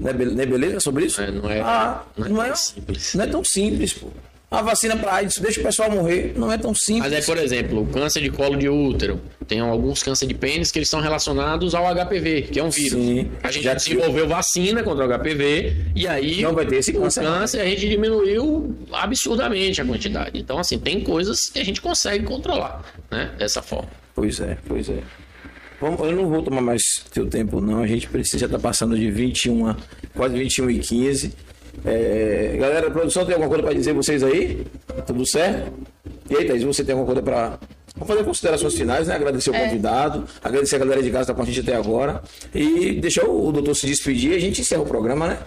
S1: Não é, não é beleza sobre isso?
S3: É, não é-
S1: Ah,
S3: não é
S1: não é,
S3: tão simples.
S1: não é tão simples, pô. A vacina para AIDS deixa o pessoal morrer. Não é tão simples.
S3: Mas é, por exemplo, o câncer de colo de útero. Tem alguns câncer de pênis que eles são relacionados ao HPV, que é um vírus.
S1: Sim.
S3: A gente
S1: Já
S3: desenvolveu vacina contra o HPV e aí
S1: Não vai ter esse
S3: o
S1: câncer
S3: câncer a gente diminuiu absurdamente a quantidade. Então, assim, tem coisas que a gente consegue controlar, né? Dessa forma.
S1: Pois é, pois é. Vamos, eu não vou tomar mais teu tempo, não. A gente precisa estar passando de 21 a quase 21 e 15. É, galera, produção tem alguma coisa para dizer vocês aí? Tudo certo? E aí, Thaís, você tem alguma coisa para. Vamos fazer considerações finais, né? Agradecer o convidado, agradecer a galera de casa que está com a gente até agora. E deixar o, o doutor se despedir e a gente encerra o programa, né?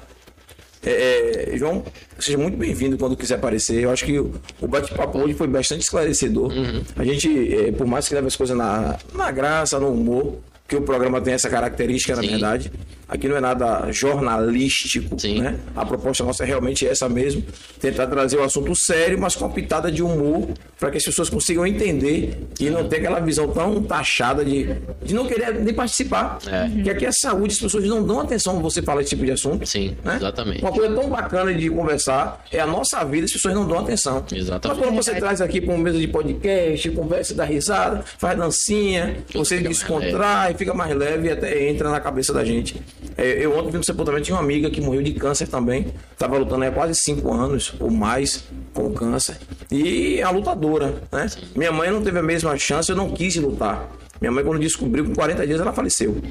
S1: É, é, João, seja muito bem-vindo quando quiser aparecer. Eu acho que o, o bate-papo hoje foi bastante esclarecedor. A gente, é, por mais que leve as coisas na, na graça, no humor, que o programa tem essa característica, na
S3: Sim.
S1: verdade. Aqui não é nada jornalístico,
S3: Sim.
S1: né? A proposta nossa é realmente essa mesmo, tentar trazer o assunto sério, mas com uma pitada de humor, para que as pessoas consigam entender e não ter aquela visão tão taxada de, de não querer nem participar.
S3: É.
S1: Que aqui é saúde, as pessoas não dão atenção quando você fala esse tipo de assunto.
S3: Sim,
S1: né?
S3: exatamente.
S1: Uma coisa tão bacana de conversar é a nossa vida, as pessoas não dão atenção.
S3: Exatamente.
S1: Mas quando você traz aqui para uma mesa de podcast, conversa, dá risada, faz dancinha, você descontrai, fica mais leve e até entra na cabeça da gente. É, eu ontem vi no sepultamento de uma amiga que morreu de câncer também, estava lutando há quase cinco anos ou mais com câncer. E é uma lutadora, né? Minha mãe não teve a mesma chance, eu não quis lutar. Minha mãe, quando descobriu, com 40 dias ela faleceu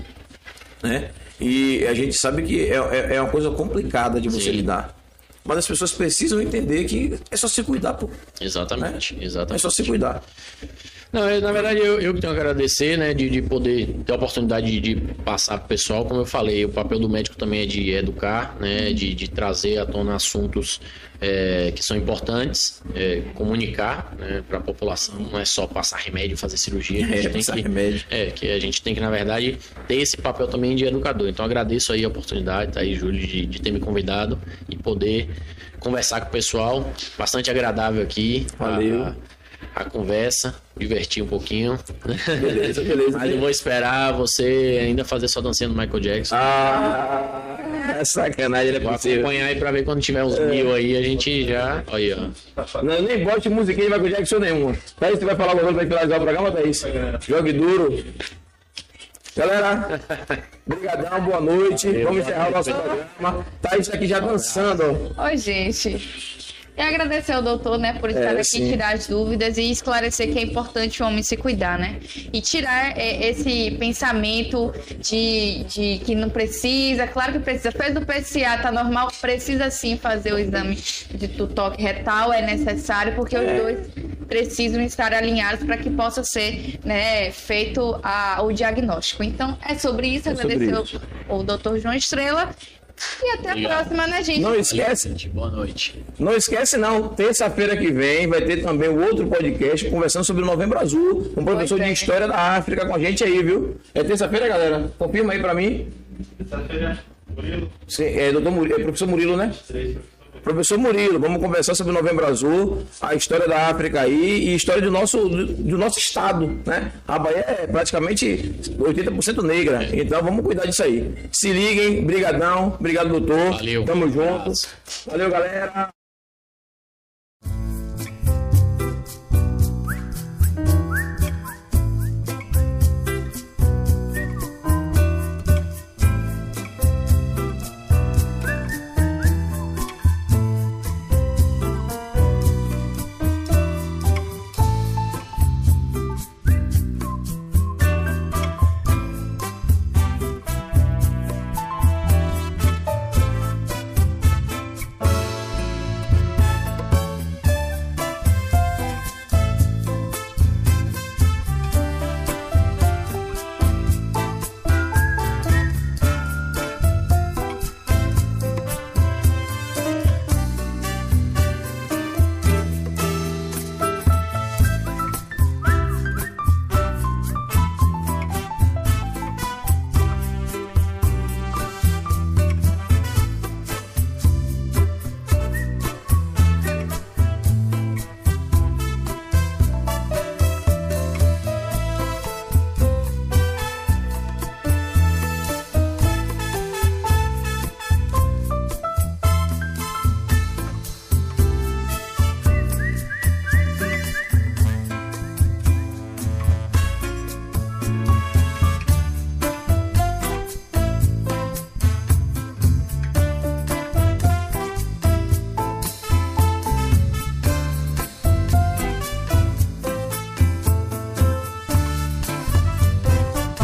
S1: né? E a gente sabe que é, é, é uma coisa complicada de você
S3: Sim.
S1: lidar. Mas as pessoas precisam entender que é só se cuidar, pô.
S3: Exatamente,
S1: É
S3: exatamente.
S1: só se cuidar.
S3: Não, eu, na verdade, eu, eu que tenho que agradecer, né, de, de poder ter a oportunidade de, de passar pro pessoal. Como eu falei, o papel do médico também é de educar, né, de, de trazer à tona assuntos é, que são importantes, é, comunicar né, para a população. Não é só passar remédio, fazer cirurgia. A gente
S1: É,
S3: tem
S1: passar
S3: que,
S1: remédio.
S3: É, que a gente tem que, na verdade, ter esse papel também de educador. Então, agradeço aí a oportunidade, tá aí, Júlio, de, de ter me convidado e poder conversar com o pessoal. Bastante agradável aqui.
S1: Valeu.
S3: A- a conversa, divertir um pouquinho.
S1: Beleza, beleza.
S3: Mas eu vou esperar você ainda fazer sua dancinha do Michael Jackson.
S1: Ah, é sacanagem, não é
S3: vou
S1: possível.
S3: acompanhar aí pra ver quando tiver uns mil aí, a gente já. Olha aí, ó.
S1: Não, nem bote musiquinha de Michael Jackson nenhuma. Thaís, você vai falar alguma coisa pra finalizar o programa, Thaís? Jogue duro. Galera, brigadão, boa noite. Vamos encerrar o nosso programa. Thaís tá aqui já dançando, ó.
S2: Oi, gente. E agradecer ao doutor, né, por estar
S1: É,
S2: aqui,
S1: sim.
S2: tirar as dúvidas e esclarecer que é importante o homem se cuidar, né? E tirar é, esse pensamento de, de que não precisa, claro que precisa. Fez do PSA, tá normal, precisa sim fazer o exame de toque retal, é necessário, porque os dois precisam estar alinhados para que possa ser né, feito a, o diagnóstico. Então, é sobre isso.
S1: É sobre
S2: Agradecer
S1: isso.
S2: o, o doutor João Estrela. E até
S3: Obrigado.
S2: a próxima, né, gente?
S1: Não esquece,
S3: Gente, boa noite.
S1: não esquece não, terça-feira que vem vai ter também o outro podcast conversando sobre o Novembro Azul, um professor de
S2: é.
S1: História da África com a gente aí, viu? É terça-feira, galera? Confirma aí pra mim.
S5: Terça-feira, Murilo,
S1: Sim, é, doutor Murilo, é professor Murilo, né?
S5: três.
S1: Professor Murilo, vamos conversar sobre o Novembro Azul, a história da África aí e história do nosso, do, nosso estado, né? A Bahia é praticamente 80% negra, então vamos cuidar disso aí. Se liguem, brigadão, obrigado doutor,
S3: Valeu.
S1: tamo junto. Valeu galera.